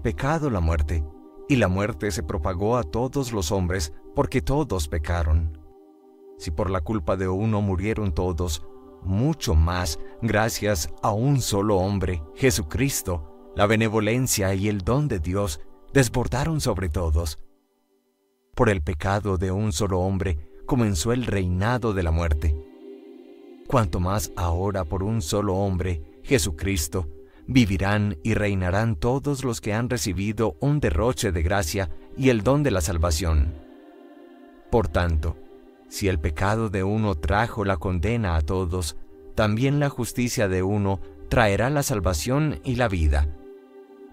pecado la muerte, y la muerte se propagó a todos los hombres porque todos pecaron. Si por la culpa de uno murieron todos, mucho más gracias a un solo hombre, Jesucristo, la benevolencia y el don de Dios desbordaron sobre todos. Por el pecado de un solo hombre comenzó el reinado de la muerte. Cuanto más ahora por un solo hombre, Jesucristo, vivirán y reinarán todos los que han recibido un derroche de gracia y el don de la salvación. Por tanto, si el pecado de uno trajo la condena a todos, también la justicia de uno traerá la salvación y la vida.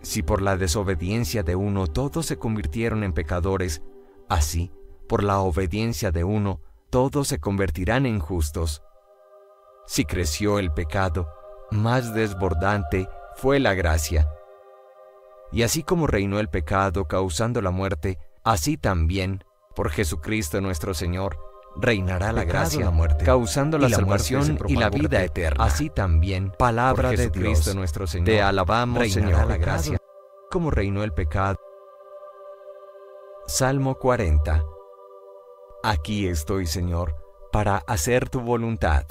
Si por la desobediencia de uno todos se convirtieron en pecadores, así, por la obediencia de uno, todos se convertirán en justos. Si creció el pecado, más desbordante fue la gracia. Y así como reinó el pecado causando la muerte, así también, por Jesucristo nuestro Señor, reinará la gracia, la muerte, causando la, salvación y la vida eterna. Así también, palabra de Cristo nuestro Señor, te alabamos, Señor, la gracia, como reinó el pecado. Salmo 40. Aquí estoy, Señor, para hacer tu voluntad.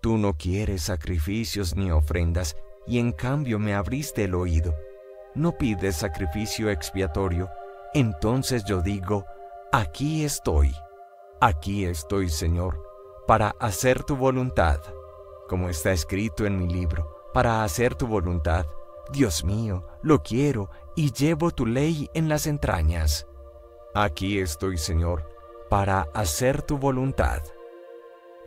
Tú no quieres sacrificios ni ofrendas, y en cambio me abriste el oído. No pides sacrificio expiatorio, entonces yo digo, aquí estoy. Aquí estoy, Señor, para hacer tu voluntad, como está escrito en mi libro, para hacer tu voluntad. Dios mío, lo quiero y llevo tu ley en las entrañas. Aquí estoy, Señor, para hacer tu voluntad.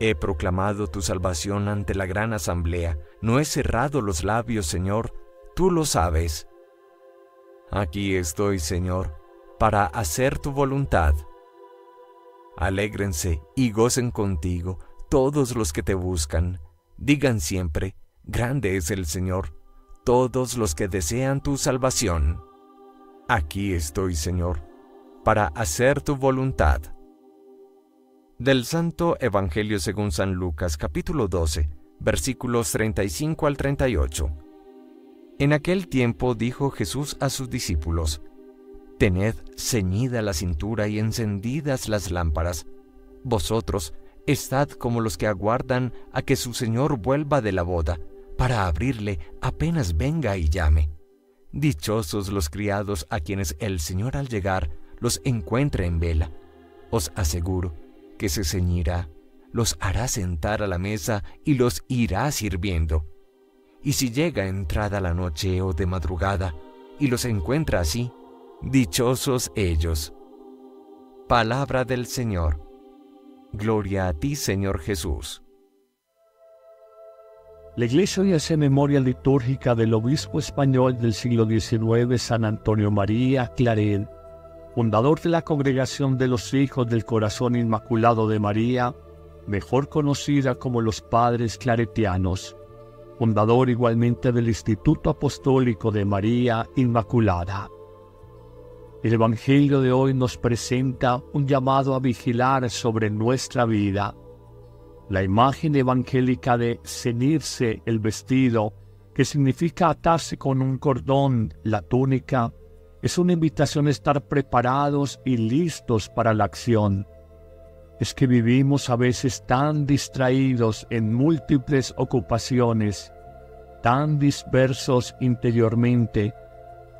He proclamado tu salvación ante la gran asamblea, no he cerrado los labios, Señor, tú lo sabes. Aquí estoy, Señor, para hacer tu voluntad. Alégrense y gocen contigo todos los que te buscan. Digan siempre, grande es el Señor, todos los que desean tu salvación. Aquí estoy, Señor, para hacer tu voluntad. Del Santo Evangelio según San Lucas capítulo 12, versículos 35 al 38. En aquel tiempo dijo Jesús a sus discípulos, Tened ceñida la cintura y encendidas las lámparas. Vosotros estad como los que aguardan a que su Señor vuelva de la boda, para abrirle apenas venga y llame. Dichosos los criados a quienes el Señor al llegar los encuentre en vela. Os aseguro que se ceñirá, los hará sentar a la mesa y los irá sirviendo. Y si llega entrada la noche o de madrugada, y los encuentra así, Dichosos ellos. Palabra del Señor. Gloria a ti, Señor Jesús. La Iglesia hoy hace memoria litúrgica del obispo español del siglo XIX, San Antonio María Claret, fundador de la Congregación de los Hijos del Corazón Inmaculado de María, mejor conocida como los Padres Claretianos, fundador igualmente del Instituto Apostólico de María Inmaculada. El Evangelio de hoy nos presenta un llamado a vigilar sobre nuestra vida. La imagen evangélica de cenirse el vestido, que significa atarse con un cordón la túnica, es una invitación a estar preparados y listos para la acción. Es que vivimos a veces tan distraídos en múltiples ocupaciones, tan dispersos interiormente,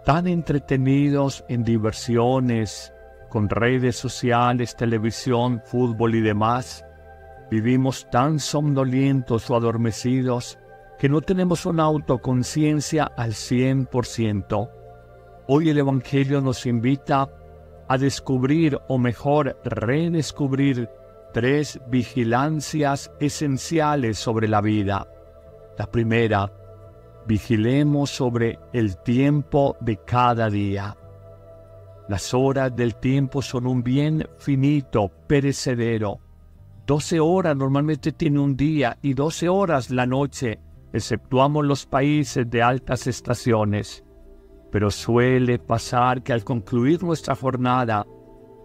tan entretenidos en diversiones, con redes sociales, televisión, fútbol y demás, vivimos tan somnolientos o adormecidos que no tenemos una autoconciencia al 100%. Hoy el Evangelio nos invita a descubrir o mejor redescubrir tres vigilancias esenciales sobre la vida. La primera, vigilemos sobre el tiempo de cada día. Las horas del tiempo son un bien finito, perecedero. Doce horas normalmente tiene un día y doce horas la noche, exceptuamos los países de altas estaciones. Pero suele pasar que al concluir nuestra jornada,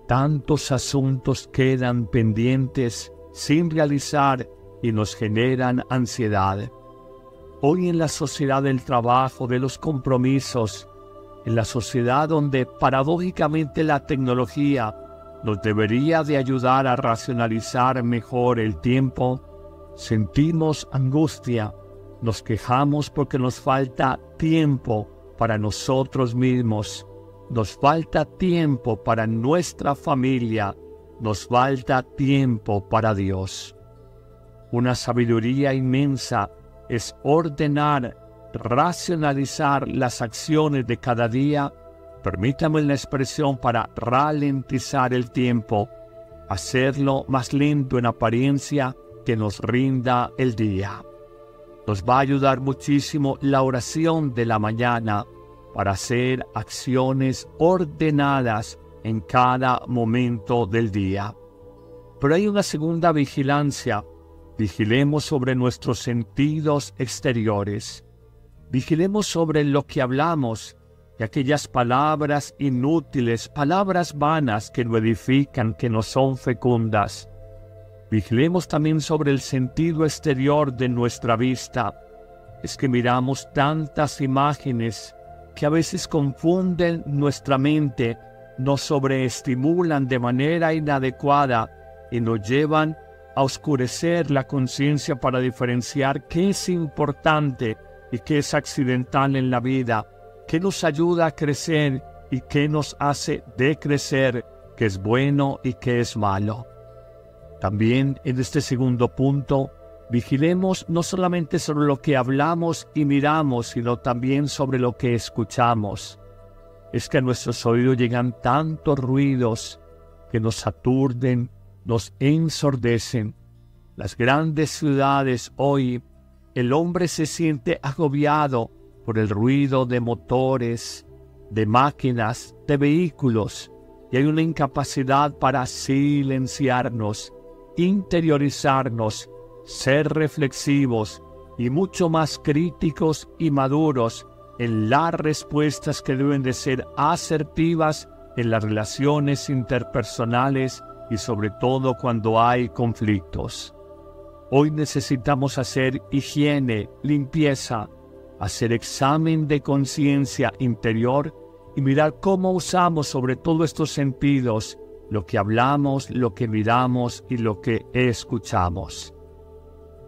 tantos asuntos quedan pendientes sin realizar y nos generan ansiedad. Hoy en la sociedad del trabajo, de los compromisos, en la sociedad donde paradójicamente la tecnología nos debería de ayudar a racionalizar mejor el tiempo, sentimos angustia, nos quejamos porque nos falta tiempo para nosotros mismos, nos falta tiempo para nuestra familia, nos falta tiempo para Dios. Una sabiduría inmensa es ordenar, racionalizar las acciones de cada día Permítame la expresión para ralentizar el tiempo, hacerlo más lento en apariencia que nos rinda el día. Nos va a ayudar muchísimo la oración de la mañana para hacer acciones ordenadas en cada momento del día. Pero hay una segunda vigilancia. Vigilemos sobre nuestros sentidos exteriores. Vigilemos sobre lo que hablamos aquellas palabras inútiles, palabras vanas que no edifican, que no son fecundas. Vigilemos también sobre el sentido exterior de nuestra vista. Es que miramos tantas imágenes que a veces confunden nuestra mente, nos sobreestimulan de manera inadecuada y nos llevan a oscurecer la conciencia para diferenciar qué es importante y qué es accidental en la vida que nos ayuda a crecer y que nos hace decrecer, que es bueno y que es malo. También en este segundo punto, vigilemos no solamente sobre lo que hablamos y miramos, sino también sobre lo que escuchamos. Es que a nuestros oídos llegan tantos ruidos que nos aturden, nos ensordecen. Las grandes ciudades hoy, el hombre se siente agobiado por el ruido de motores, de máquinas, de vehículos, y hay una incapacidad para silenciarnos, interiorizarnos, ser reflexivos y mucho más críticos y maduros en las respuestas que deben de ser asertivas en las relaciones interpersonales y sobre todo cuando hay conflictos. Hoy necesitamos hacer higiene, limpieza, hacer examen de conciencia interior y mirar cómo usamos sobre todo estos sentidos lo que hablamos, lo que miramos y lo que escuchamos.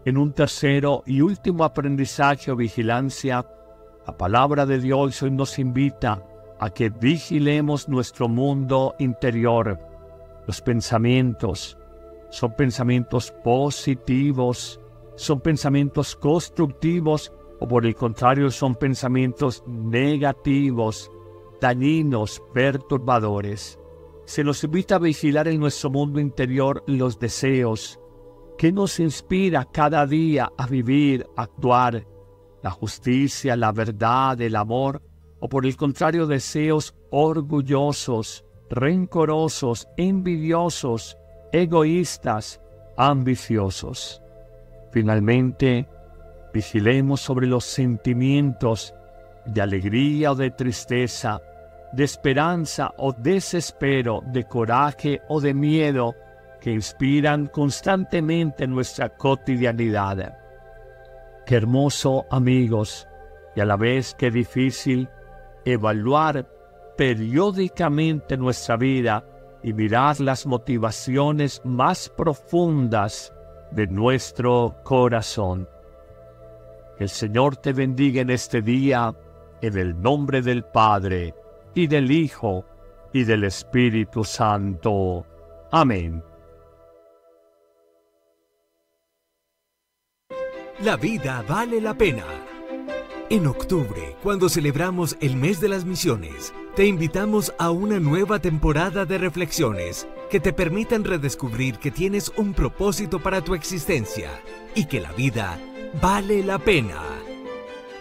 En un tercero y último aprendizaje o vigilancia, la palabra de Dios hoy nos invita a que vigilemos nuestro mundo interior. Los pensamientos son pensamientos positivos, son pensamientos constructivos o por el contrario son pensamientos negativos, dañinos, perturbadores. Se nos invita a vigilar en nuestro mundo interior los deseos. Que nos inspira cada día a vivir, actuar, la justicia, la verdad, el amor, o por el contrario deseos orgullosos, rencorosos, envidiosos, egoístas, ambiciosos. Finalmente, Vigilemos sobre los sentimientos de alegría o de tristeza, de esperanza o desespero, de coraje o de miedo que inspiran constantemente nuestra cotidianidad. Qué hermoso, amigos, y a la vez qué difícil evaluar periódicamente nuestra vida y mirar las motivaciones más profundas de nuestro corazón. Que el Señor te bendiga en este día, en el nombre del Padre, y del Hijo, y del Espíritu Santo. Amén. La vida vale la pena. En octubre, cuando celebramos el mes de las misiones, te invitamos a una nueva temporada de reflexiones que te permitan redescubrir que tienes un propósito para tu existencia y que la vida vale la pena.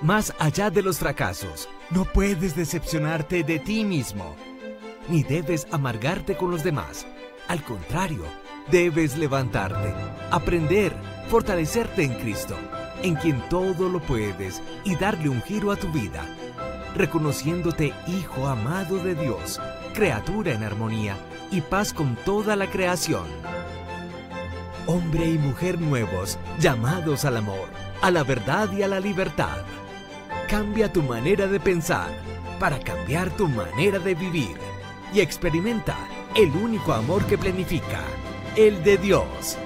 Más allá de los fracasos, no puedes decepcionarte de ti mismo, ni debes amargarte con los demás. Al contrario, debes levantarte, aprender, fortalecerte en Cristo, en quien todo lo puedes, y darle un giro a tu vida, reconociéndote hijo amado de Dios, criatura en armonía y paz con toda la creación. Hombre y mujer nuevos, llamados al amor a la verdad y a la libertad. Cambia tu manera de pensar, para cambiar tu manera de vivir y experimenta el único amor que planifica, el de Dios.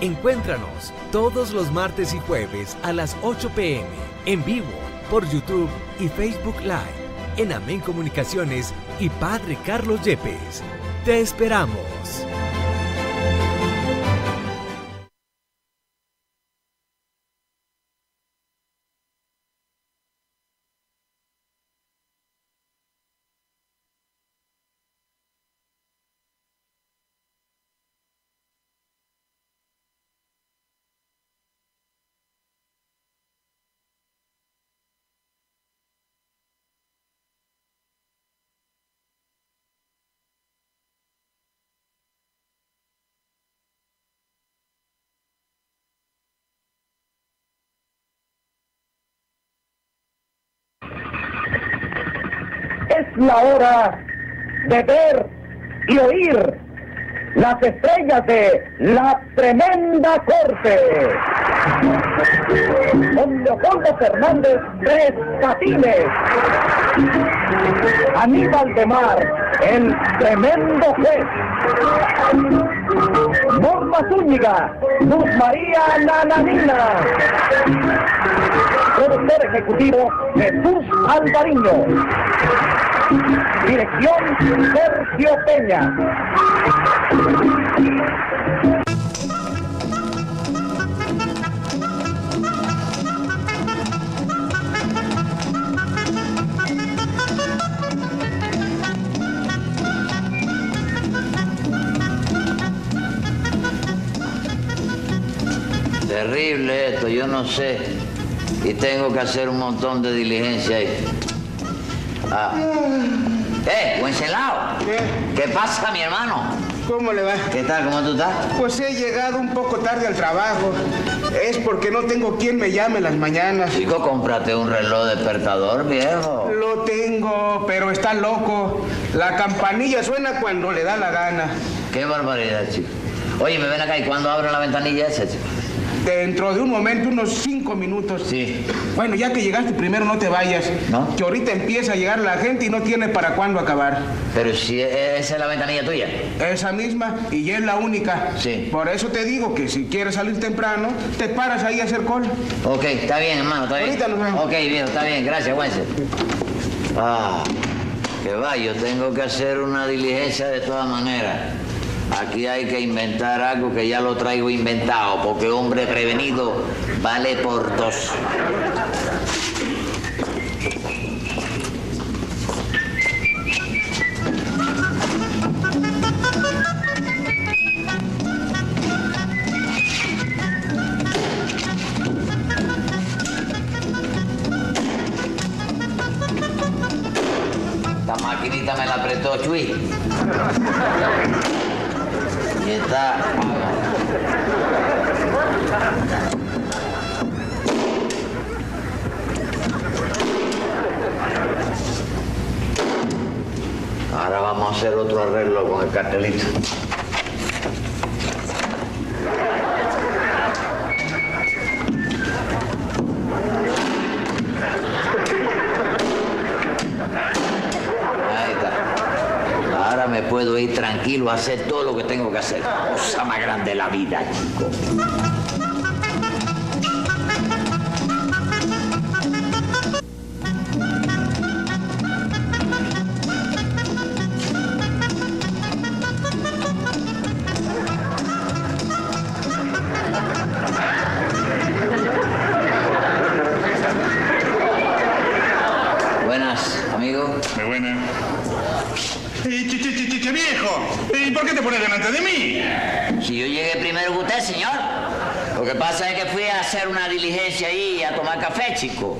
Encuéntranos todos los martes y jueves a las 8 pm en vivo por YouTube y Facebook Live en Amén Comunicaciones y Padre Carlos Yepes. Te esperamos. La hora de ver y oír las estrellas de la tremenda corte. Don Leopoldo Fernández Tres Catines. Aníbal de Mar, el tremendo juez. Norma Zúñiga, Luz María Nananina. Productor ejecutivo Jesús Alvariño. Dirección Sergio Peña. Terrible esto, yo no sé. Y tengo que hacer un montón de diligencia ahí. Ah. ¡Eh, Wenceslao! ¿Qué? ¿Qué pasa, mi hermano? ¿Cómo le va? ¿Qué tal? ¿Cómo tú estás? Pues he llegado un poco tarde al trabajo. Es porque no tengo quien me llame las mañanas. Chico, cómprate un reloj despertador, viejo. Lo tengo, pero está loco. La campanilla suena cuando le da la gana. Qué barbaridad, chico. Oye, me ven acá, ¿y cuándo abro la ventanilla esa, chico? Dentro de un momento, unos cinco minutos. Sí. Bueno, ya que llegaste primero, no te vayas. ¿No? Que ahorita empieza a llegar la gente y no tiene para cuándo acabar. Pero si e- esa es la ventanilla tuya. Esa misma y es la única. Sí. Por eso te digo que si quieres salir temprano, te paras ahí a hacer cola. Ok, está bien, hermano, está bien. Ahorita nos vemos. Ok, viejo, está bien, gracias, Wences. Ah, que va, yo tengo que hacer una diligencia de todas maneras. Aquí hay que inventar algo que ya lo traigo inventado, porque hombre prevenido vale por dos. Esta maquinita me la apretó Chuy. Está. Ahora vamos a hacer otro arreglo con el cartelito. Ahí está. Me puedo ir tranquilo a hacer todo lo que tengo que hacer. Cosa más grande de la vida, chico. Eh, che, che, che, che, viejo, ¿y por qué te pones delante de mí? Si yo llegué primero que usted, señor. Lo que pasa es que fui a hacer una diligencia ahí a tomar café, chico.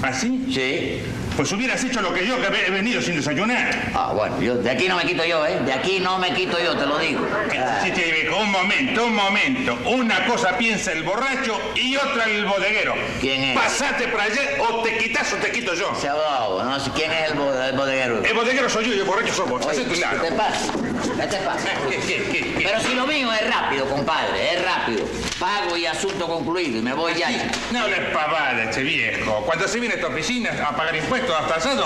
¿Así? Sí. Pues hubieras hecho lo que yo, que he venido sin desayunar. Ah, bueno, yo de aquí no me quito yo, ¿eh? De aquí no me quito yo, te lo digo. Ah, Sí, sí, viejo, un momento, un momento. Una cosa piensa el borracho y otra el bodeguero. ¿Quién es? Pasate para allá o te quitas o te quito yo. Se ha dado, no sé quién es el, bo- el bodeguero. El bodeguero soy yo y el borracho sos vos. Oye, ¿qué te pasa? ¿Qué te pasa? ¿Qué, qué, qué, qué? Pero si lo mío es rápido, compadre, es rápido. Pago y asunto concluido y me voy ya. No le pavada, che viejo. Cuando se viene a esta oficina a pagar impuestos hasta asado,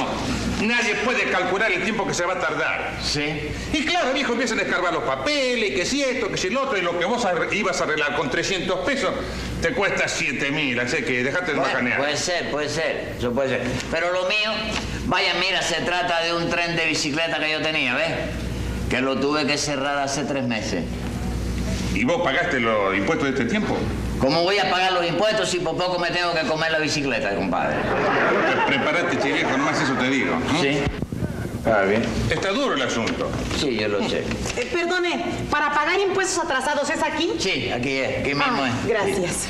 nadie puede calcular el tiempo que se va a tardar. Sí. Y claro, viejo, empiezan a escarbar los papeles, y que si esto, que si el otro, y lo que vos ibas a arreglar con 300 pesos te cuesta 7 mil, así que dejate de Bueno, bacanear. puede ser, puede ser, eso puede ser. Pero lo mío, vaya, mira, se trata de un tren de bicicleta que yo tenía, ¿ves? Que lo tuve que cerrar hace tres meses. ¿Y vos pagaste los impuestos de este tiempo? ¿Cómo voy a pagar los impuestos si por poco me tengo que comer la bicicleta, compadre? Preparate, che viejo, nomás eso te digo. ¿m? Sí. Ah, bien. Está duro el asunto. Sí, yo lo sé. Eh, perdone, ¿para pagar impuestos atrasados es aquí? Sí, aquí es, aquí mismo Ah, es. gracias.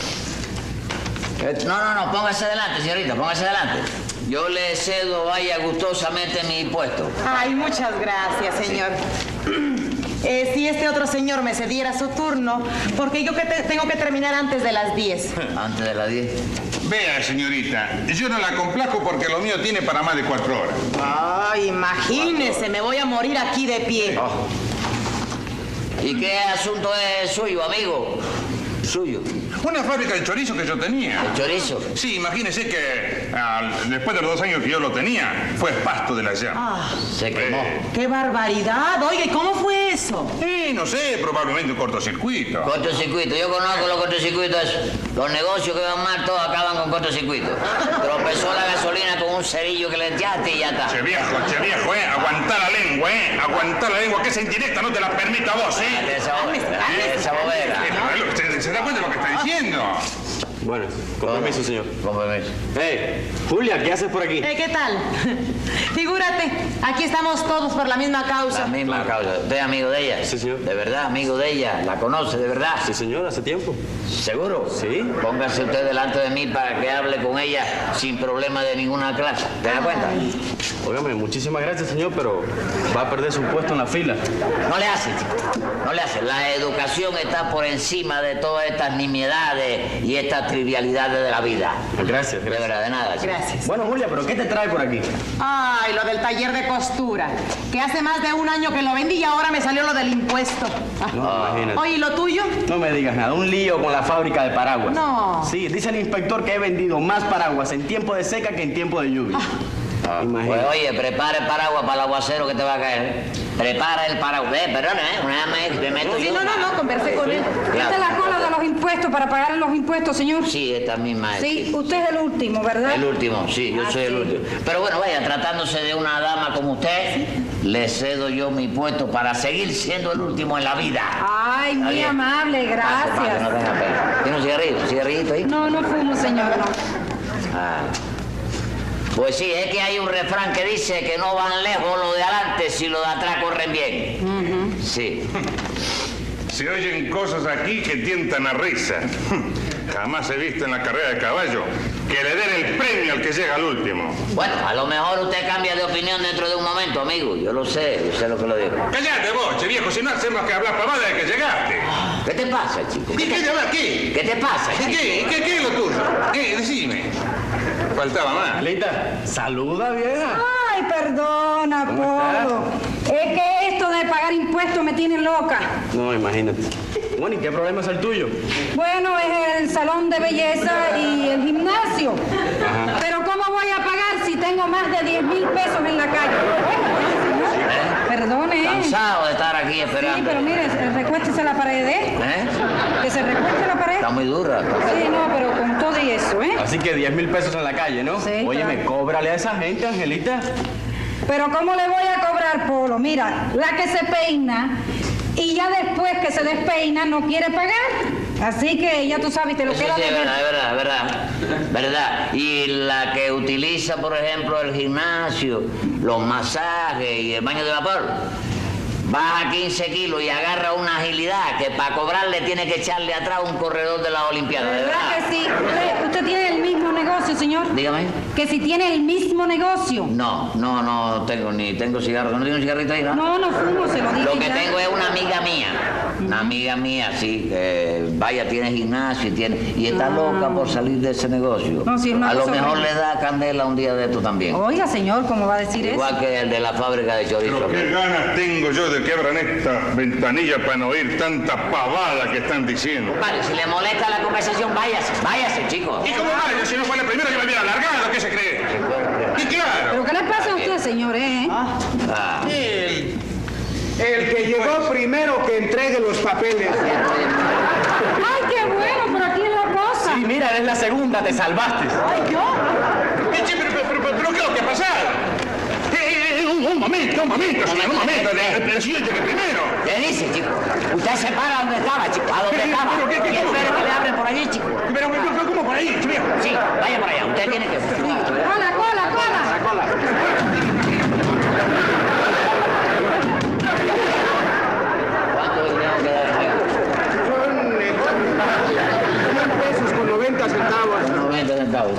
Eh, No, no, no, póngase adelante, señorita, póngase adelante. Yo le cedo, vaya, gustosamente mi impuesto. Ay, muchas gracias, señor. Eh, si este otro señor me cediera su turno, porque yo que te- tengo que terminar antes de las 10. Antes de las 10. Vea, señorita, yo no la complaco porque lo mío tiene para más de cuatro horas. Ay, imagínese, me voy a morir aquí de pie. ¿Y qué asunto es suyo, amigo? Suyo. Una fábrica de chorizo que yo tenía. ¿El chorizo? Sí, imagínese que al- después de los dos años que yo lo tenía, fue pasto de la llama. Se quemó. ¡Qué barbaridad! Oiga, ¿y cómo fue eso? Sí, no sé, probablemente un cortocircuito. Cortocircuito. Yo conozco los cortocircuitos. Los negocios que van mal, todos acaban con cortocircuito. Tropezó la gasolina con un cerillo que le echaste y ya está. Che viejo, che viejo, eh, aguantar la lengua, eh, aguantar la lengua, que esa indirecta no te la permita a vos, eh. Cállate esa bobera. Esa bobera. Eh, ¿Se, se da cuenta de lo que está diciendo? haciendo? Bueno, con permiso, señor. Con permiso. Hey, Julia, ¿qué haces por aquí? Eh, ¿Qué tal? Figúrate, aquí estamos todos por la misma La causa. misma causa. ¿Usted es amigo de ella? Sí, señor. ¿De verdad, amigo de ella? ¿La conoce de verdad? Sí, señor, hace tiempo. ¿Seguro? Sí. Póngase usted delante de mí para que hable con ella sin problema de ninguna clase. ¿Te das cuenta? Óigame, muchísimas gracias, señor, pero va a perder su puesto en la fila. No le hace, chico. No le hace. La educación está por encima de todas estas nimiedades y estas trivialidades de la vida. Gracias, De gracias. verdad, de nada. chico. Gracias. Bueno, Julia, ¿pero qué te trae por aquí? Ay, lo del taller de costura, que hace más de un año que lo vendí y ahora me salió lo del impuesto. No, imagínate. Oye, ¿y lo tuyo? No me digas nada, un lío con la fábrica de paraguas. No. Sí, dice el inspector que he vendido más paraguas en tiempo de seca que en tiempo de lluvia. Pues oye, prepara el paraguas para el aguacero que te va a caer. Prepara el paraguas. Eh, perdona, ¿eh? Una vez me meto Sí, yo. no, no, no, conversé con él. Esta es la cola de los impuestos para pagar los impuestos, señor. Sí, esta misma es. Sí, usted es el último, ¿verdad? El último, sí, yo Ah, soy el sí. último. Pero bueno, vaya, tratándose de una dama como usted, le cedo yo mi puesto para seguir siendo el último en la vida. Ay, muy bien. amable, no gracias. tenga pena. ¿Tiene un cigarrillo? ¿Un cigarrillito ahí? No, no fumo, señor, no. Ah. Pues sí, es que hay un refrán que dice que no van lejos los de adelante si los de atrás corren bien. Sí. Se oyen cosas aquí que tientan a risa. Jamás he visto en la carrera de caballo que le den el premio al que llega al último. Bueno, a lo mejor usted cambia de opinión dentro de un momento, amigo. Yo lo sé, yo sé lo que lo digo. Cállate vos, che viejo, si no hacemos que hablar pavada de que llegaste. ¿Qué te pasa, chico? ¿Y qué de hablar qué? ¿Qué te pasa, ¿Qué, chico? qué, qué, qué es lo tuyo? ¿Qué? Decime. Faltaba más. Alita, saluda, vieja. Ay, perdona, Polo. Es que esto de pagar impuestos me tiene loca. No, imagínate. Bueno, ¿y qué problema es el tuyo? Bueno, es el salón de belleza y el gimnasio. Pero ¿cómo voy a pagar si tengo más de 10 mil pesos en la calle? Perdone. ¿eh? Cansado de estar aquí Sí, esperando. pero mire, recuéstese la pared, ¿eh? ¿Eh? Que se recueste la pared. Está muy dura. Sí, no, pero con todo y eso, ¿eh? Así que 10 mil pesos en la calle, ¿no? Sí, Oye, me claro. cóbrale a esa gente, Angelita. Pero ¿cómo le voy a cobrar, Polo? Mira, la que se peina y ya después que se despeina no quiere pagar. Así que ya tú sabes, te lo Eso quiero sí, es verdad, es verdad, es verdad. Verdad. Y la que utiliza, por ejemplo, el gimnasio, los masajes y el baño de vapor, baja 15 kilos y agarra una agilidad que para cobrarle tiene que echarle atrás un corredor de la Olimpiada, de ¿Verdad verdad. que sí? ¿Usted, tiene el mismo negocio, señor? Dígame. Que si tiene el mismo negocio. No, no, no tengo ni tengo cigarro. ¿No tiene un cigarrito ahí, no? No, no fumo, se lo dije Lo que ya. tengo es una amiga mía, una amiga mía, sí, que vaya, tiene gimnasio y tiene y está loca por salir de ese negocio. Ah. No, sí, una a lo mejor le da candela un día de esto también. Oiga, señor, ¿cómo va a decir eso? Igual que el de la fábrica de chorizo. Pero qué ganas tengo yo de que abran esta ventanilla para no oír tanta pavada que están diciendo. Vale, si le molesta la conversación, váyase, váyase, chicos. ¿Y cómo vaya si no fue la primera que me hubiera alargado? ¿Qué se cree? Y claro. ¿Pero qué le pasa a usted, señores, ¿eh? Ah. El, el que llegó primero que entregue los papeles. Ay, qué bueno, pero aquí es la cosa. Sí, mira, eres la segunda, te salvaste. Ay, yo. Pero, pero, pero, pero, ¿qué es lo que ha pasado? Eh, eh, un, un momento, un momento, señor, un momento. El, el señor llegue primero. ¿Qué dice, chico? Usted se para donde estaba, chico. A donde estaba. pero, ¿qué- qué- Y espere que le abren por allí, chico. Pero, pero, pero, ¿cómo por ahí, viejo? Sí, vaya por allá. Usted tiene que... Cola, cola, cola. ¿Cuánto le tengo que dar? Son eh, 100 pesos con 90 centavos. 90 centavos.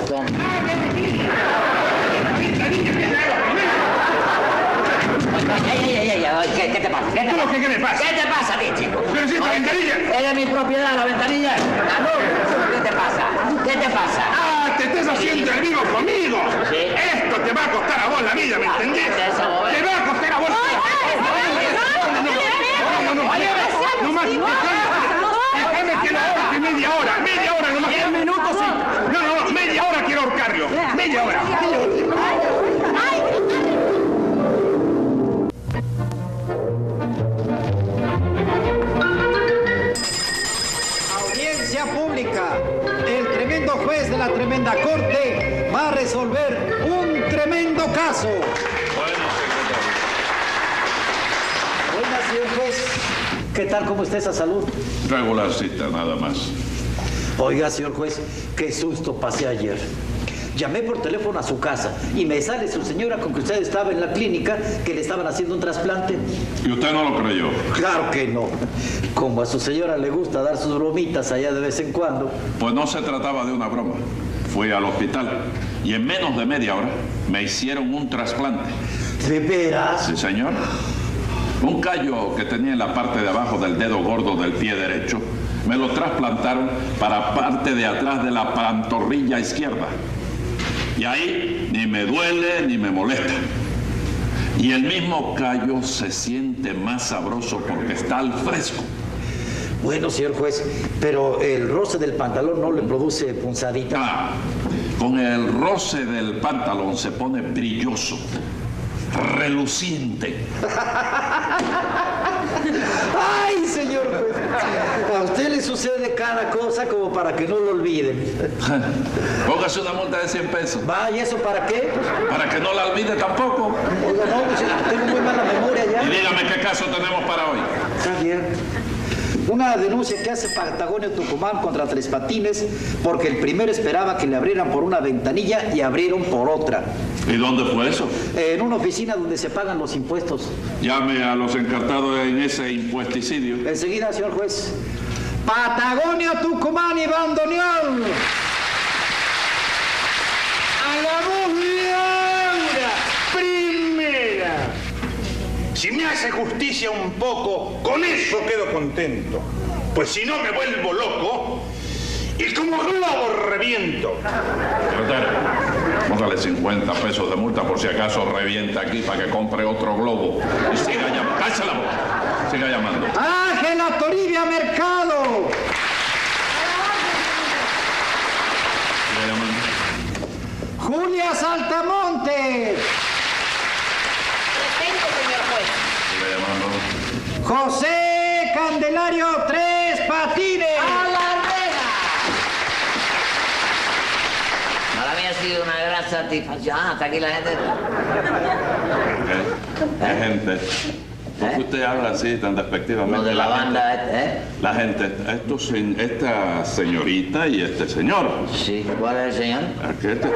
Ay, ay, ay, ay, ¿Qué, ¿Qué te pasa? ¿Qué te ¿Cómo pasa? qué me pasa? ¿Qué te pasa a ti, chico? Pero si esta ventanilla. Es de mi propiedad, la ventanilla. ¿Qué te pasa? ¿Qué te pasa? Ah, te estás haciendo el vivo conmigo. Sí. Esto te va a costar a vos la vida, ¿me entendés? Te va a costar a vos. No, no, no, no, no más. Déjame que lo ahorque media hora, media hora nomás. Diez minutos. No, no, no, media hora quiero ahorcarlo. Media hora. Audiencia la tremenda corte va a resolver un tremendo caso. Buenas, señor juez. ¿Qué tal? ¿Cómo está esa salud? Regularcita, nada más. Oiga, señor juez, qué susto pasé ayer. Llamé por teléfono a su casa y me sale su señora con que usted estaba en la clínica que le estaban haciendo un trasplante. ¿Y usted no lo creyó? Claro que no. Como a su señora le gusta dar sus bromitas allá de vez en cuando. Pues no se trataba de una broma. Fui al hospital y en menos de media hora me hicieron un trasplante. ¿De veras? Sí, señor. Un callo que tenía en la parte de abajo del dedo gordo del pie derecho, me lo trasplantaron para parte de atrás de la pantorrilla izquierda. Y ahí ni me duele ni me molesta. Y el mismo callo se siente más sabroso porque está al fresco. Bueno, señor juez, pero el roce del pantalón no le produce punzadita. Ah, con el roce del pantalón se pone brilloso, reluciente. ¡Ay, señor juez! A usted le sucede cada cosa como para que no lo olviden. Póngase una multa de 100 pesos. Va, ¿y eso para qué? Para que no la olvide tampoco. Oiga, no, pues, tengo muy mala memoria ya. Y dígame qué caso tenemos para hoy. Está bien. Una denuncia que hace Patagonio Tucumán contra Tres Patines porque el primero esperaba que le abrieran por una ventanilla y abrieron por otra. ¿Y dónde fue eso? En una oficina donde se pagan los impuestos. Llame a los encartados en ese impuesticidio. Enseguida, señor juez. Patagonio Tucumán y Bandoneón. A la voz de Aura, primera. Si me hace justicia un poco, con eso quedo contento. Pues si no me vuelvo loco y como globo reviento. Secretario, póngale 50 pesos de multa por si acaso revienta aquí para que compre otro globo. Y siga llamando. Cállese la boca. Siga llamando. Ángela Toribia Mercado. Siga llamando. Julia Saltamonte. Presente, señor juez. Siga llamando. José Candelario Tres Patines. ¡A la reja! Para mí ha sido una gran satisfacción. Ah, hasta aquí la gente. ¿Qué? ¿Qué gente? ¿Por qué usted habla así tan despectivamente? Lo de la gente- banda, ¿eh? La gente, estos, esta señorita y este señor. Sí, ¿cuál es el señor? Aquí este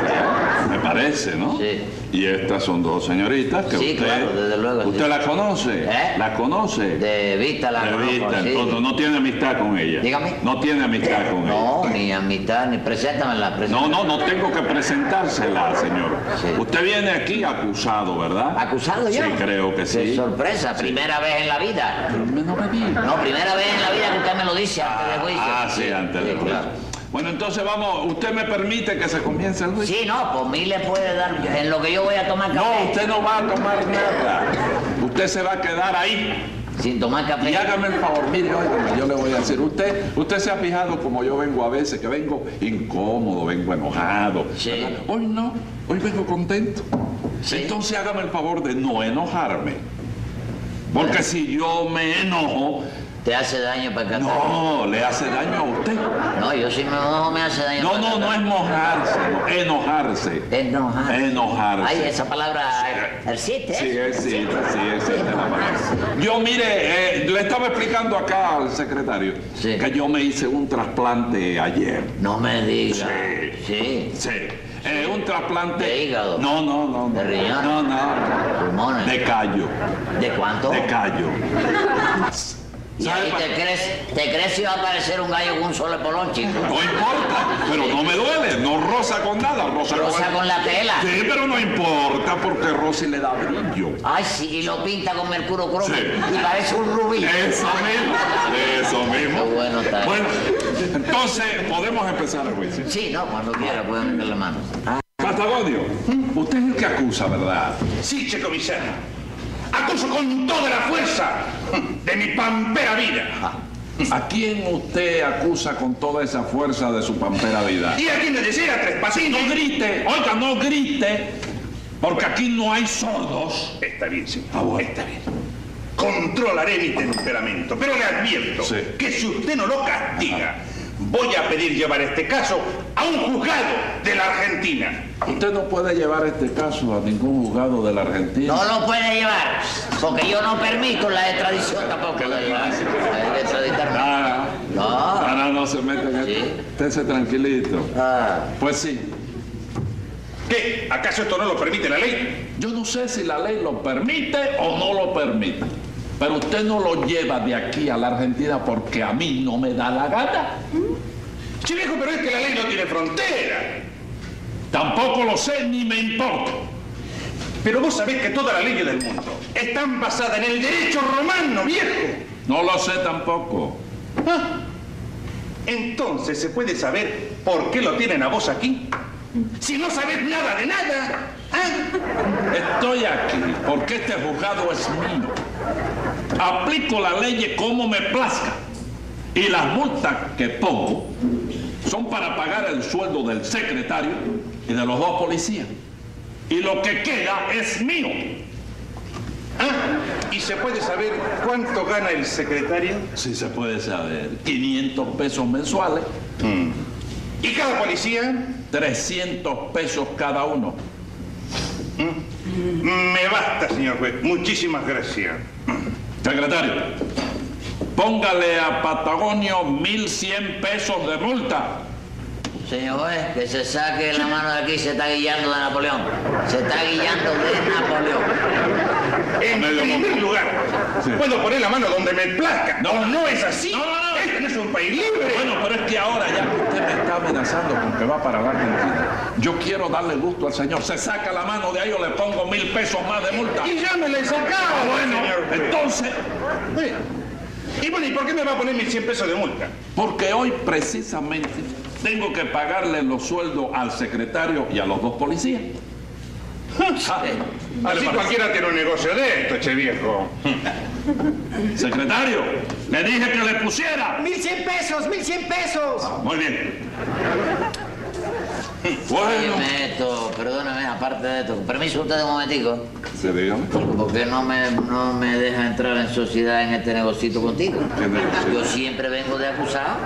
me parece, ¿no? Sí. Y estas son dos señoritas que Sí, usted... claro, desde luego, ¿Usted sí. la conoce? ¿Eh? ¿La conoce? De vista la De conozco, vista, sí. entonces no tiene amistad con ella. Dígame. No tiene amistad con No, ella. ni amistad, ni preséntamela. No, preséntamela. no, no tengo que presentársela, señor. Sí. Usted viene aquí acusado, ¿verdad? ¿Acusado ya? Sí, creo que sí. sorpresa, primera vez en la vida. No me diga. No, primera vez en la vida que usted me lo dice antes del juicio. Ah, sí, antes del juicio. claro. Bueno, entonces vamos, ¿usted me permite que se comience el juicio? Sí, no, por mí le puede dar en lo que yo voy a tomar café. No, usted no va a tomar nada. Usted se va a quedar ahí. Sin tomar café. Y hágame el favor, mire, óigame, yo le voy a decir, usted, usted se ha fijado como yo vengo a veces, que vengo incómodo, vengo enojado. Sí. Hoy no, hoy vengo contento. Entonces hágame el favor de no enojarme. Porque si yo me enojo, ¿Te hace daño para acá? no, le hace daño a usted. No, yo si me enojo me hace daño. No, no, no es mojarse, no, enojarse. Enojarse. Enojarse. Ay, esa palabra existe. Sí, existe, sí, existe la palabra. Yo, mire, eh, le estaba explicando acá al secretario que yo me hice un trasplante ayer. No me diga. Sí. Sí. Sí. Eh, un trasplante. ¿De hígado? No, no, no. ¿De riñón? No, no. ¿Pulmones? De callo. ¿De cuánto? De callo. ¿Y ahí te crees, te crees si va a aparecer un gallo con un solo polón, chico? No importa, pero no me duele, no rosa con nada, rosa, Rosa con la tela. Sí, pero no importa porque Rosy le da brillo. Ay, sí, y lo pinta con mercurio cromo Sí. y parece un rubí. Eso mismo, eso mismo. Qué bueno está. Bueno, entonces podemos empezar el juicio. Sí, no, cuando quiera puede meter la mano. Patagonio, usted es el que acusa, ¿verdad? Sí, che comisario. Acuso con toda la fuerza de mi pampera vida. ¿A quién usted acusa con toda esa fuerza de su pampera vida? Y a quien le decía tres pasitos. No grite, oiga, no grite, porque aquí no hay sordos. Está bien, sí. Ah, bueno. Está bien. Controlaré mi temperamento, pero le advierto Sí. que si usted no lo castiga, voy a pedir llevar este caso a un juzgado de la Argentina. Usted no puede llevar este caso a ningún juzgado de la Argentina. No lo puede llevar, porque yo no permito la extradición tampoco. la-. Ah, No. ah, no, no se mete en esto. Sí. Estése tranquilito. Ah, Pues sí, ¿Qué? ¿Acaso esto no lo permite la ley? yo no sé si la ley lo permite o no lo permite, pero usted no lo lleva de aquí a la Argentina porque a mí no me da la gana. Sí, viejo, pero es que la ley no tiene frontera. Tampoco lo sé ni me importa. Pero vos sabés que todas las leyes del mundo están basadas en el derecho romano, viejo. No lo sé tampoco. Ah, Entonces, ¿se puede saber por qué lo tienen a vos aquí? Si no sabés nada de nada. Estoy aquí porque este juzgado es mío. Aplico la ley como me plazca. Y las multas que pongo son para pagar el sueldo del secretario y de los dos policías. Y lo que queda es mío. Ah, ¿Y se puede saber cuánto gana el secretario? Si se puede saber. 500 pesos mensuales, ¿Y cada policía? 300 pesos cada uno. Me basta, señor juez. Muchísimas gracias. Secretario, póngale a Patagonio 1.100 pesos de multa. señor juez, que se saque la mano de aquí, se está guiando de Napoleón. Se está guiando de Napoleón. En Medio primer lugar, Sí. puedo poner la mano donde me plazca. No. No, no es así. No, no, no. Este no es un país libre. Bueno, pero es que ahora ya que usted me está amenazando con que va para la Argentina, yo quiero darle gusto al señor. Se saca la mano de ahí o le pongo mil pesos más de multa. Y ya me la he sacado, Ah, bueno, entonces. Y bueno, ¿y por qué me va a poner 1.100 pesos de multa? porque hoy precisamente tengo que pagarle los sueldos al secretario y a los dos policías. Ah, ¿qué le Así cualquiera tiene un negocio de esto, che viejo. Secretario, le dije que le pusiera. ¡Mil cien pesos! ¡Mil cien pesos! Muy bien. Bueno, Dígame esto, perdóneme, aparte de esto, permiso usted un momentico, dígame. porque no me, no me deja entrar en sociedad en este negocito contigo. Yo siempre vengo de acusado,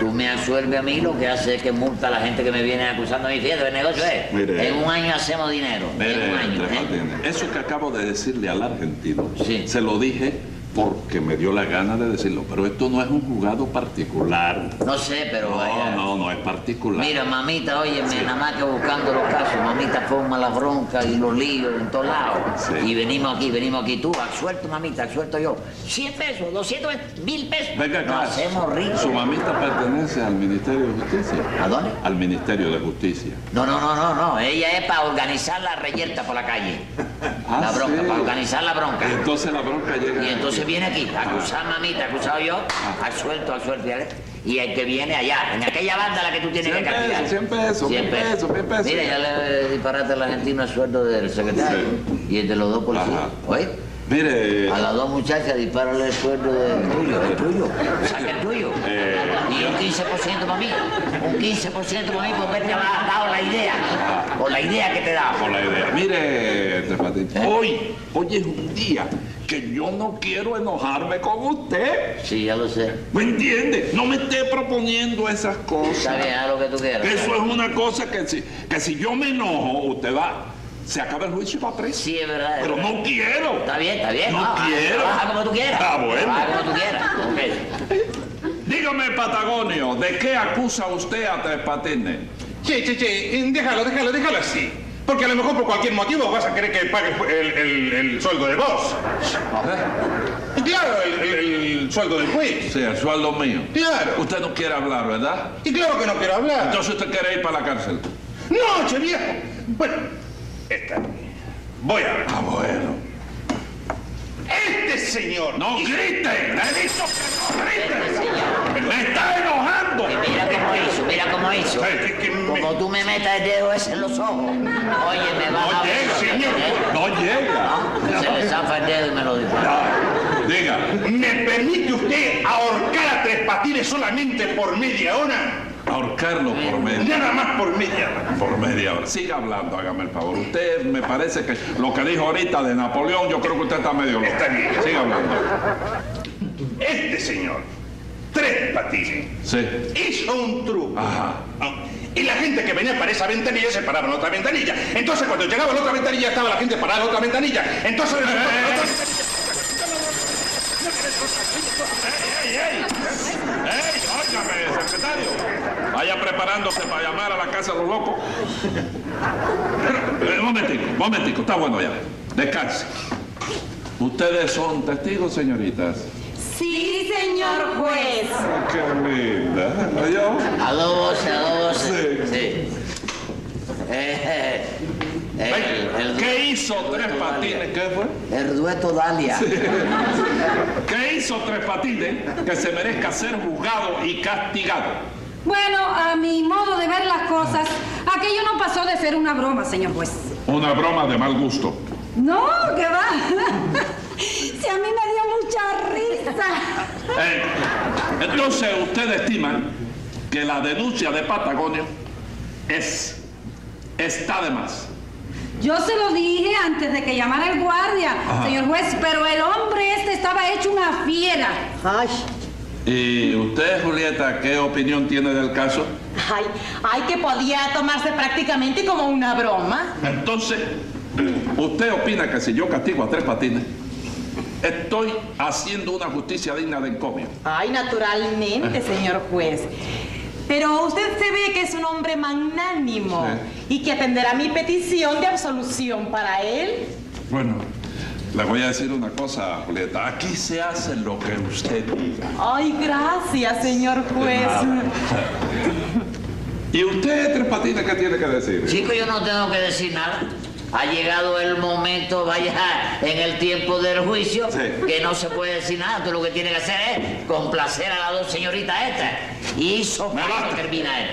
tú me absuelves a mí, lo que hace es que multa a la gente que me viene acusando a mí. Fíjate, el negocio es, Mire. en un año hacemos dinero, en Mire, un año. ¿eh? Eso que acabo de decirle al argentino, Sí. se lo dije porque me dio la gana de decirlo, pero esto no es un juzgado particular. No sé, pero vaya. No, no, no es particular. Mira, mamita, óyeme, nada más que buscando los casos, mamita forma las broncas y los líos en todos lados. Sí. Y venimos aquí, venimos aquí, tú, absuelto, mamita, absuelto yo. 100 pesos, 200 pesos, 1000 pesos. Venga acá. Nos hacemos ricos. Su mamita pertenece al Ministerio de Justicia. ¿A dónde? Al Ministerio de Justicia. No, no, no, no, no. Ella es para organizar la reyerta por la calle. Ah, la bronca, sí. para organizar la bronca. Entonces la bronca llega. Y entonces. Viene aquí, acusar mamita, acusado yo, absuelto, absuelto. ¿ya ves? Y el que viene allá, en aquella banda la que tú tienes 100 que castigar. pesos, 100 pesos, 100 pesos, 100 pesos. Mira, ya le disparaste al argentino el sueldo del secretario y el de los dos policías. Oye, Mire. A las dos muchachas dispárale el sueldo del tuyo, el tuyo. Saca el tuyo. Eh, y un 15% para mí. Un 15% para mí por haberte dado la idea. Por la idea que te da. Por la idea. Mire, Patines, hoy, hoy es un día que yo no quiero enojarme con usted. Sí, ya lo sé. ¿Me entiende? No me esté proponiendo esas cosas. Está bien, haz lo que tú quieras. Eso es una cosa que si, que si yo me enojo, usted va, se acaba el juicio y va preso. Sí, es verdad. es Pero verdad. no quiero. Está bien, está bien. No quiero. Trabaja como tú quieras. Ah, bueno. Trabaja como tú quieras. Dígame, Patagonio, ¿de qué acusa usted a Tres Patines? Che, che, che, déjalo, déjalo, déjalo así. Porque a lo mejor por cualquier motivo vas a querer que pague el, el- el sueldo de vos. Y claro, el sueldo del juez. Sí, el sueldo mío. Claro. Usted no quiere hablar, ¿verdad? Y claro que no quiero hablar. Entonces usted quiere ir para la cárcel. No, che viejo. Bueno, esta. Voy a ver. Ah, bueno. Este señor. ¡No grite! ¡Le he dicho que no grite! ¡Me está enojando! Y mira cómo hizo, mira cómo hizo. Me- Como tú me metas el dedo ese en los ojos. Oye, me vas No a llega, señor. No llega. ¿No? Se le zafa el dedo y me lo dispara. Ah, Diga. ¿Me permite usted ahorcar a tres patines solamente por media hora? Ahorcarlo por media. Nada más por media hora. Por media hora. Siga hablando, hágame el favor. Usted me parece que lo que dijo ahorita de Napoleón, yo creo que usted está medio loco. Está bien. Siga hablando. Este señor, tres patines, Sí. hizo un truco. Ajá. Y la gente que venía para esa ventanilla se paraba en otra ventanilla. Entonces cuando llegaba a la otra ventanilla estaba la gente parada en otra ventanilla. Entonces... ¡Ey, ey! ¡Ey, óigame, secretario! Vaya preparándose para llamar a la casa de los locos. Eh, momentico, momentico, está bueno ya. Descanse. ¿Ustedes son testigos, señoritas? Sí, señor juez. ¡Qué linda! ¿Yo? A dos voces, a dos voces. Sí. Sí. Eh, eh, el, el, ¿Qué hizo Tres Patines? ¿Qué fue? el dueto Dalia. ¿Qué hizo Tres Patines que se merezca ser juzgado y castigado? Bueno, a mi modo de ver las cosas, aquello no pasó de ser una broma, señor juez. Una broma de mal gusto. No, que va. si a mí me dio mucha risa. Eh, entonces, ¿ustedes estiman que la denuncia de Patagonio es, está de más? Yo se lo dije antes de que llamara el guardia, señor juez, pero el hombre este estaba hecho una fiera. Ay, ¿Y usted, Julieta, qué opinión tiene del caso? ay, ay, que podía tomarse prácticamente como una broma. Entonces, ¿usted opina que si yo castigo a Tres Patines, estoy haciendo una justicia digna de encomio? Ay, naturalmente, señor juez. Pero usted se ve que es un hombre magnánimo y que atenderá mi petición de absolución para él. Bueno, le voy a decir una cosa, Julieta. Aquí se hace lo que usted diga. Ay, gracias, señor juez. ¿Y usted, Tres Patines, qué tiene que decir? Chico, yo no tengo que decir nada. Ha llegado el momento, vaya, en el tiempo del juicio, Sí. que no se puede decir nada. Tú lo que tienes que hacer es complacer a las dos señoritas estas. Y eso termina él.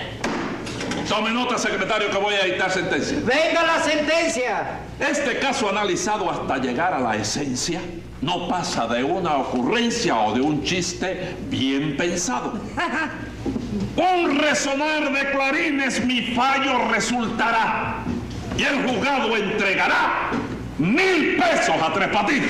Tome nota, secretario, que voy a dictar sentencia. ¡Venga la sentencia! Este caso analizado hasta llegar a la esencia no pasa de una ocurrencia o de un chiste bien pensado. Un resonar de clarines mi fallo resultará y el juzgado entregará mil pesos a Tres Patines.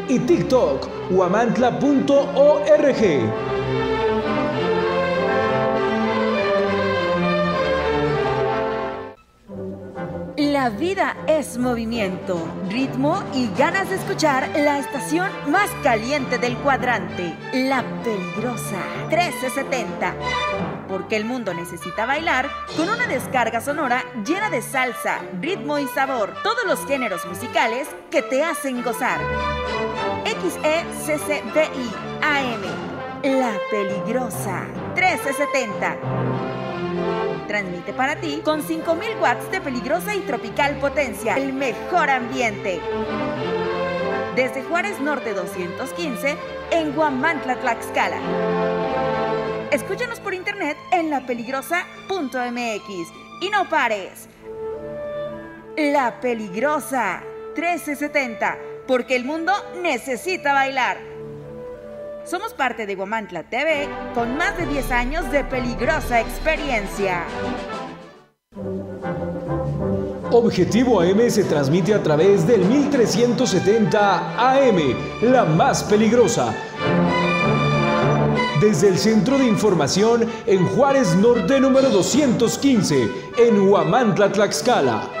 y TikTok huamantla.org. La vida es movimiento, ritmo y ganas de escuchar la estación más caliente del cuadrante, La Peligrosa 1370. Porque el mundo necesita bailar con una descarga sonora llena de salsa, ritmo y sabor, todos los géneros musicales que te hacen gozar. XECCBI AM, La Peligrosa 1370 transmite para ti con 5000 watts de peligrosa y tropical potencia. El mejor ambiente. Desde Juárez Norte 215 en Guamantla, Tlaxcala. Escúchanos por internet en lapeligrosa.mx y no pares. La Peligrosa 1370, porque el mundo necesita bailar. Somos parte de Guamantla TV con más de 10 años de peligrosa experiencia. Objetivo AM se transmite a través del 1370 AM, la más peligrosa. Desde el Centro de Información en Juárez Norte número 215, en Huamantla, Tlaxcala.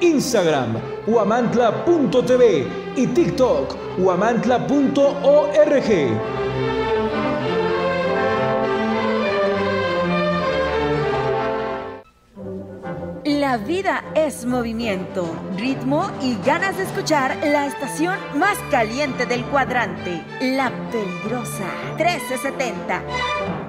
Instagram, huamantla.tv y TikTok, huamantla.org. La vida es movimiento, ritmo y ganas de escuchar la estación más caliente del cuadrante, La Peligrosa 1370.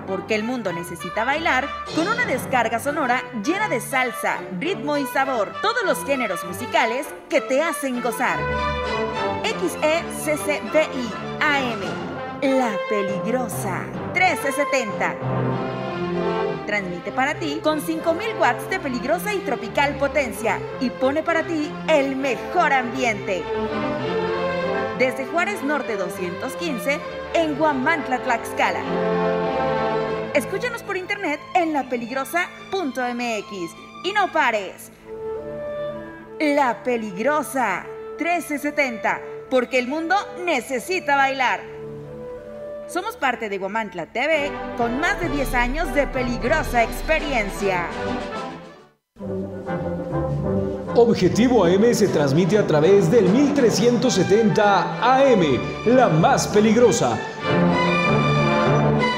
Porque el mundo necesita bailar con una descarga sonora llena de salsa, ritmo y sabor, todos los géneros musicales que te hacen gozar. XECCBI AM. La Peligrosa 1370. Transmite para ti con 5000 watts de peligrosa y tropical potencia y pone para ti el mejor ambiente. Desde Juárez Norte 215 en Guamantla, Tlaxcala. Escúchanos por internet en lapeligrosa.mx y no pares. La Peligrosa 1370, porque el mundo necesita bailar. Somos parte de Guamantla TV con más de 10 años de peligrosa experiencia. Objetivo AM se transmite a través del 1370 AM, la más peligrosa.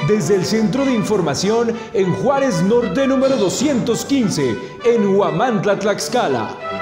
Desde el Centro de Información en Juárez Norte número 215, en Huamantla, Tlaxcala.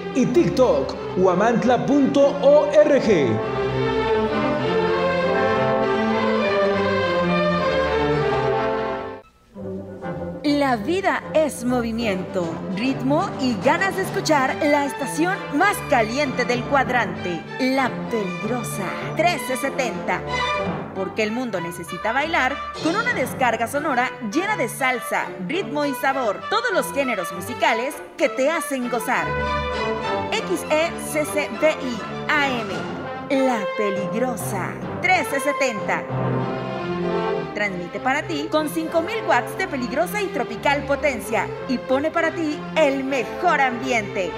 y TikTok, huamantla.org. La vida es movimiento, ritmo y ganas de escuchar la estación más caliente del cuadrante, La Peligrosa 1370. Porque el mundo necesita bailar con una descarga sonora llena de salsa, ritmo y sabor, todos los géneros musicales que te hacen gozar. XECCBI AM, La Peligrosa 1370 transmite para ti con 5000 watts de peligrosa y tropical potencia y pone para ti el mejor ambiente.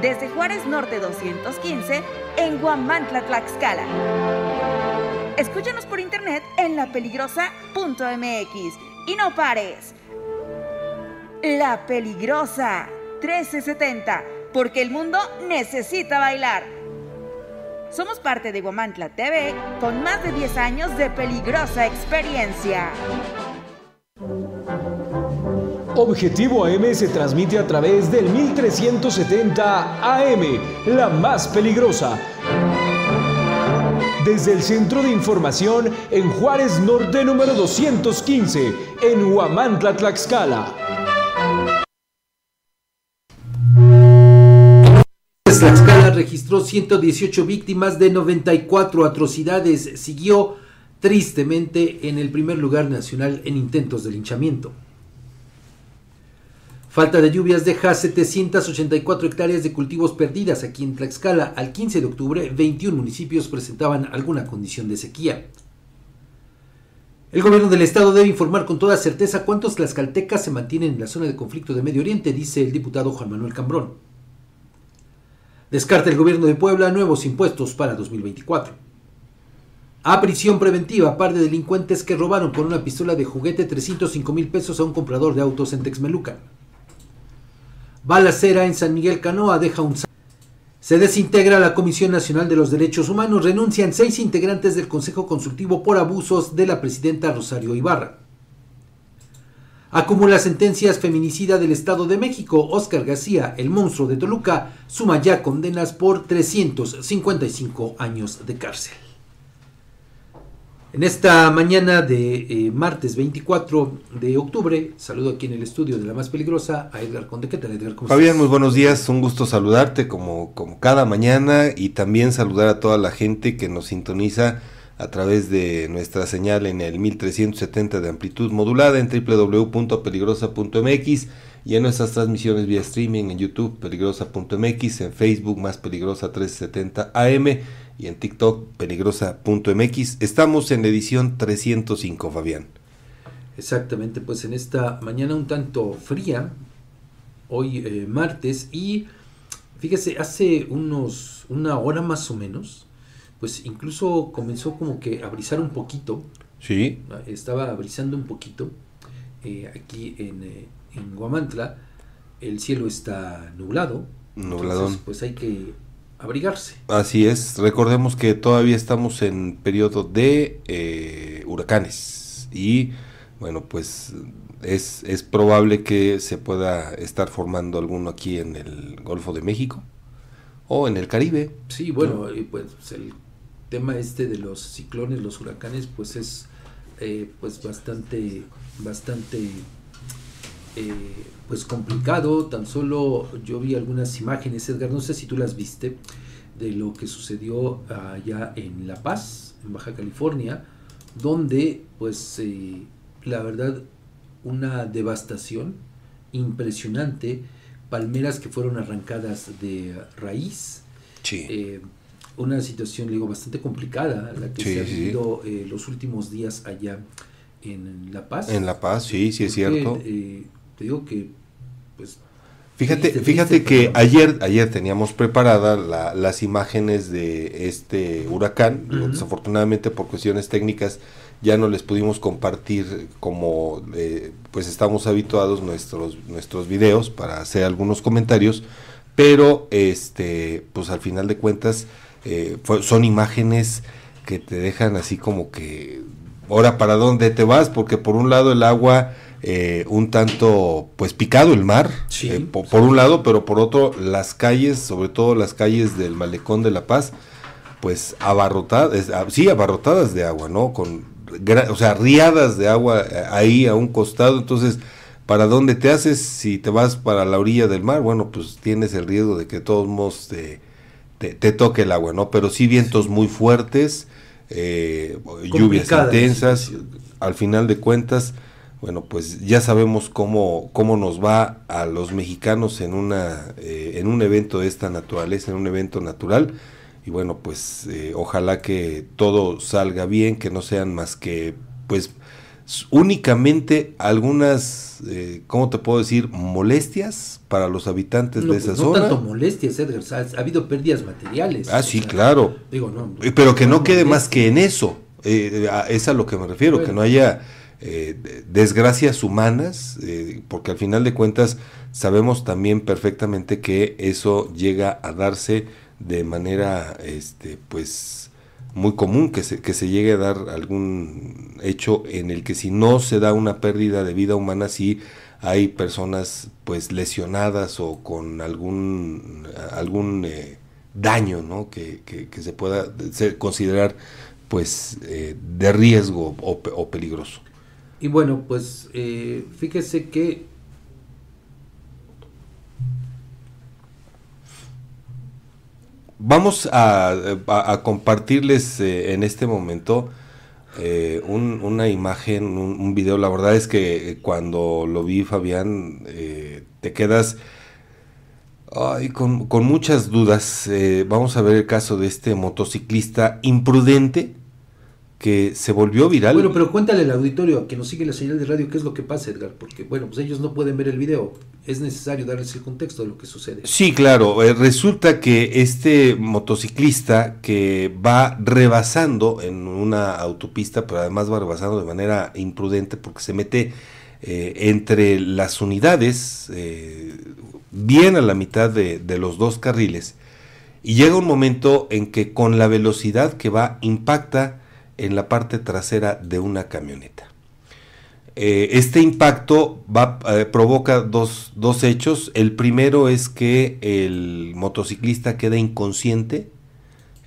Desde Juárez Norte 215 en Guamantla, Tlaxcala. Escúchanos por internet en lapeligrosa.mx y no pares. La Peligrosa 1370, porque el mundo necesita bailar. Somos parte de Guamantla TV con más de 10 años de peligrosa experiencia. Objetivo AM se transmite a través del 1370 AM, la más peligrosa. Desde el Centro de Información en Juárez Norte número 215, en Huamantla, Tlaxcala. Registró 118 víctimas de 94 atrocidades. Siguió tristemente en el primer lugar nacional en intentos de linchamiento. Falta de lluvias deja 784 hectáreas de cultivos perdidas aquí en Tlaxcala. Al 15 de octubre, 21 municipios presentaban alguna condición de sequía. El gobierno del estado debe informar con toda certeza cuántos tlaxcaltecas se mantienen en la zona de conflicto de Medio Oriente, dice el diputado Juan Manuel Cambrón. Descarta el gobierno de Puebla nuevos impuestos para 2024. A prisión preventiva, par de delincuentes que robaron con una pistola de juguete 305 mil pesos a un comprador de autos en Texmelucan. Balacera en San Miguel Canoa deja un... Se desintegra la Comisión Nacional de los Derechos Humanos. Renuncian seis integrantes del Consejo Consultivo por abusos de la presidenta Rosario Ibarra. Acumula sentencias feminicida del Estado de México. Oscar García, el monstruo de Toluca, suma ya condenas por 355 años de cárcel. En esta mañana de eh, martes 24 de octubre, saludo aquí en el estudio de la más peligrosa a Edgar Conde. ¿Qué tal, Edgar? ¿Cómo Fabián, estás? muy buenos días. Un gusto saludarte como, como cada mañana y también saludar a toda la gente que nos sintoniza a través de nuestra señal en el 1370 de amplitud modulada en www.peligrosa.mx y en nuestras transmisiones vía streaming en YouTube peligrosa.mx, en Facebook más peligrosa 370 AM y en TikTok peligrosa.mx. Estamos en la edición 305, Fabián. Exactamente, pues en esta mañana un tanto fría, hoy eh, martes, y fíjese, hace unos, una hora más o menos, pues incluso comenzó como que a brisar un poquito. Sí. Estaba brisando un poquito eh, aquí en, eh, en Guamantla. El cielo está nublado. Nubladón. Entonces, pues hay que abrigarse. Así es, recordemos que todavía estamos en periodo de eh, huracanes y bueno, pues es, es probable que se pueda estar formando alguno aquí en el Golfo de México o en el Caribe. Sí, bueno, y pues el tema este de los ciclones, los huracanes, pues es eh, pues bastante, bastante eh, pues complicado. Tan solo yo vi algunas imágenes, Edgar, no sé si tú las viste, de lo que sucedió allá en La Paz, en Baja California, donde pues eh, la verdad una devastación impresionante, palmeras que fueron arrancadas de raíz. Eh, una situación, digo, bastante complicada, la que Sí, se ha sí. vivido eh, los últimos días allá en La Paz. En La Paz, sí, sí es cierto. eh, te digo que, pues, Fíjate, triste, fíjate triste, que pero- ayer, ayer teníamos preparadas la- las imágenes de este huracán. Desafortunadamente por cuestiones técnicas ya no les pudimos compartir como eh, pues estamos habituados nuestros nuestros videos para hacer algunos comentarios. Pero este pues al final de cuentas eh, fue- son imágenes que te dejan así como que ahora para dónde te vas porque por un lado el agua eh, un tanto pues picado el mar eh, po- por, un lado pero por otro las calles sobre todo las calles del malecón de la paz pues abarrotadas ah, sí abarrotadas de agua no con o sea riadas de agua eh, ahí a un costado. Entonces para dónde te haces si te vas para la orilla del mar bueno pues tienes el riesgo de que todos modos te, te, te toque el agua no pero sí vientos muy fuertes eh, lluvias intensas. al final de cuentas bueno, pues ya sabemos cómo, cómo nos va a los mexicanos en, una, eh, en un evento de esta naturaleza, en un evento natural. Y bueno, pues eh, ojalá que todo salga bien, que no sean más que, pues, únicamente algunas, eh, ¿cómo te puedo decir? Molestias para los habitantes no, de pues, esa no zona. tanto molestias, Edgar, o sea, ha habido pérdidas materiales. Ah, o sí, sea, claro. Digo, no. Eh, Pero que no quede molestias. más que en eso. Eh, a- es a lo que me refiero, que no haya eh, de- desgracias humanas, eh, porque al final de cuentas sabemos también perfectamente que eso llega a darse de manera, este, pues, muy común que se, que se llegue a dar algún hecho en el que si no se da una pérdida de vida humana, sí hay personas pues lesionadas o con algún, algún eh, daño ¿no? que, que, se pueda considerar pues eh, de riesgo o, peligroso. Y bueno, pues eh, fíjese que vamos a, compartirles en este momento una imagen, un, video. La verdad es que cuando lo vi, Fabián, te quedas Ay, con, muchas dudas. Eh, vamos a ver el caso de este motociclista imprudente que se volvió viral. Bueno, pero cuéntale al auditorio que nos sigue la señal de radio qué es lo que pasa, Edgar, porque bueno, pues ellos no pueden ver el video. Es necesario darles el contexto de lo que sucede. Sí, claro. Eh, resulta que este motociclista que va rebasando en una autopista, pero además va rebasando de manera imprudente porque se mete eh, entre las unidades, bien a la mitad de, los dos carriles y llega un momento en que con la velocidad que va impacta en la parte trasera de una camioneta. Eh, este impacto eh, provoca dos, dos, hechos. El primero es que el motociclista queda inconsciente,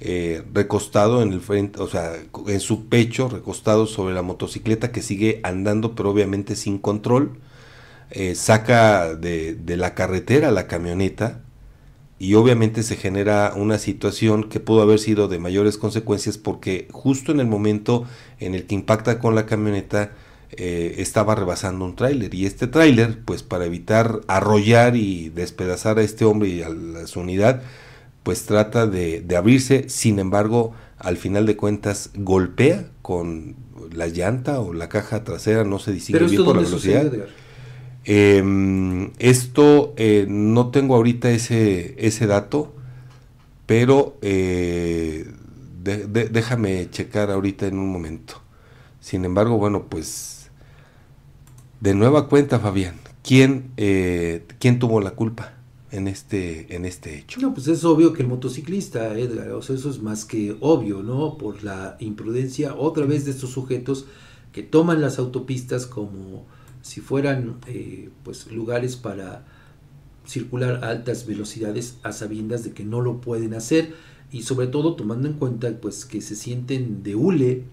eh, recostado en el frente, o sea, en su pecho, recostado sobre la motocicleta que sigue andando, pero obviamente sin control. Saca de, la carretera la camioneta y obviamente se genera una situación que pudo haber sido de mayores consecuencias porque justo en el momento en el que impacta con la camioneta eh, estaba rebasando un tráiler. Y este tráiler pues para evitar arrollar y despedazar a este hombre y a, su unidad pues trata de, abrirse. Sin embargo al final de cuentas golpea con la llanta o la caja trasera no se distingue bien por la velocidad Em, esto eh, no tengo ahorita ese, ese dato, pero eh, déjame checar ahorita en un momento. Sin embargo, bueno, pues de nueva cuenta, Fabián, ¿quién, eh, ¿quién tuvo la culpa? en este, en este hecho. No, pues es obvio que el motociclista, Edgar, o sea, eso es más que obvio, ¿no? Por la imprudencia otra vez de estos sujetos que toman las autopistas como si fueran eh, pues lugares para circular a altas velocidades a sabiendas de que no lo pueden hacer y sobre todo tomando en cuenta pues que se sienten de hule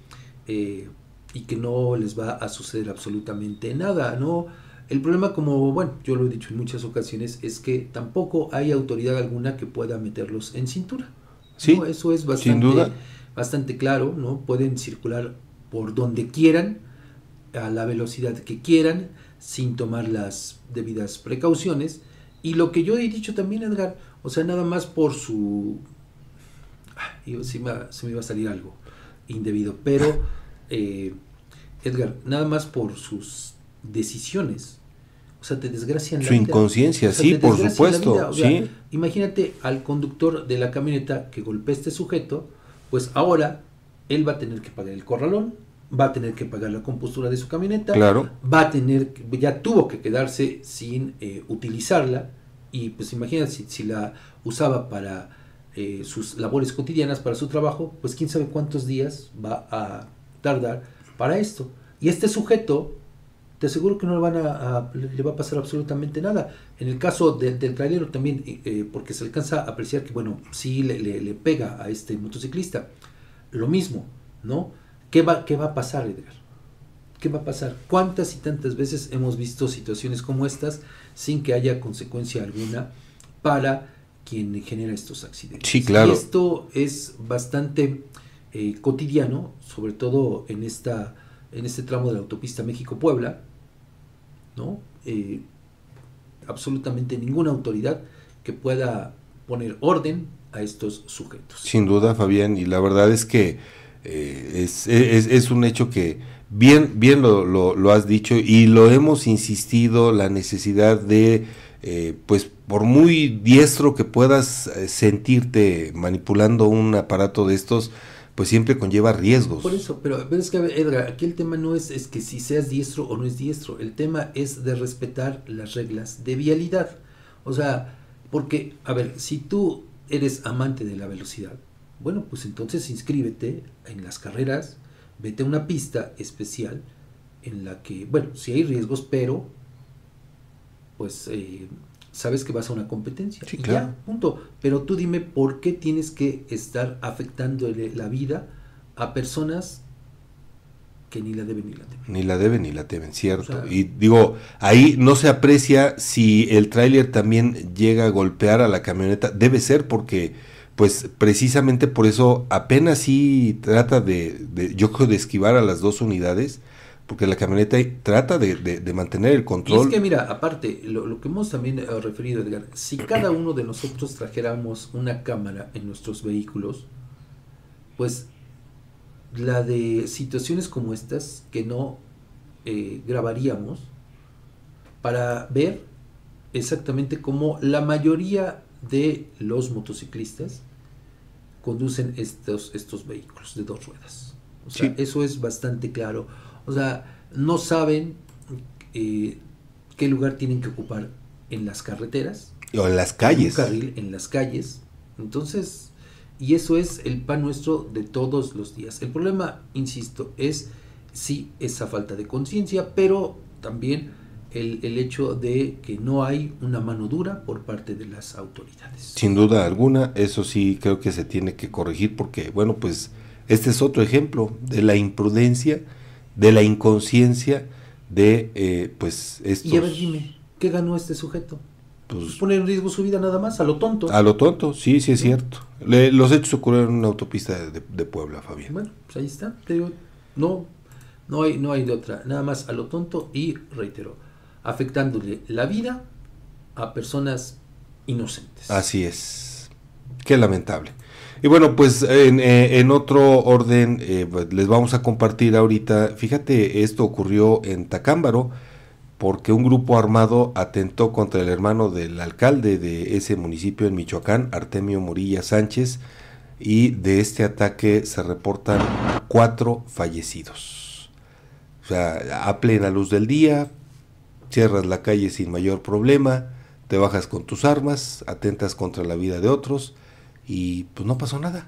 eh, y que no les va a suceder absolutamente nada no el problema como bueno yo lo he dicho en muchas ocasiones es que tampoco hay autoridad alguna que pueda meterlos en cintura sí eso es bastante bastante claro no pueden circular por donde quieran a la velocidad que quieran, sin tomar las debidas precauciones. Y lo que yo he dicho también, Edgar, o sea, nada más por su... Ah, se me, se me iba a salir algo indebido, pero, eh, Edgar, nada más por sus decisiones. O sea, te desgracian Su inconsciencia, sí, por supuesto. sí. Imagínate al conductor de la camioneta que golpea a este sujeto, pues ahora él va a tener que pagar el corralón, va a tener que pagar la compostura de su camioneta, claro. va a tener, ya tuvo que quedarse sin eh, utilizarla y pues imagínate si, la usaba para eh, sus labores cotidianas, para su trabajo, pues quién sabe cuántos días va a tardar para esto. Y este sujeto, te aseguro que no le, van a, le va a pasar absolutamente nada. En el caso del trailero también, eh, porque se alcanza a apreciar que, bueno, sí le, le pega a este motociclista. Lo mismo, ¿no? ¿Qué va, ¿Qué va a pasar, Edgar? ¿Qué va a pasar? ¿Cuántas y tantas veces hemos visto situaciones como estas sin que haya consecuencia alguna para quien genera estos accidentes? Sí, claro. Y esto es bastante eh, cotidiano, sobre todo en, esta, en este tramo de la autopista México-Puebla, ¿no? Eh, absolutamente ninguna autoridad que pueda poner orden a estos sujetos. Sin duda, Fabián, y la verdad es que eh, es, es, un hecho que bien, bien lo, lo, has dicho y lo hemos insistido, la necesidad de, eh, pues por muy diestro que puedas eh, sentirte manipulando un aparato de estos, pues siempre conlleva riesgos. Por eso, pero es que, Edgar, aquí el tema no es, es que si seas diestro o no es diestro, el tema es de respetar las reglas de vialidad. O sea, porque, a ver, si tú eres amante de la velocidad, bueno, pues entonces inscríbete en las carreras, vete a una pista especial en la que, bueno, si hay riesgos, pero pues eh, sabes que vas a una competencia. Sí, claro. ya, punto. Pero tú dime por qué tienes que estar afectándole la vida a personas que ni la deben ni la temen. Ni la deben ni la temen, cierto. O sea- y digo, ahí no se aprecia si el tráiler también llega a golpear a la camioneta. Debe ser porque, pues precisamente por eso apenas sí trata de, de- yo creo, de esquivar a las dos unidades, porque la camioneta trata de, de- de mantener el Y control. es que mira, aparte, lo, lo que hemos también eh, referido, Edgar, si cada uno de nosotros trajéramos una cámara en nuestros vehículos, pues la de situaciones como estas que no eh, grabaríamos para ver exactamente cómo la mayoría de los motociclistas conducen estos, estos vehículos de dos ruedas. O sea, Sí. eso es bastante claro. O sea, no saben eh, qué lugar tienen que ocupar en las carreteras. O en las calles. Un carril en las calles. Entonces, y eso es el pan nuestro de todos los días. El problema, insisto, es sí esa falta de conciencia, pero también el, el hecho de que no hay una mano dura por parte de las autoridades. Sin duda alguna, eso sí creo que se tiene que corregir porque, bueno, pues este es otro ejemplo de la imprudencia, de la inconsciencia de, eh, pues, estos... Y a ver, dime, ¿qué ganó este sujeto? pues, Pone en riesgo su vida nada más, a lo tonto. a lo tonto, sí, sí es cierto. Le- los hechos ocurrieron en una autopista de, de Puebla, Fabián. Bueno, pues ahí está. Te digo, no, no hay, no hay de otra. Nada más a lo tonto y reitero, afectándole la vida a personas inocentes. Así es. Qué lamentable. Y bueno, pues en, eh, otro orden, eh, pues, les vamos a compartir ahorita, fíjate, esto ocurrió en Tacámbaro, porque un grupo armado atentó contra el hermano del alcalde de ese municipio en Michoacán, Artemio Morilla Sánchez, y de este ataque se reportan cuatro fallecidos. O sea, a plena luz del día, cierras la calle sin mayor problema, te bajas con tus armas, atentas contra la vida de otros y pues no pasó nada.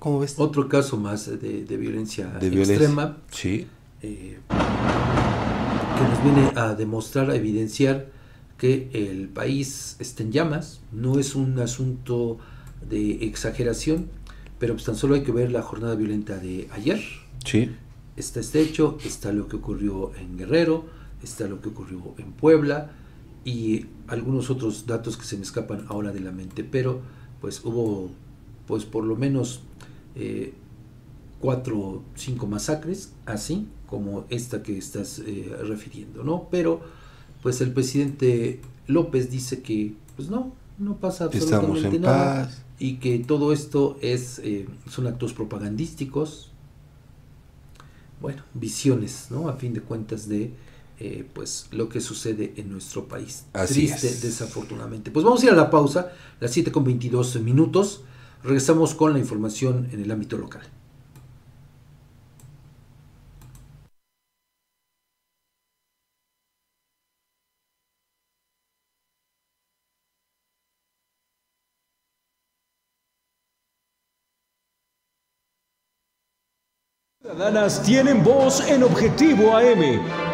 ¿Cómo ves? Otro caso más de, de violencia De violencia. extrema Sí. eh, que nos viene a demostrar, a evidenciar que el país está en llamas. No es un asunto de exageración, pero pues tan solo hay que ver la jornada violenta de ayer. Sí. Está este hecho, está lo que ocurrió en Guerrero, está lo que ocurrió en Puebla y algunos otros datos que se me escapan ahora de la mente, pero pues hubo pues por lo menos eh, cuatro o cinco masacres, así como esta que estás eh, refiriendo, ¿no? Pero pues el presidente López dice que pues no, no pasa Estamos absolutamente en nada paz. y que todo esto es eh, son actos propagandísticos bueno, visiones, ¿no? A fin de cuentas de eh, pues lo que sucede en nuestro país. Así Triste, es. desafortunadamente. Pues vamos a ir a la pausa, las 7 con 22 minutos. Regresamos con la información en el ámbito local. Ciudadanas tienen voz en Objetivo AM.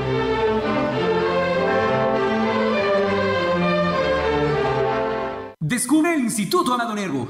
Descubre el Instituto Amado Nervo.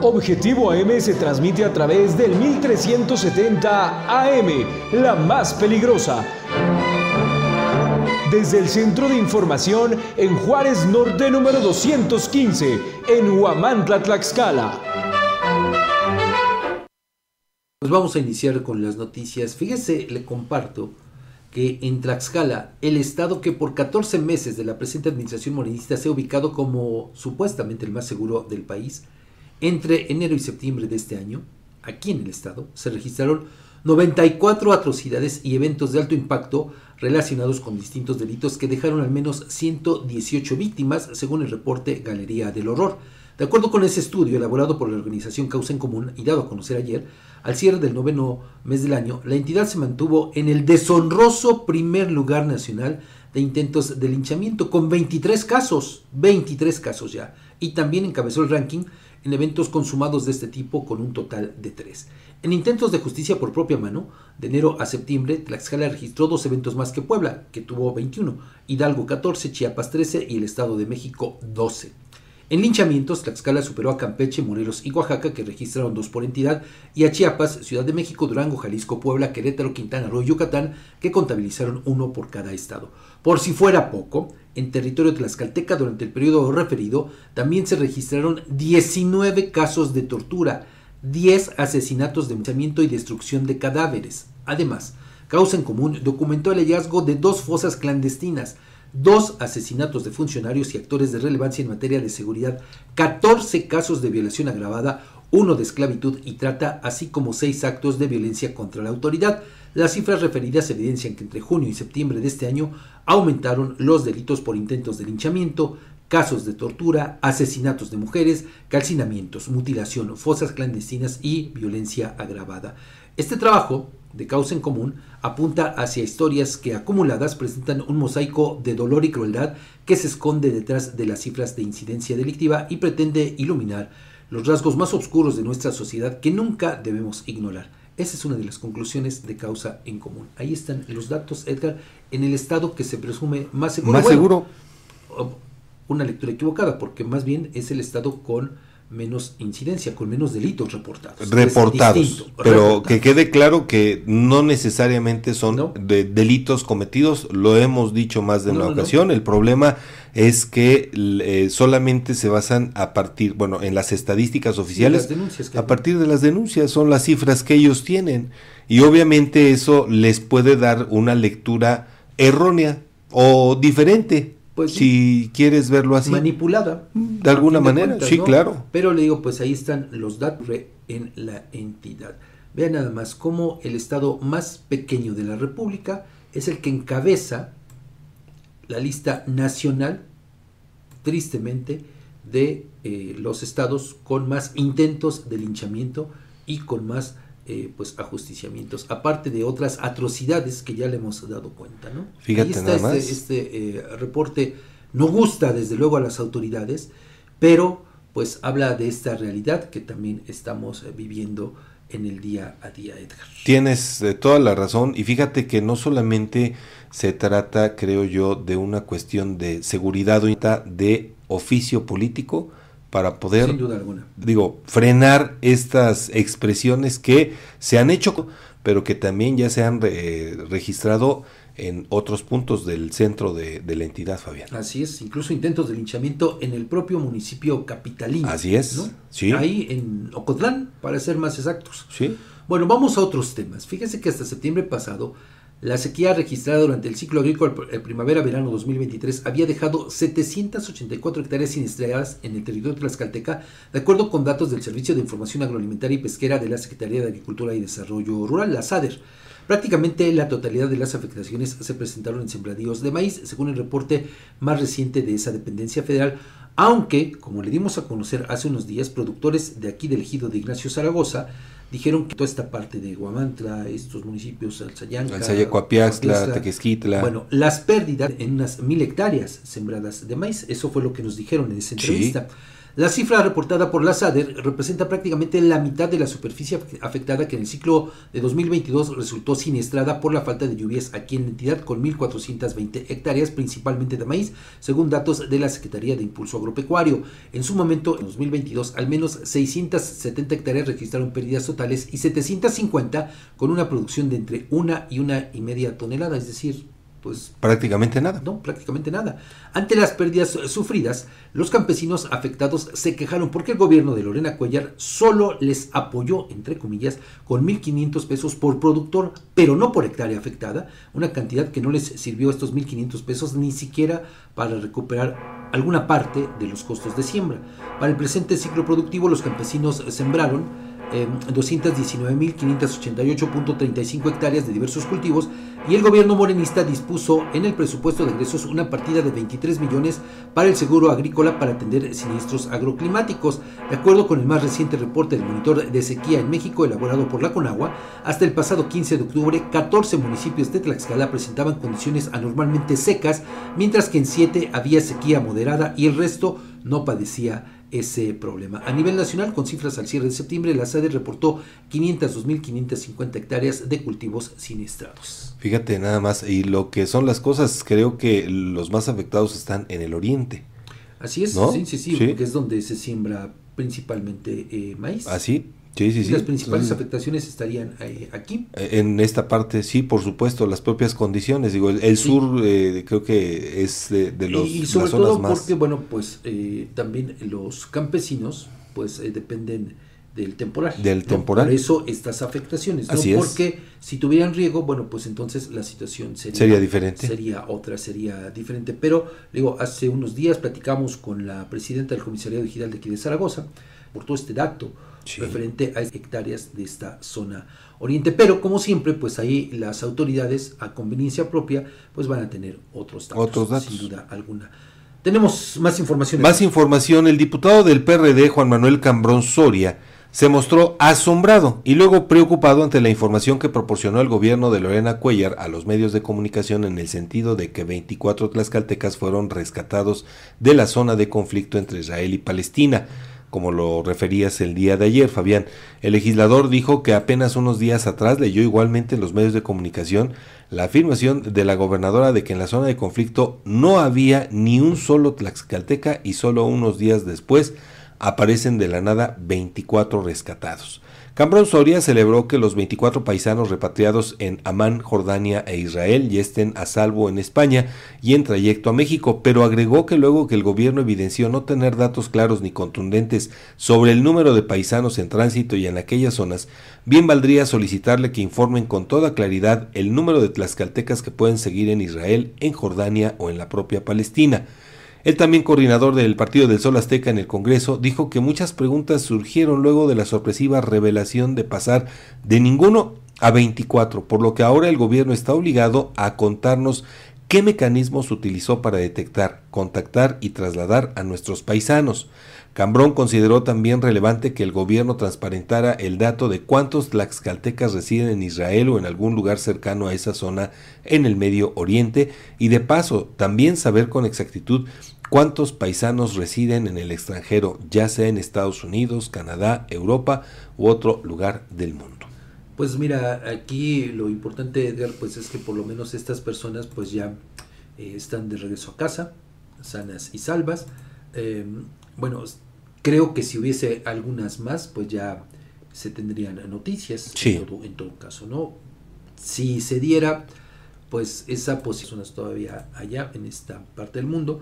Objetivo AM se transmite a través del 1370 AM, la más peligrosa. Desde el Centro de Información en Juárez Norte número 215, en Huamantla, Tlaxcala. Pues vamos a iniciar con las noticias. Fíjese, le comparto que en Tlaxcala, el estado que por 14 meses de la presente administración morenista se ha ubicado como supuestamente el más seguro del país, entre enero y septiembre de este año, aquí en el estado, se registraron 94 atrocidades y eventos de alto impacto relacionados con distintos delitos que dejaron al menos 118 víctimas, según el reporte Galería del Horror. De acuerdo con ese estudio elaborado por la organización Causa en Común y dado a conocer ayer, al cierre del noveno mes del año, la entidad se mantuvo en el deshonroso primer lugar nacional de intentos de linchamiento, con 23 casos, 23 casos ya, y también encabezó el ranking en eventos consumados de este tipo con un total de 3. En intentos de justicia por propia mano, de enero a septiembre, Tlaxcala registró dos eventos más que Puebla, que tuvo 21, Hidalgo 14, Chiapas 13 y el Estado de México 12. En linchamientos, Tlaxcala superó a Campeche, Morelos y Oaxaca, que registraron dos por entidad, y a Chiapas, Ciudad de México, Durango, Jalisco, Puebla, Querétaro, Quintana Roo y Yucatán, que contabilizaron uno por cada estado. Por si fuera poco, en territorio tlaxcalteca durante el periodo referido también se registraron 19 casos de tortura, 10 asesinatos de linchamiento y destrucción de cadáveres. Además, Causa en Común documentó el hallazgo de dos fosas clandestinas, dos asesinatos de funcionarios y actores de relevancia en materia de seguridad, 14 casos de violación agravada, uno de esclavitud y trata, así como seis actos de violencia contra la autoridad. Las cifras referidas evidencian que entre junio y septiembre de este año aumentaron los delitos por intentos de linchamiento, casos de tortura, asesinatos de mujeres, calcinamientos, mutilación, fosas clandestinas y violencia agravada. Este trabajo de causa en común apunta hacia historias que acumuladas presentan un mosaico de dolor y crueldad que se esconde detrás de las cifras de incidencia delictiva y pretende iluminar los rasgos más oscuros de nuestra sociedad que nunca debemos ignorar. Esa es una de las conclusiones de causa en común. Ahí están los datos, Edgar, en el estado que se presume más seguro. Más seguro. Una lectura equivocada, porque más bien es el estado con menos incidencia, con menos delitos reportados. Reportados. pero reportados. que quede claro que no necesariamente son ¿No? de delitos cometidos, lo hemos dicho más de no, una no, ocasión. El problema es que eh, solamente se basan a partir, bueno, en las estadísticas oficiales, sí, a partir de las denuncias, son las cifras que ellos tienen. Y obviamente eso les puede dar una lectura errónea o diferente pues, si quieres verlo así. Manipulada. De alguna manera, cuentas, sí, ¿no? claro. Pero le digo, pues ahí están los datos en la entidad. Vean nada más cómo el estado más pequeño de la República es el que encabeza la lista nacional, tristemente, de eh, los estados con más intentos de linchamiento y con más eh, pues ajusticiamientos, aparte de otras atrocidades que ya le hemos dado cuenta, ¿no? Fíjate Ahí está nada este, más. este eh, reporte, no gusta desde luego a las autoridades, pero pues habla de esta realidad que también estamos eh, viviendo en el día a día, Edgar. Tienes eh, toda la razón y fíjate que no solamente se trata, creo yo, de una cuestión de seguridad o de oficio político para poder, Sin duda alguna. digo, frenar estas expresiones que se han hecho, pero que también ya se han registrado en otros puntos del centro de, de, la entidad, Fabián. Así es, incluso intentos de linchamiento en el propio municipio capitalino. Así es, ¿no? sí. Ahí en Ocotlán, para ser más exactos. Sí. Bueno, vamos a otros temas. Fíjese que hasta septiembre pasado, la sequía registrada durante el ciclo agrícola primavera-verano 2023 había dejado 784 hectáreas siniestradas en el territorio Tlaxcalteca, de acuerdo con datos del Servicio de Información Agroalimentaria y Pesquera de la Secretaría de Agricultura y Desarrollo Rural, la SADER. Prácticamente la totalidad de las afectaciones se presentaron en sembradíos de maíz, según el reporte más reciente de esa dependencia federal, aunque, como le dimos a conocer hace unos días, productores de aquí del ejido de Ignacio Zaragoza dijeron que toda esta parte de Guamantla, estos municipios, Alzayanca, Alzayacuapiaxtla, Tequesquitla. Bueno, las pérdidas en unas mil hectáreas sembradas de maíz, eso fue lo que nos dijeron en esa entrevista. Sí. La cifra reportada por la SADER representa prácticamente la mitad de la superficie afectada que en el ciclo de 2022 resultó siniestrada por la falta de lluvias aquí en la entidad con 1.420 hectáreas, principalmente de maíz, según datos de la Secretaría de Impulso Agropecuario. En su momento, en 2022, al menos 670 hectáreas registraron pérdidas totales y 750 con una producción de entre una y una y media tonelada, es decir, pues prácticamente nada. No, prácticamente nada. Ante las pérdidas sufridas, los campesinos afectados se quejaron porque el gobierno de Lorena Cuellar solo les apoyó, entre comillas, con 1.500 pesos por productor, pero no por hectárea afectada, una cantidad que no les sirvió estos 1.500 pesos ni siquiera para recuperar alguna parte de los costos de siembra. Para el presente ciclo productivo, los campesinos sembraron eh, 219.588.35 hectáreas de diversos cultivos y el gobierno morenista dispuso en el presupuesto de egresos una partida de 23 millones para el seguro agrícola para atender siniestros agroclimáticos. De acuerdo con el más reciente reporte del monitor de sequía en México elaborado por la Conagua, hasta el pasado 15 de octubre 14 municipios de Tlaxcala presentaban condiciones anormalmente secas, mientras que en 7 había sequía moderada y el resto no padecía ese problema. A nivel nacional, con cifras al cierre de septiembre, la SADE reportó 502.550 hectáreas de cultivos siniestrados. Fíjate nada más, y lo que son las cosas, creo que los más afectados están en el oriente. Así es, ¿no? sí, sí, sí, Sí. porque es donde se siembra principalmente eh, maíz. Así, sí, sí, Y sí. Las principales afectaciones estarían eh, aquí. En esta parte, sí, por supuesto, las propias condiciones. Digo, el, el sur eh, creo que es de, de los, y, y sobre las zonas todo más... porque, bueno, pues eh, también los campesinos, pues eh, dependen del temporal. Del ¿no? temporal. Por eso estas afectaciones, ¿no? Así es. Porque si tuvieran riego, bueno, pues entonces la situación sería, Sería diferente. Sería otra, sería diferente. Pero, digo, hace unos días platicamos con la presidenta del Comisariado Digital de aquí de Zaragoza, por todo este dato referente a hectáreas de esta zona oriente. Pero, como siempre, pues ahí las autoridades, a conveniencia propia, pues van a tener otros datos. Otros datos. Sin duda alguna. Tenemos más información. Más información, el diputado del PRD, Juan Manuel Cambrón Soria, se mostró asombrado y luego preocupado ante la información que proporcionó el gobierno de Lorena Cuellar a los medios de comunicación en el sentido de que 24 tlaxcaltecas fueron rescatados de la zona de conflicto entre Israel y Palestina. Como lo referías el día de ayer, Fabián, el legislador dijo que apenas unos días atrás leyó igualmente en los medios de comunicación la afirmación de la gobernadora de que en la zona de conflicto no había ni un solo tlaxcalteca y solo unos días después aparecen de la nada 24 rescatados. Cambrón Soria celebró que los 24 paisanos repatriados en Amán, Jordania e Israel ya estén a salvo en España y en trayecto a México, pero agregó que luego que el gobierno evidenció no tener datos claros ni contundentes sobre el número de paisanos en tránsito y en aquellas zonas, bien valdría solicitarle que informen con toda claridad el número de tlaxcaltecas que pueden seguir en Israel, en Jordania o en la propia Palestina. El también coordinador del Partido del Sol Azteca en el Congreso dijo que muchas preguntas surgieron luego de la sorpresiva revelación de pasar de ninguno a 24, por lo que ahora el gobierno está obligado a contarnos ¿Qué mecanismos utilizó para detectar, contactar y trasladar a nuestros paisanos? Cambrón consideró también relevante que el gobierno transparentara el dato de cuántos tlaxcaltecas residen en Israel o en algún lugar cercano a esa zona en el Medio Oriente y de paso también saber con exactitud cuántos paisanos residen en el extranjero, ya sea en Estados Unidos, Canadá, Europa u otro lugar del mundo. Pues mira, aquí lo importante, Edgar, pues es que por lo menos estas personas pues ya eh, están de regreso a casa, sanas y salvas. Eh, bueno, creo que si hubiese algunas más, pues ya se tendrían noticias en, todo, en, todo, caso, ¿no? Si se diera, pues esa posición es todavía allá en esta parte del mundo,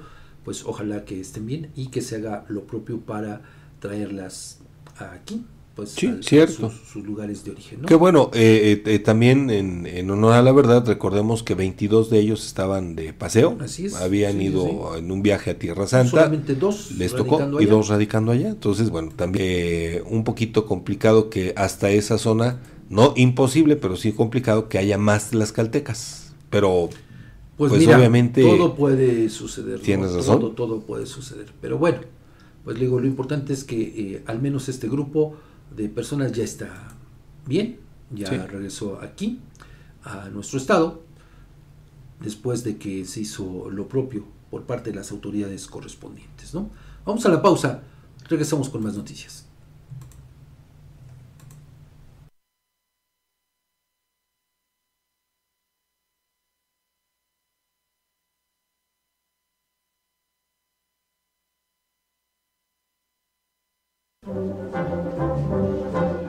pues ojalá que estén bien y que se haga lo propio para traerlas aquí pues, sí, cierto. Sus, lugares de origen. ¿no? Que bueno, eh, eh, también en, honor a la verdad, recordemos que 22 de ellos estaban de paseo, Así es, habían ido en un viaje a Tierra Santa, solamente dos les tocó y dos radicando allá, entonces bueno, también eh, un poquito complicado que hasta esa zona, no imposible, pero sí complicado que haya más las caltecas, pero pues, pues obviamente todo puede suceder, tienes razón, todo, todo puede suceder, pero bueno, pues digo, lo importante es que al menos este grupo de personas ya está bien, ya regresó aquí, a nuestro estado, después de que se hizo lo propio por parte de las autoridades correspondientes. ¿no? Vamos a la pausa, regresamos con más noticias.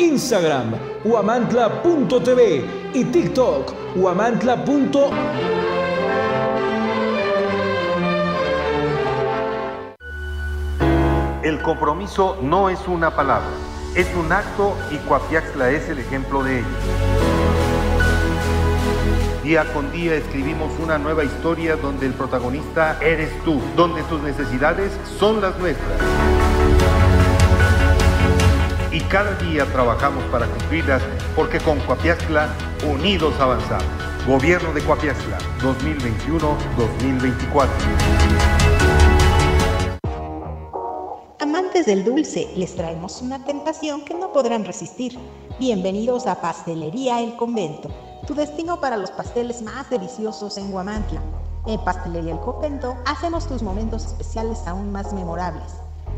Instagram, guamantla.tv y TikTok, Huamantla. El compromiso no es una palabra, es un acto y Coapiaxla es el ejemplo de ello. Día con día escribimos una nueva historia donde el protagonista eres tú, donde tus necesidades son las nuestras. Cada día trabajamos para cumplirlas porque con Coapiaxla unidos avanzamos. Gobierno de Coapiaxla 2021-2024. Amantes del dulce, les traemos una tentación que no podrán resistir. Bienvenidos a Pastelería El Convento, tu destino para los pasteles más deliciosos en Guamantla. En Pastelería El Convento hacemos tus momentos especiales aún más memorables.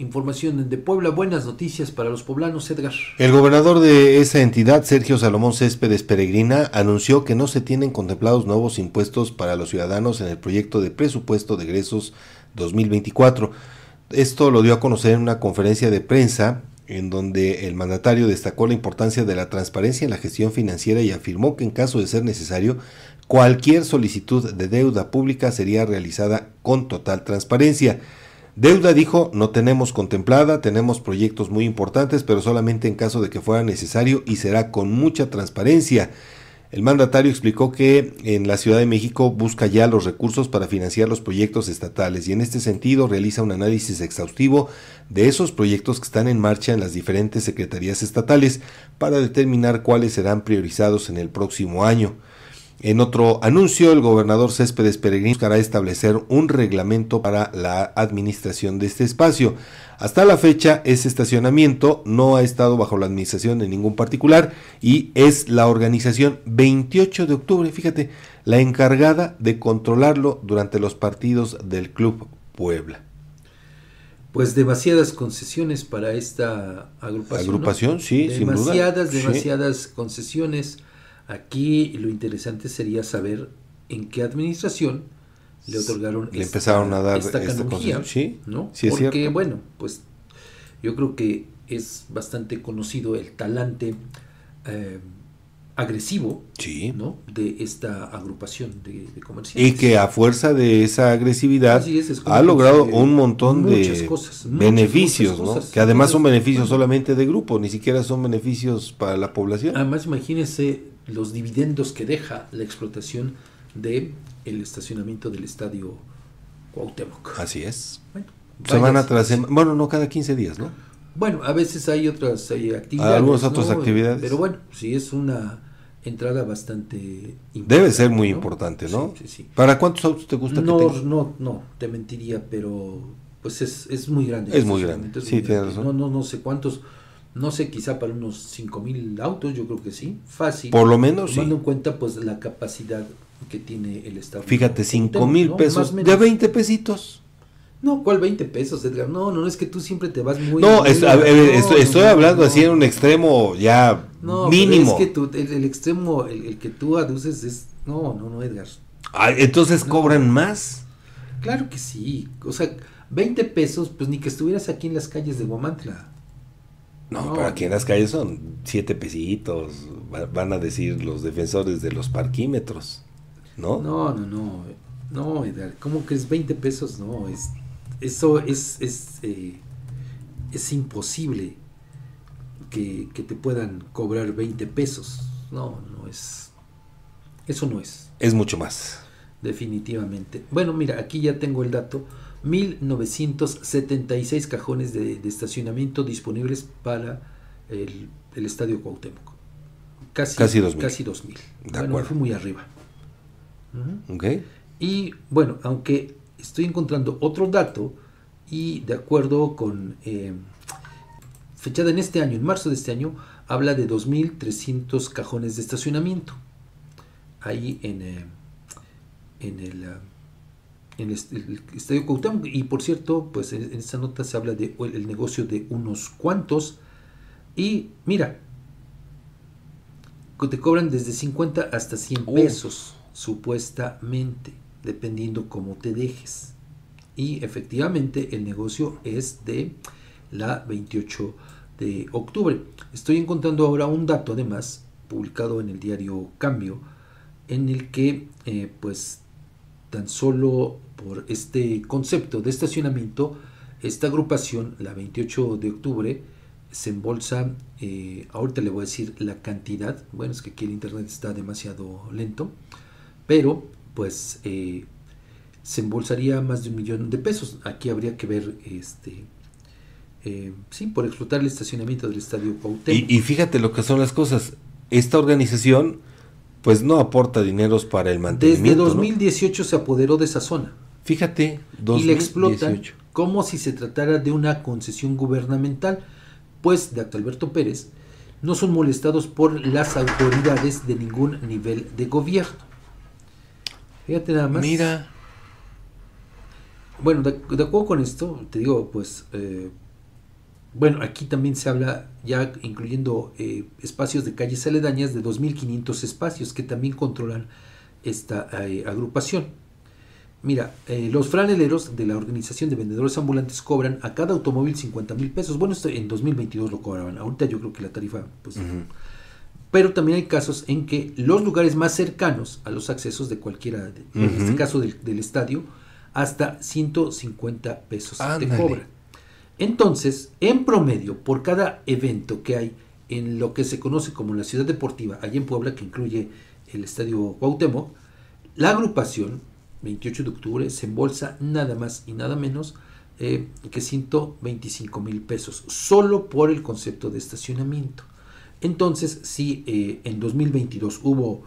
Información de Puebla, buenas noticias para los poblanos, Edgar. El gobernador de esa entidad, Sergio Salomón Céspedes Peregrina, anunció que no se tienen contemplados nuevos impuestos para los ciudadanos en el proyecto de presupuesto de egresos 2024. Esto lo dio a conocer en una conferencia de prensa en donde el mandatario destacó la importancia de la transparencia en la gestión financiera y afirmó que en caso de ser necesario, cualquier solicitud de deuda pública sería realizada con total transparencia. Deuda dijo, no tenemos contemplada, tenemos proyectos muy importantes, pero solamente en caso de que fuera necesario y será con mucha transparencia. El mandatario explicó que en la Ciudad de México busca ya los recursos para financiar los proyectos estatales y en este sentido realiza un análisis exhaustivo de esos proyectos que están en marcha en las diferentes secretarías estatales para determinar cuáles serán priorizados en el próximo año. En otro anuncio, el gobernador Céspedes Peregrín buscará establecer un reglamento para la administración de este espacio. Hasta la fecha, ese estacionamiento no ha estado bajo la administración de ningún particular y es la organización 28 de octubre, fíjate, la encargada de controlarlo durante los partidos del Club Puebla. Pues demasiadas concesiones para esta agrupación. Agrupación, ¿no? sí, sin duda. Demasiadas, Sí. demasiadas concesiones. Aquí lo interesante sería saber en qué administración le otorgaron Le empezaron a dar esta esta sí, ¿no? sí es Porque, cierto. bueno, pues yo creo que es bastante conocido el talante eh, agresivo ¿no? de esta agrupación de, de comerciantes. Y que a fuerza de esa agresividad es, es ha logrado un montón de cosas, beneficios, muchas ¿no? cosas. que además son beneficios solamente de grupo, ni siquiera son beneficios para la población. Además, imagínense los dividendos que deja la explotación de el estacionamiento del estadio Cuauhtémoc. Así es. Bueno, Semana tras semana, bueno, no cada 15 días, ¿no? Bueno, a veces hay otras hay actividades. Algunas otras actividades. Pero bueno, sí es una entrada bastante Debe ser muy ¿no? importante, ¿no? Sí, sí, sí. ¿Para cuántos autos te gusta no, que tenga? No, no, te mentiría, pero pues es, es muy grande. Es muy grande, es sí, muy tienes razón. No, no, no sé cuántos, no sé, quizá para unos 5000 autos, yo creo que sí, fácil. Por lo menos, Tomando sí. en cuenta pues la capacidad que tiene el estado. Fíjate, 5 mil ¿no? pesos, de menos. 20 pesitos. No, ¿cuál 20 pesos, Edgar? No, no, es que tú siempre te vas muy... No, muy es- a ver, no, estoy, estoy no, hablando así en un extremo ya mínimo. es que tú- el, el extremo, el, el que tú aduces es... No, no, no, Edgar. Ah, entonces cobran más. Claro que sí. O sea, 20 pesos, pues ni que estuvieras aquí en las calles de Guamantla. No, pero aquí en las calles son 7 pesitos, va- van a decir los defensores de los parquímetros, ¿no? No, no, no. No, ¿cómo que es 20 pesos? No, es eso es es, eh, es imposible que, que te puedan cobrar 20 pesos. No, no es. Eso no es. Es mucho más. Definitivamente. Bueno, mira, aquí ya tengo el dato. 1976 cajones de, de estacionamiento disponibles para el, el estadio Cuauhtémoc. Casi, Casi 2000. Casi 2000. De bueno, acuerdo. fue muy arriba. ¿Ok? Y bueno, aunque estoy encontrando otro dato y de acuerdo con eh, fechada en este año, en marzo de este año, habla de 2.300 cajones de estacionamiento. Ahí en, eh, en el, ah, en el, est- el Estadio Cuauhtémoc. Y por cierto, pues en, en esta nota se habla de el, negocio de unos cuantos. Y mira, te cobran desde 50 hasta 100 pesos, supuestamente, dependiendo cómo te dejes. Y efectivamente el negocio es de la 28 de octubre. Estoy encontrando ahora un dato, además, publicado en el diario Cambio, en el que, eh, pues, tan solo por este concepto de estacionamiento, esta agrupación, la 28 de octubre, se embolsa, eh, ahorita le voy a decir la cantidad, bueno, es que aquí el internet está demasiado lento, pero pues eh, se embolsaría más de un millón de pesos. Aquí habría que ver, este, eh, sí, por explotar el estacionamiento del estadio Cuauhtémoc. Y, y fíjate lo que son las cosas. Esta organización, pues no aporta dineros para el Desde mantenimiento. ¿no? 2018 se apoderó de esa zona. Fíjate, y la explotan 2018. como si se tratara de una concesión gubernamental, pues de Alberto Pérez no son molestados por las autoridades de ningún nivel de gobierno. Fíjate nada más. Mira. Bueno, de, de acuerdo con esto, te digo, pues, eh, bueno, aquí también se habla, ya incluyendo eh, espacios de calles aledañas, de 2.500 espacios que también controlan esta eh, agrupación. Mira, eh, los franeleros de la Organización de Vendedores Ambulantes cobran a cada automóvil 50 mil pesos. Bueno, esto en 2022 lo cobraban. Ahorita yo creo que la tarifa, pues... Pero también hay casos en que los lugares más cercanos a los accesos de cualquiera, de- en este caso del, del estadio, hasta 150 pesos te cobran. Entonces, en promedio, por cada evento que hay en lo que se conoce como la ciudad deportiva, allá en Puebla, que incluye el estadio Cuauhtémoc, la agrupación 28 de octubre se embolsa nada más y nada menos eh, que 125 mil pesos, solo por el concepto de estacionamiento. Entonces, si eh, en 2022 hubo,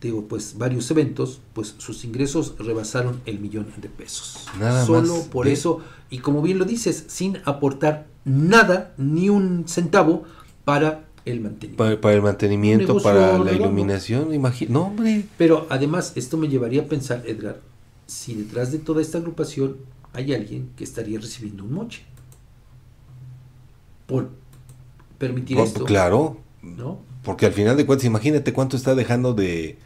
digo, pues varios eventos, pues sus ingresos rebasaron el millón de pesos. Nada solo más. por Ve. eso, y como bien lo dices, sin aportar nada, ni un centavo para el mantenimiento. Para, para el mantenimiento, para la iluminación, imagino. No, hombre. Pero además, esto me llevaría a pensar, Edgar, si detrás de toda esta agrupación hay alguien que estaría recibiendo un moche. Por permitir Por- esto. claro. ¿No? Porque al final de cuentas, imagínate cuánto está dejando de,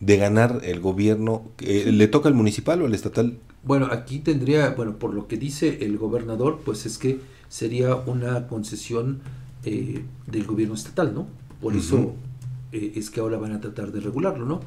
de ganar el gobierno. Eh, ¿Le toca al municipal o al estatal? Bueno, aquí tendría, bueno, por lo que dice el gobernador, pues es que sería una concesión eh, del gobierno estatal, ¿no? Por eso eh, es que ahora van a tratar de regularlo, ¿no?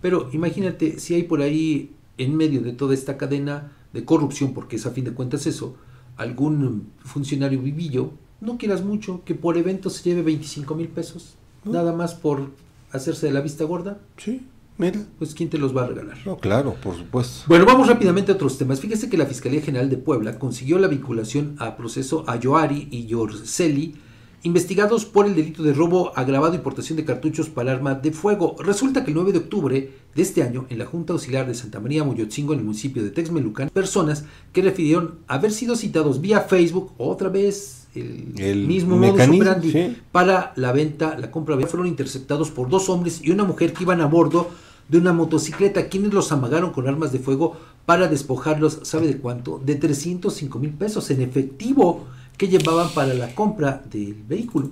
Pero imagínate si hay por ahí, en medio de toda esta cadena de corrupción, porque es a fin de cuentas eso, algún funcionario vivillo, no quieras mucho, que por evento se lleve 25 mil pesos, nada más por hacerse de la vista gorda. Sí, mira. Pues ¿quién te los va a regalar? No, claro, por supuesto. Bueno, vamos rápidamente a otros temas. Fíjese que la Fiscalía General de Puebla consiguió la vinculación a proceso a Yoari y Yorceli, investigados por el delito de robo agravado y portación de cartuchos para arma de fuego. Resulta que el 9 de octubre de este año, en la Junta Auxiliar de Santa María Moyotzingo, en el municipio de Texmelucan, personas que refirieron haber sido citados vía Facebook, otra vez el, El mismo modus mecanismo, operandi, sí. para la venta, la compra, fueron interceptados por dos hombres y una mujer que iban a bordo de una motocicleta, quienes los amagaron con armas de fuego para despojarlos, ¿sabe de cuánto? De 305 mil pesos en efectivo que llevaban para la compra del vehículo.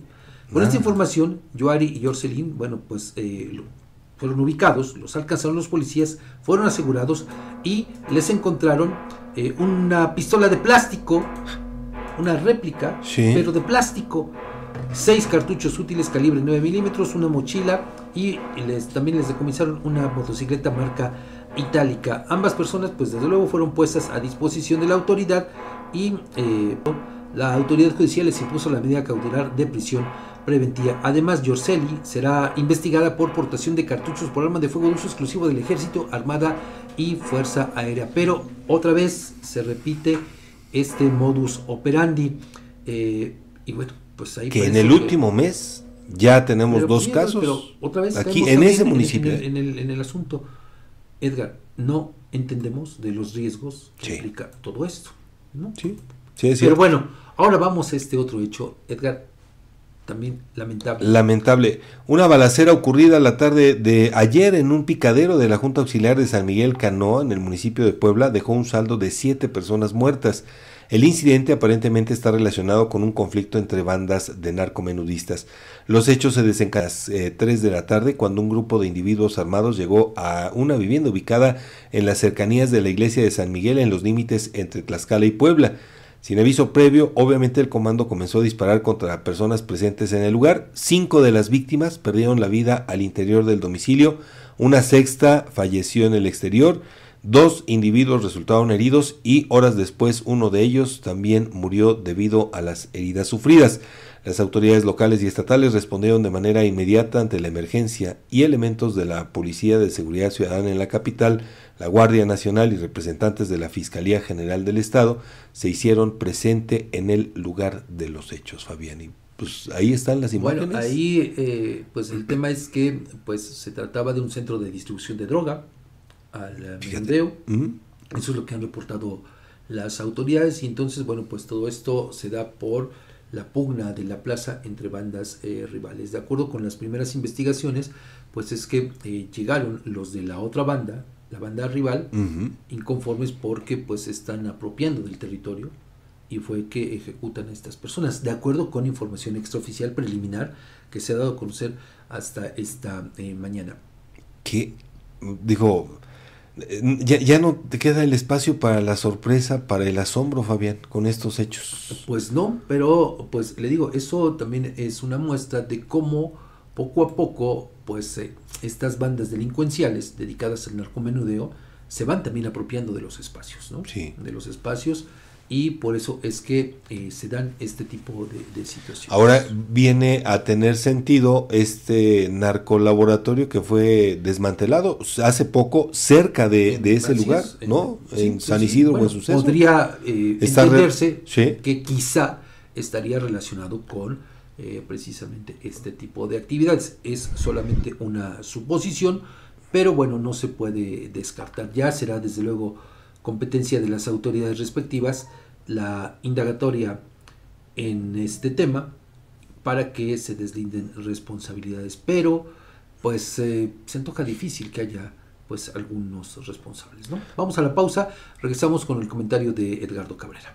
Con Ah. esta información, Joari y Jorcelín, bueno, pues eh, lo- fueron ubicados, los alcanzaron los policías, fueron asegurados y les encontraron eh, una pistola de plástico, una réplica, Sí. pero de plástico, seis cartuchos útiles calibre 9 milímetros, una mochila y les, también les decomisaron una motocicleta marca itálica. Ambas personas, pues desde luego, fueron puestas a disposición de la autoridad y eh, la autoridad judicial les impuso la medida cautelar de prisión preventiva. Además, Yorceli será investigada por portación de cartuchos por armas de fuego de uso exclusivo del Ejército, Armada y Fuerza Aérea. Pero otra vez se repite este modus operandi. eh, y bueno, pues ahí Que en el último mes ya tenemos pero, dos casos. pero otra vez aquí en ese municipio. En, el, en el- en el asunto. Edgar, no entendemos de los riesgos que implica todo esto. ¿no? Sí, Pero bueno, ahora vamos a este otro hecho, Edgar, también lamentable. Lamentable. Una balacera ocurrida la tarde de ayer en un picadero de la Junta Auxiliar de San Miguel Canoa, en el municipio de Puebla, dejó un saldo de siete personas muertas. El incidente aparentemente está relacionado con un conflicto entre bandas de narcomenudistas. Los hechos se desencadenaron a las eh, 3 de la tarde cuando un grupo de individuos armados llegó a una vivienda ubicada en las cercanías de la iglesia de San Miguel en los límites entre Tlaxcala y Puebla. Sin aviso previo, obviamente el comando comenzó a disparar contra personas presentes en el lugar. Cinco de las víctimas perdieron la vida al interior del domicilio, una sexta falleció en el exterior, dos individuos resultaron heridos y horas después uno de ellos también murió debido a las heridas sufridas. Las autoridades locales y estatales respondieron de manera inmediata ante la emergencia y elementos de la Policía de Seguridad Ciudadana en la capital, la Guardia Nacional y representantes de la Fiscalía General del Estado se hicieron presente en el lugar de los hechos, Fabián. Y pues ahí están las imágenes. Bueno, ahí eh, pues el tema es que pues se trataba de un centro de distribución de droga al eh, mercadeo. Ujú. Eso es lo que han reportado las autoridades y entonces bueno pues todo esto se da por la pugna de la plaza entre bandas eh, rivales. De acuerdo con las primeras investigaciones pues es que eh, llegaron los de la otra banda, la banda rival, inconformes porque pues se están apropiando del territorio y fue que ejecutan a estas personas, de acuerdo con información extraoficial preliminar que se ha dado a conocer hasta esta eh, mañana. que digo ya, ya no te queda el espacio para la sorpresa, para el asombro, Fabián, con estos hechos. Pues no, pero pues le digo, eso también es una muestra de cómo poco a poco pues eh, estas bandas delincuenciales dedicadas al narcomenudeo se van también apropiando de los espacios, ¿no? Sí. De los espacios y por eso es que eh, se dan este tipo de, de, situaciones. Ahora viene a tener sentido este narcolaboratorio que fue desmantelado hace poco cerca de, de ese lugar, es, ¿no? Sí, en San sí. Isidro Bueno, o en Suceso. Podría eh, re- entenderse Sí. que quizá estaría relacionado con eh, precisamente este tipo de actividades. Es solamente una suposición, pero bueno, no se puede descartar. Ya será desde luego competencia de las autoridades respectivas la indagatoria en este tema para que se deslinden responsabilidades. Pero pues eh, se antoja difícil que haya pues algunos responsables. ¿no? Vamos a la pausa, regresamos con el comentario de Edgardo Cabrera.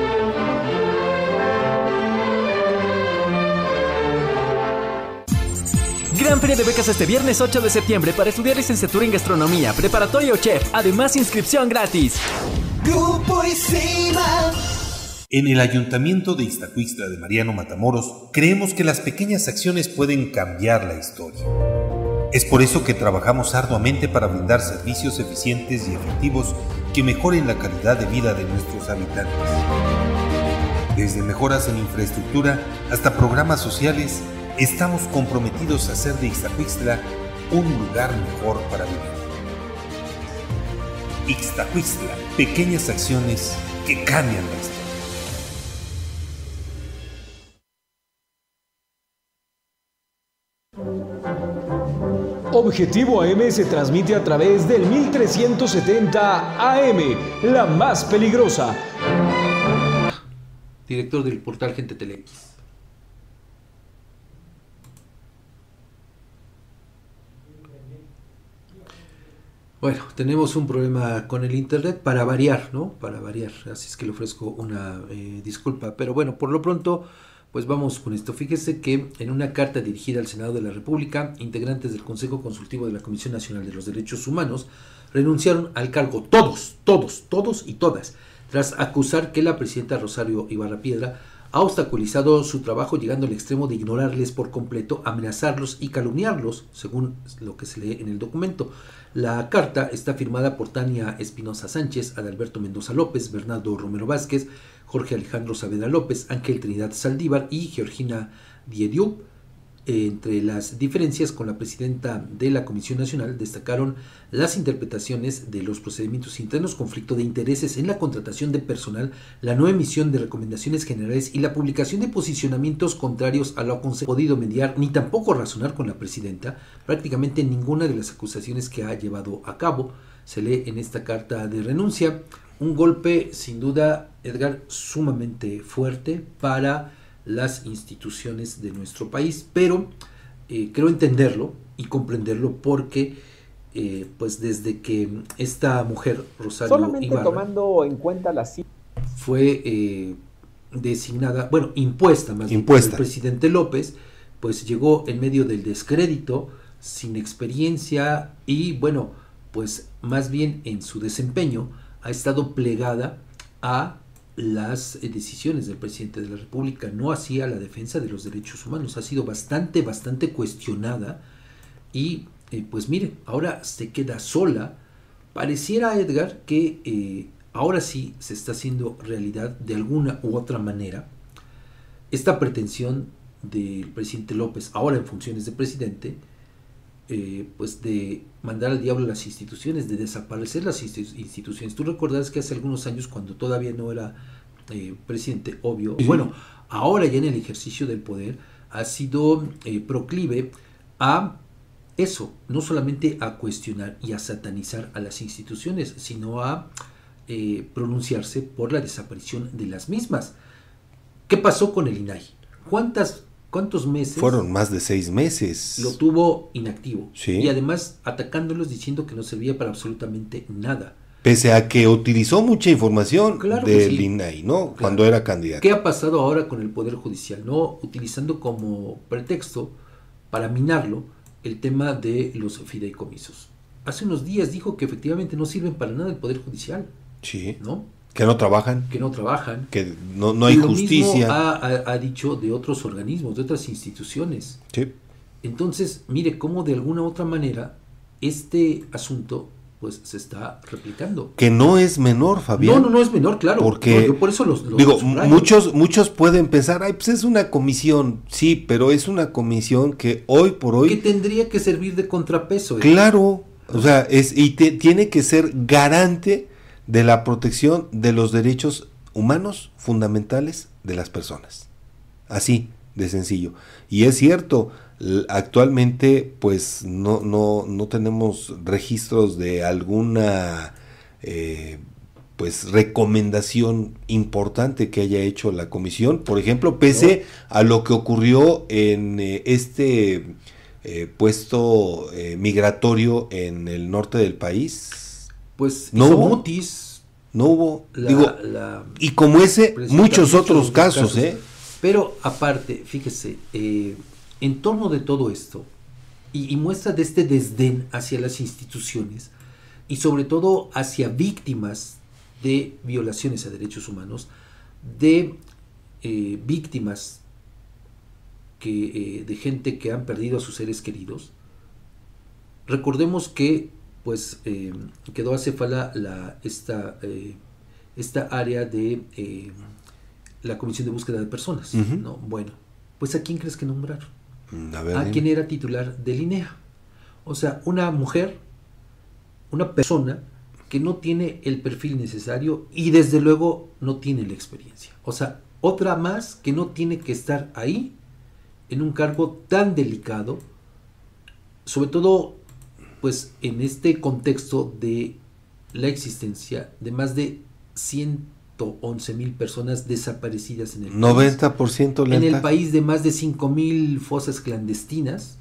Gran Feria de Becas este viernes 8 de septiembre para estudiar licenciatura en gastronomía, preparatoria o chef. Además, inscripción gratis. Grupo Isima. En el Ayuntamiento de Iztacuixtla de Mariano Matamoros creemos que las pequeñas acciones pueden cambiar la historia. Es por eso que trabajamos arduamente para brindar servicios eficientes y efectivos que mejoren la calidad de vida de nuestros habitantes. Desde mejoras en infraestructura hasta programas sociales, estamos comprometidos a hacer de Ixtacuixtla un lugar mejor para vivir. Ixtacuixtla, pequeñas acciones que cambian la historia. Objetivo AM se transmite a través del 1370 AM, la más peligrosa. Director del portal Gente Telex. Bueno, tenemos un problema con el internet para variar, ¿no? Para variar. Así es que le ofrezco una eh, disculpa. Pero bueno, por lo pronto, pues vamos con esto. Fíjese que en una carta dirigida al Senado de la República, integrantes del Consejo Consultivo de la Comisión Nacional de los Derechos Humanos renunciaron al cargo todos, todos, todos y todas, tras acusar que la presidenta Rosario Ibarra Piedra ha obstaculizado su trabajo llegando al extremo de ignorarles por completo, amenazarlos y calumniarlos, según lo que se lee en el documento. La carta está firmada por Tania Espinosa Sánchez, Adalberto Mendoza López, Bernardo Romero Vázquez, Jorge Alejandro Saavedra López, Ángel Trinidad Saldívar y Georgina Diediu. Entre las diferencias con la presidenta de la Comisión Nacional destacaron las interpretaciones de los procedimientos internos, conflicto de intereses en la contratación de personal, la no emisión de recomendaciones generales y la publicación de posicionamientos contrarios a lo podido mediar ni tampoco razonar con la presidenta. Prácticamente ninguna de las acusaciones que ha llevado a cabo se lee en esta carta de renuncia. Un golpe, sin duda, Edgar, sumamente fuerte para las instituciones de nuestro país, pero eh, creo entenderlo y comprenderlo porque eh, pues desde que esta mujer, Rosario Solamente Ibarra, tomando en cuenta las fue eh, designada, bueno, impuesta más bien Impuesta. por el presidente López, pues llegó en medio del descrédito, sin experiencia y bueno, pues más bien en su desempeño ha estado plegada a las eh, decisiones del presidente de la República, no hacía la defensa de los derechos humanos, ha sido bastante, bastante cuestionada. Y eh, pues mire, ahora se queda sola. Pareciera, Edgar, que eh, ahora sí se está haciendo realidad de alguna u otra manera esta pretensión del presidente López, ahora en funciones de presidente, eh, pues de mandar al diablo las instituciones, de desaparecer las insti- instituciones. Tú recordarás que hace algunos años, cuando todavía no era eh, presidente, obvio, Sí. bueno, ahora ya en el ejercicio del poder, ha sido eh, proclive a eso, no solamente a cuestionar y a satanizar a las instituciones, sino a pronunciarse por la desaparición de las mismas. ¿Qué pasó con el INAI? ¿Cuántas, ¿Cuántos meses? Fueron más de seis meses. Lo tuvo inactivo. Sí. Y además atacándolos diciendo que no servía para absolutamente nada. Pese a que utilizó mucha información Claro del sí. INAI, ¿no? Cuando era candidato. ¿Qué ha pasado ahora con el Poder Judicial? No utilizando como pretexto para minarlo el tema de los fideicomisos. Hace unos días dijo que efectivamente no sirven para nada el Poder Judicial, Sí. ¿no? Que no trabajan. Que no trabajan. Que no, no hay lo justicia. mismo ha, ha- ha dicho de otros organismos, de otras instituciones. Sí. Entonces, mire cómo de alguna u otra manera este asunto pues se está replicando. Que no es menor, Fabián. No, no, no es menor, claro. Porque, No, yo por eso los- los digo, muchos, muchos pueden pensar, ay, pues es una comisión. Sí, pero es una comisión que hoy por hoy. que tendría que servir de contrapeso. ¿eh? Claro, o sea, es, y te- tiene que ser garante de la protección de los derechos humanos fundamentales de las personas. Así de sencillo. Y es cierto, actualmente pues no, no, no tenemos registros de alguna eh, pues recomendación importante que haya hecho la comisión. Por ejemplo, pese a lo que ocurrió en eh, este eh, puesto migratorio en el norte del país. Pues no hubo. mutis No hubo. la- digo, la- y como ese, muchos otros casos, ¿eh? Pero aparte, fíjese, eh, en torno de todo esto, y, y muestra de este desdén hacia las instituciones, y sobre todo hacia víctimas de violaciones a derechos humanos, de eh, víctimas que, eh, de gente que han perdido a sus seres queridos. Recordemos que pues eh, quedó acéfala la, esta, eh, esta área de eh, la Comisión de Búsqueda de Personas. ¿no? Bueno, pues ¿a quién crees que nombraron? A ver, ¿A dime. quién era titular del INEA? O sea, una mujer, una persona que no tiene el perfil necesario y desde luego no tiene la experiencia. O sea, otra más que no tiene que estar ahí en un cargo tan delicado, sobre todo pues en este contexto de la existencia de más de 111 mil personas desaparecidas en el país. 90% En el país de más de 5 mil fosas clandestinas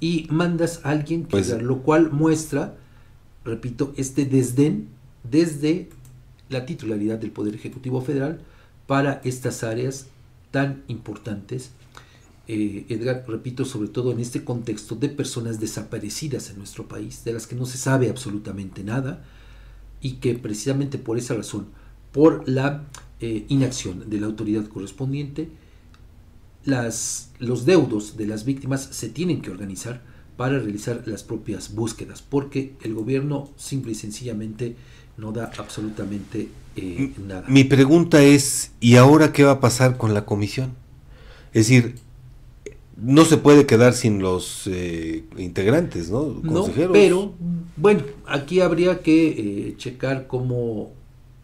y mandas a alguien que Pues- lo cual muestra, repito, este desdén desde la titularidad del Poder Ejecutivo Federal para estas áreas tan importantes. Eh, Edgar, repito, sobre todo en este contexto de personas desaparecidas en nuestro país, de las que no se sabe absolutamente nada y que precisamente por esa razón, por la eh, inacción de la autoridad correspondiente, las, los deudos de las víctimas se tienen que organizar para realizar las propias búsquedas, porque el gobierno simple y sencillamente no da absolutamente eh, nada. Mi pregunta es, ¿y ahora qué va a pasar con la comisión? Es decir, no se puede quedar sin los eh, integrantes, ¿no? No, Consejeros. pero bueno, aquí habría que eh, checar cómo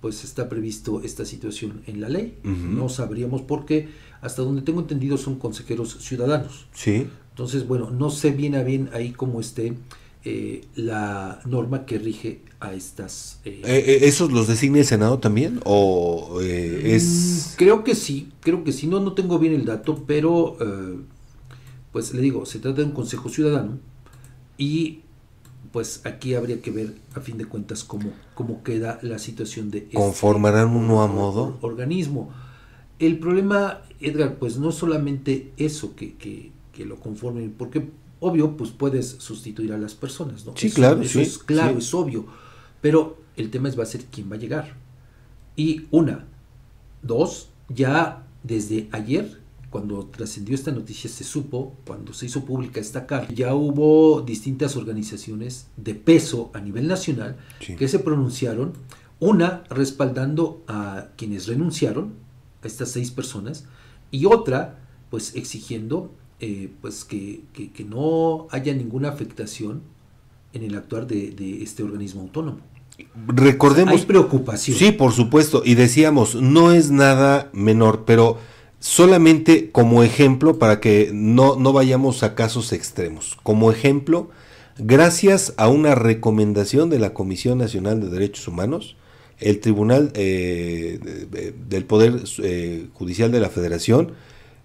pues está previsto esta situación en la ley. No sabríamos por qué, hasta donde tengo entendido son consejeros ciudadanos. Sí. Entonces, bueno, no sé bien a bien ahí cómo esté eh, la norma que rige a estas... eh, Eh, ¿Esos los designa el Senado también? ¿O eh, es...? Mm, Creo que sí, creo que sí, no, no tengo bien el dato, pero eh, pues le digo, se trata de un consejo ciudadano y pues aquí habría que ver a fin de cuentas cómo, cómo queda la situación de este ¿Conformarán uno a modo? organismo. El problema, Edgar, pues no es solamente eso que, que, que lo conformen, porque obvio, pues puedes sustituir a las personas, ¿no? Sí, Eso- claro, eso sí, es claro, sí. es obvio, pero el tema es va a ser quién va a llegar. Y una, dos, ya desde ayer, cuando trascendió esta noticia, se supo, cuando se hizo pública esta carta, ya hubo distintas organizaciones de peso a nivel nacional que se pronunciaron, una respaldando a quienes renunciaron, a estas seis personas, y otra, pues exigiendo eh, pues que, que- que no haya ninguna afectación en el actuar de, de este organismo autónomo. Recordemos. Hay preocupación. Sí, por supuesto. Y decíamos, no es nada menor, pero solamente como ejemplo, para que no, no vayamos a casos extremos, como ejemplo, gracias a una recomendación de la Comisión Nacional de Derechos Humanos, el Tribunal eh, de- de- del Poder eh, Judicial de la Federación,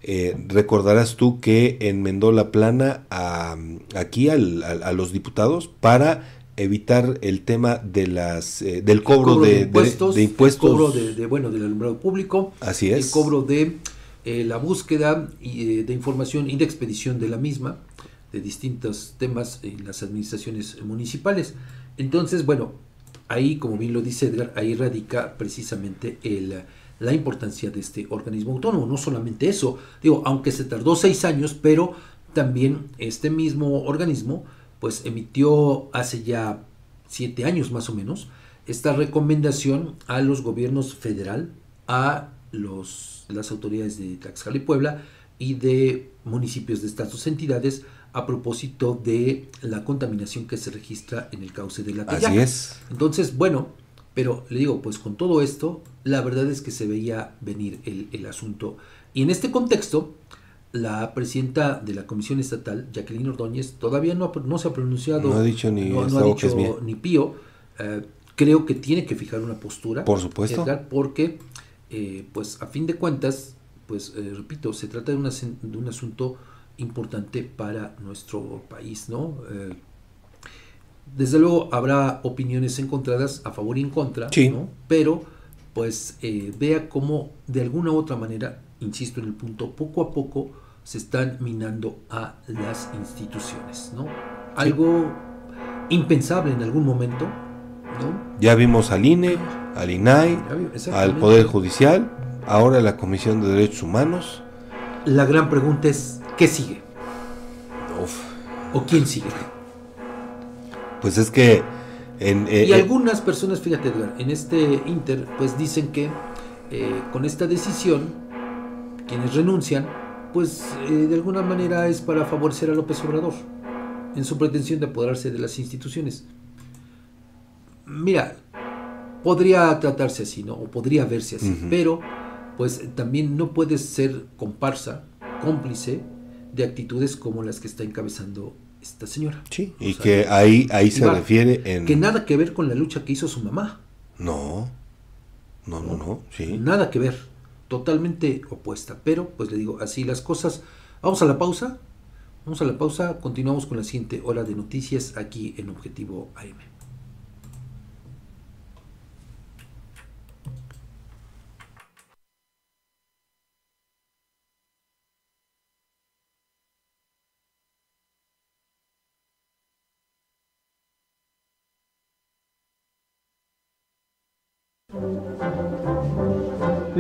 eh, recordarás tú que enmendó la plana a- aquí al- a los diputados para evitar el tema de las eh, del cobro, de, de- impuestos, de impuestos el cobro de, bueno del alumbrado público, Así el es. cobro de eh, la búsqueda eh, de información y de expedición de la misma de distintos temas en las administraciones municipales. Entonces, bueno, ahí como bien lo dice Edgar, ahí radica precisamente el, la importancia de este organismo autónomo. No solamente eso, digo, aunque se tardó seis años, pero también este mismo organismo pues emitió hace ya siete años más o menos esta recomendación a los gobiernos federal, a los, las autoridades de Tlaxcala y Puebla y de municipios de estas dos entidades a propósito de la contaminación que se registra en el cauce de la Así Teyaca. es. Entonces, bueno, pero le digo, pues con todo esto, la verdad es que se veía venir el, el asunto. Y en este contexto, la presidenta de la Comisión Estatal, Jacqueline Ordóñez, todavía no, no se ha pronunciado. No ha dicho ni no, ha dicho ni pío. Eh, creo que tiene que fijar una postura. Por supuesto. Edgar, porque, eh, pues a fin de cuentas, pues eh, repito, se trata de, una sen- de un asunto importante para nuestro país, ¿no? Eh, desde luego habrá opiniones encontradas a favor y en contra, Sí. ¿no? pero pues vea cómo de alguna u otra manera, insisto en el punto, poco a poco se están minando a las instituciones, ¿no? Algo impensable en algún momento, ¿no? Ya vimos al INE, al INAI, al. Poder Judicial, ahora la Comisión de Derechos Humanos. La gran pregunta es, ¿qué sigue? Uf. ¿O quién sigue? Pues es que en, eh, y eh, algunas personas, fíjate Edgar, en este inter, pues dicen que eh, con esta decisión, quienes renuncian, pues eh, de alguna manera es para favorecer a López Obrador en su pretensión de apoderarse de las instituciones. Mira, podría tratarse así, ¿no? O podría verse así, pero pues también no puedes ser comparsa, cómplice de actitudes como las que está encabezando esta señora. Sí, y sea, que ahí, ahí se refiere en... Que nada que ver con la lucha que hizo su mamá. No, no, no, no, sí. Nada que ver. Totalmente opuesta. Pero, pues le digo, así las cosas. Vamos a la pausa. Vamos a la pausa. Continuamos con la siguiente hora de noticias aquí en Objetivo AM.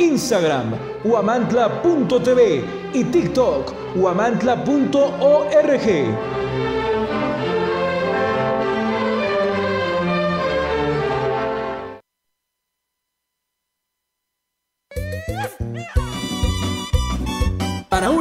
Instagram, huamantla.tv y TikTok, huamantla.org.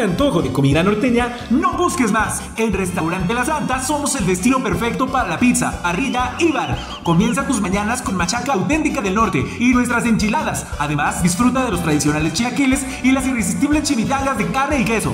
Antojo de comida norteña, no busques más. En Restaurante La Santa somos el destino perfecto para la pizza, parrilla y bar. Comienza tus mañanas con machaca auténtica del norte y nuestras enchiladas. Además, disfruta de los tradicionales chilaquiles y las irresistibles chimichangas de carne y queso.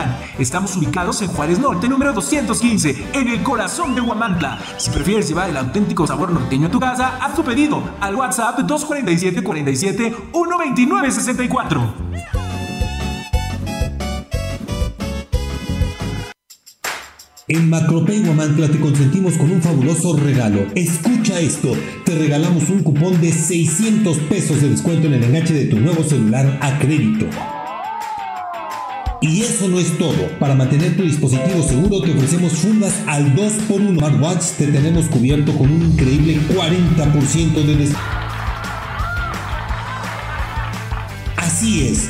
Estamos ubicados en Juárez Norte, número 215, en el corazón de Huamantla. Si prefieres llevar el auténtico sabor norteño a tu casa, haz tu pedido al WhatsApp 247 47 129 64. En Macropay Guamantla te consentimos con un fabuloso regalo. Escucha esto, te regalamos un cupón de 600 pesos de descuento en el enganche de tu nuevo celular a crédito. Y eso no es todo. Para mantener tu dispositivo seguro te ofrecemos fundas al 2x1. Smartwatch te tenemos cubierto con un increíble 40% de descuento. Así es,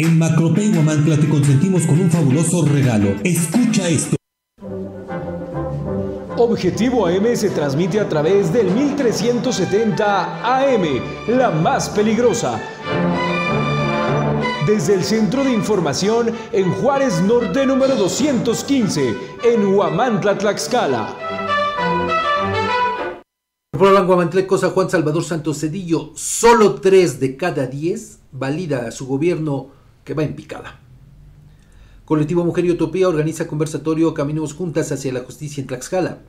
En Macropay Guamantla te consentimos con un fabuloso regalo. Escucha esto. Objetivo AM se transmite a través del 1370 AM, la más peligrosa. Desde el Centro de Información en Juárez Norte número 215, en Huamantla, Tlaxcala. Puebla Guamantlecos a Juan Salvador Santos Cedillo, solo 3 de cada 10 valida a su gobierno que va en picada. Colectivo Mujer y Utopía organiza conversatorio Caminemos Juntas hacia la Justicia en Tlaxcala.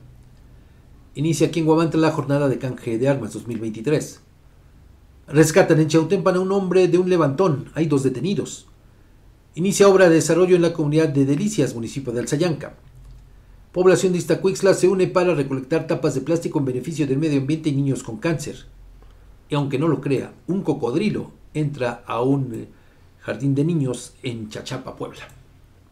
Inicia aquí en Guamantla la jornada de canje de armas 2023. Rescatan en Chautempan a un hombre de un levantón. Hay dos detenidos. Inicia obra de desarrollo en la comunidad de Delicias, municipio de Alzayanca. Población de Iztacuixtla se une para recolectar tapas de plástico en beneficio del medio ambiente y niños con cáncer. Y aunque no lo crea, un cocodrilo entra a un eh, jardín de niños en Chachapa, Puebla.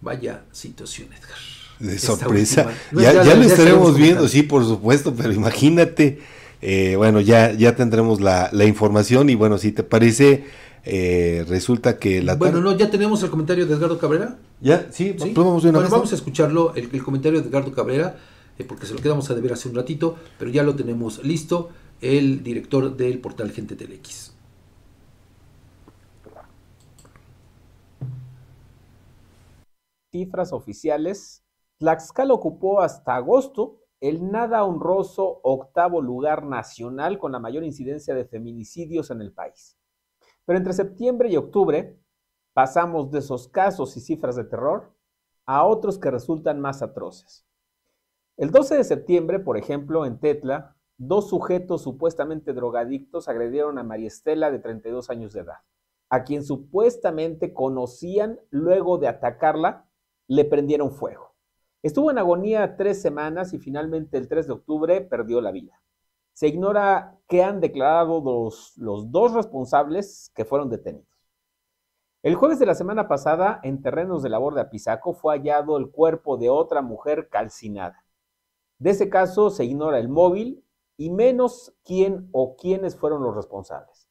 Vaya situación, Edgar. De sorpresa. No, ya, ya lo estaremos viendo, sí, por supuesto, pero imagínate, eh, bueno, ya, ya tendremos la, la información y bueno, si te parece, eh, resulta que la Bueno, no, ya tenemos el comentario de Edgardo Cabrera. Ya, sí, pues vamos Bueno, vamos a escucharlo, el, el comentario de Edgardo Cabrera, eh, porque se lo quedamos a deber hace un ratito, pero ya lo tenemos listo, el director del portal Gente Telex. Cifras oficiales, Tlaxcala ocupó hasta agosto el nada honroso octavo lugar nacional con la mayor incidencia de feminicidios en el país. Pero entre septiembre y octubre pasamos de esos casos y cifras de terror a otros que resultan más atroces. El 12 de septiembre, por ejemplo, en Tetla, dos sujetos supuestamente drogadictos agredieron a María Estela de 32 años de edad, a quien supuestamente conocían luego de atacarla, le prendieron fuego. Estuvo en agonía tres semanas y finalmente el 3 de octubre perdió la vida. Se ignora qué han declarado los, los dos responsables que fueron detenidos. El jueves de la semana pasada, en terrenos de labor de Apizaco, fue hallado el cuerpo de otra mujer calcinada. De ese caso se ignora el móvil y menos quién o quiénes fueron los responsables.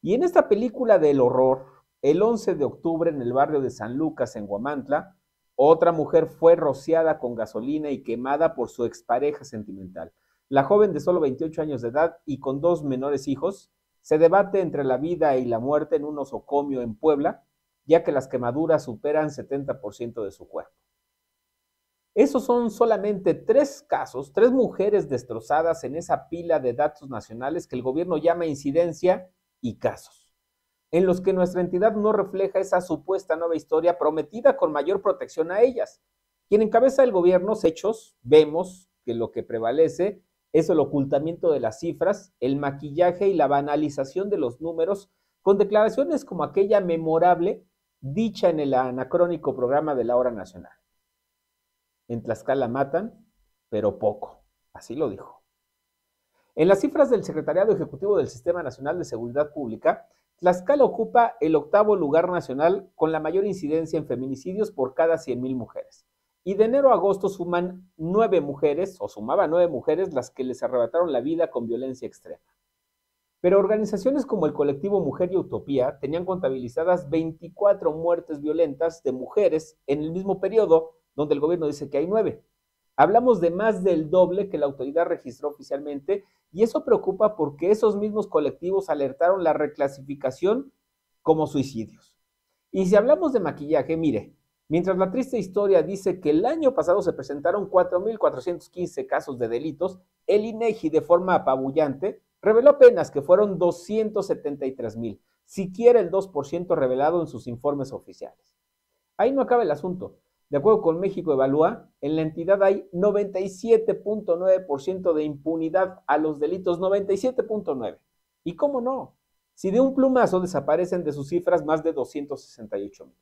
Y en esta película del horror, el 11 de octubre en el barrio de San Lucas, en Guamantla, otra mujer fue rociada con gasolina y quemada por su expareja sentimental. La joven de solo 28 años de edad y con dos menores hijos se debate entre la vida y la muerte en un osocomio en Puebla, ya que las quemaduras superan 70% de su cuerpo. Esos son solamente tres casos, tres mujeres destrozadas en esa pila de datos nacionales que el gobierno llama incidencia y casos, en los que nuestra entidad no refleja esa supuesta nueva historia prometida con mayor protección a ellas. Quien encabeza el gobierno, hechos, vemos que lo que prevalece es el ocultamiento de las cifras, el maquillaje y la banalización de los números, con declaraciones como aquella memorable dicha en el anacrónico programa de la hora nacional. En Tlaxcala matan, pero poco. Así lo dijo. En las cifras del Secretariado Ejecutivo del Sistema Nacional de Seguridad Pública, Tlaxcala ocupa el octavo lugar nacional con la mayor incidencia en feminicidios por cada 100.000 mujeres. Y de enero a agosto suman nueve mujeres, o sumaban nueve mujeres, las que les arrebataron la vida con violencia extrema. Pero organizaciones como el colectivo Mujer y Utopía tenían contabilizadas 24 muertes violentas de mujeres en el mismo periodo donde el gobierno dice que hay nueve. Hablamos de más del doble que la autoridad registró oficialmente y eso preocupa porque esos mismos colectivos alertaron la reclasificación como suicidios. Y si hablamos de maquillaje, mire, Mientras la triste historia dice que el año pasado se presentaron 4.415 casos de delitos, el INEGI de forma apabullante reveló apenas que fueron 273.000, siquiera el 2% revelado en sus informes oficiales. Ahí no acaba el asunto. De acuerdo con México Evalúa, en la entidad hay 97.9% de impunidad a los delitos, 97.9. ¿Y cómo no? Si de un plumazo desaparecen de sus cifras más de 268 mil.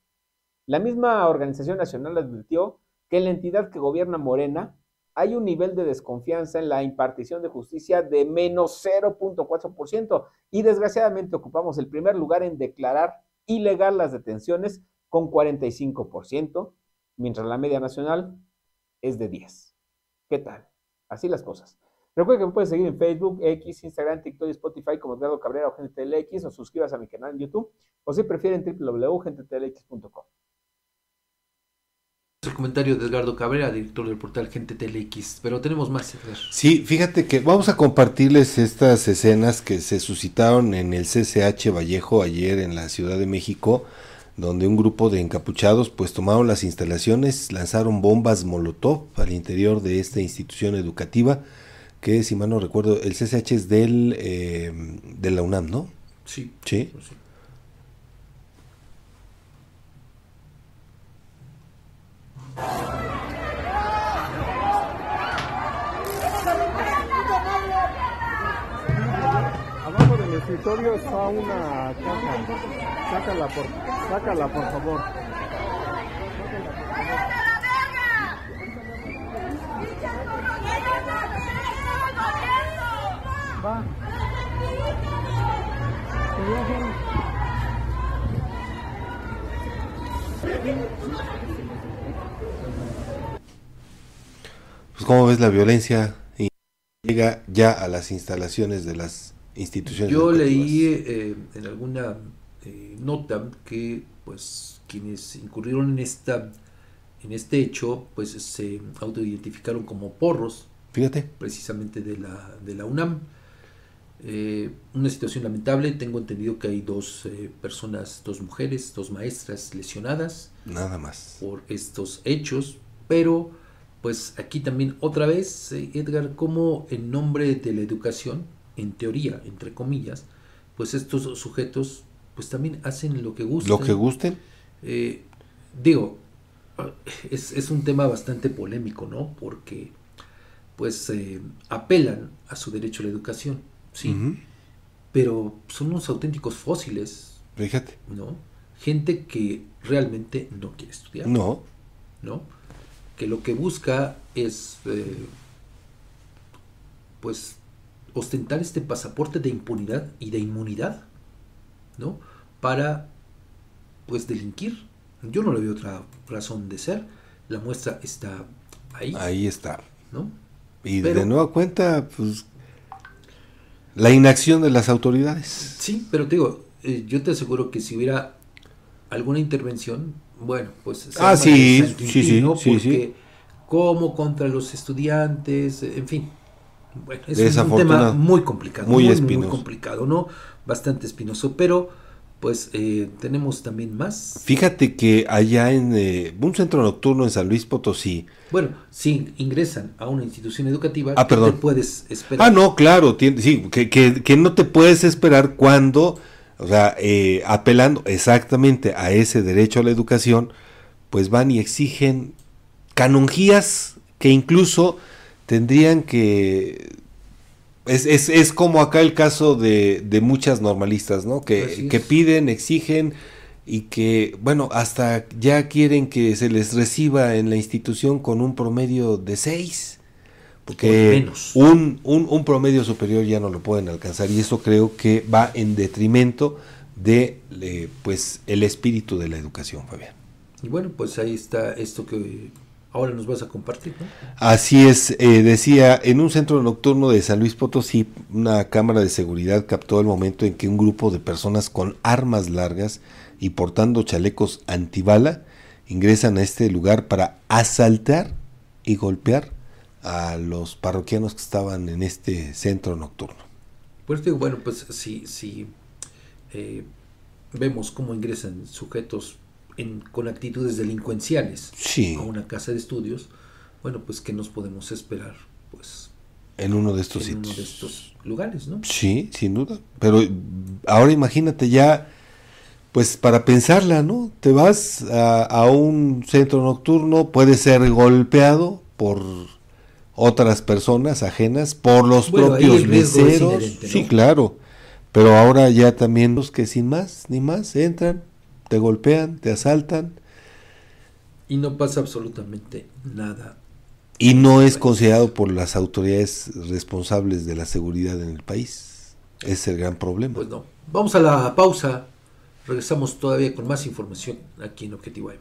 La misma Organización Nacional advirtió que en la entidad que gobierna Morena hay un nivel de desconfianza en la impartición de justicia de menos 0.4% y desgraciadamente ocupamos el primer lugar en declarar ilegal las detenciones con 45%, mientras la media nacional es de 10. ¿Qué tal? Así las cosas. Recuerda que me puedes seguir en Facebook, X, Instagram, TikTok y Spotify como Edgardo Cabrera o GenteTLX o suscribas a mi canal en YouTube o si prefieren www.gentetlx.com el comentario de Edgardo Cabrera, director del portal Gente TLX, pero tenemos más, Edgar. Sí, fíjate que vamos a compartirles estas escenas que se suscitaron en el CCH Vallejo ayer en la Ciudad de México, donde un grupo de encapuchados pues tomaron las instalaciones, lanzaron bombas Molotov al interior de esta institución educativa, que si mal no recuerdo, el CCH es del, eh, de la UNAM, ¿no? Sí. Sí. sí. Abajo del escritorio está una caja. Sácala por, sácala por favor. Va. Pues como ves la violencia llega ya a las instalaciones de las instituciones. Yo leí eh, en alguna eh, nota que pues quienes incurrieron en esta en este hecho pues se autoidentificaron como porros Fíjate. precisamente de la de la UNAM Eh, una situación lamentable tengo entendido que hay dos eh, personas dos mujeres dos maestras lesionadas Nada más. por estos hechos pero pues aquí también otra vez eh, Edgar como en nombre de la educación en teoría entre comillas pues estos sujetos pues también hacen lo que gustan Lo que gusten. eh, digo, es, es un tema bastante polémico, ¿no? Porque pues eh, apelan a su derecho a la educación, sí, pero son unos auténticos fósiles, Fíjate. ¿no? Gente que realmente no quiere estudiar, No. ¿no? Que lo que busca es, eh, pues, ostentar este pasaporte de impunidad y de inmunidad, ¿no? Para, pues, delinquir. Yo no le veo otra razón de ser. La muestra está ahí, Ahí está. ¿no? Y Pero- de nueva cuenta, pues la inacción de las autoridades. Sí, pero te digo, eh, yo te aseguro que si hubiera alguna intervención, bueno, pues... se Ah, sí, sí, sí, ¿no? sí, Porque sí. como contra los estudiantes, en fin. Bueno, es un tema muy complicado. Muy muy espinoso. complicado, ¿no? Bastante espinoso, pero pues eh, tenemos también más. Fíjate que allá en eh, un centro nocturno en San Luis Potosí. Bueno, si ingresan a una institución educativa, Ah, ¿qué perdón. te puedes esperar? Ah, no, claro, sí, que, que- que no te puedes esperar cuando, o sea, eh, apelando exactamente a ese derecho a la educación, pues van y exigen canonjías que incluso tendrían que... Es, es, es como acá el caso de, de muchas normalistas, ¿no? Que, que piden, exigen y que, bueno, hasta ya quieren que se les reciba en la institución con un promedio de 6. Porque menos. un, un, un promedio superior ya no lo pueden alcanzar y eso creo que va en detrimento de eh, pues el espíritu de la educación, Fabián. Y bueno, pues ahí está esto que ahora nos vas a compartir, ¿no? Así es, eh, decía, en un centro nocturno de San Luis Potosí, una cámara de seguridad captó el momento en que un grupo de personas con armas largas y portando chalecos antibala ingresan a este lugar para asaltar y golpear a los parroquianos que estaban en este centro nocturno. Por eso digo, bueno, pues si, si eh, vemos cómo ingresan sujetos en- con actitudes delincuenciales Sí. a una casa de estudios, bueno, pues que nos podemos esperar, pues, En uno de estos en uno sitios. de estos lugares, ¿no? Sí, sin duda. Pero ahora imagínate ya, pues para pensarla, ¿no? Te vas a, a un centro nocturno, puedes ser golpeado por otras personas ajenas, por los Bueno, propios meseros. Sí, claro. Pero ahora ya también los que sin más ni más entran, te golpean, te asaltan Y no pasa absolutamente nada. y no es considerado por las autoridades responsables de la seguridad en el país. Es el gran problema. Pues no. Vamos a la pausa. Regresamos todavía con más información aquí en Objetivo M.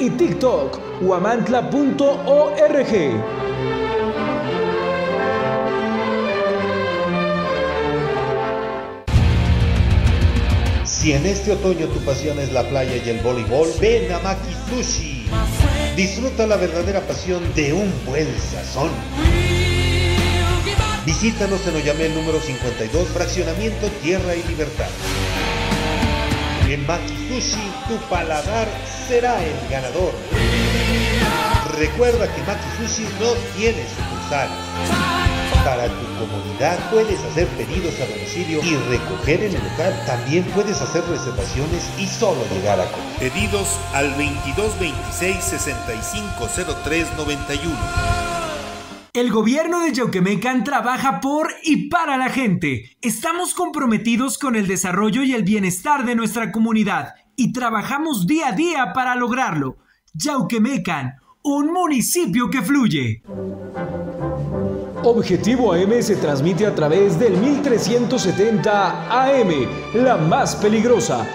y TikTok, huamantla.org. Si en este otoño tu pasión es la playa y el voleibol, ven a Maki Sushi. Disfruta la verdadera pasión de un buen sazón. Visítanos en Oyamel número 52, fraccionamiento Tierra y Libertad. En Maki Sushi, tu paladar será el ganador. Recuerda que Maki Sushi no tiene sucursales. Para tu comodidad puedes hacer pedidos a domicilio y recoger en el local. También puedes hacer reservaciones y solo llegar a comer. Pedidos al 2226 650391. El gobierno de Yauquemecan trabaja por y para la gente. Estamos comprometidos con el desarrollo y el bienestar de nuestra comunidad y trabajamos día a día para lograrlo. Yauquemecan, un municipio que fluye. Objetivo AM se transmite a través del 1370 AM, la más peligrosa.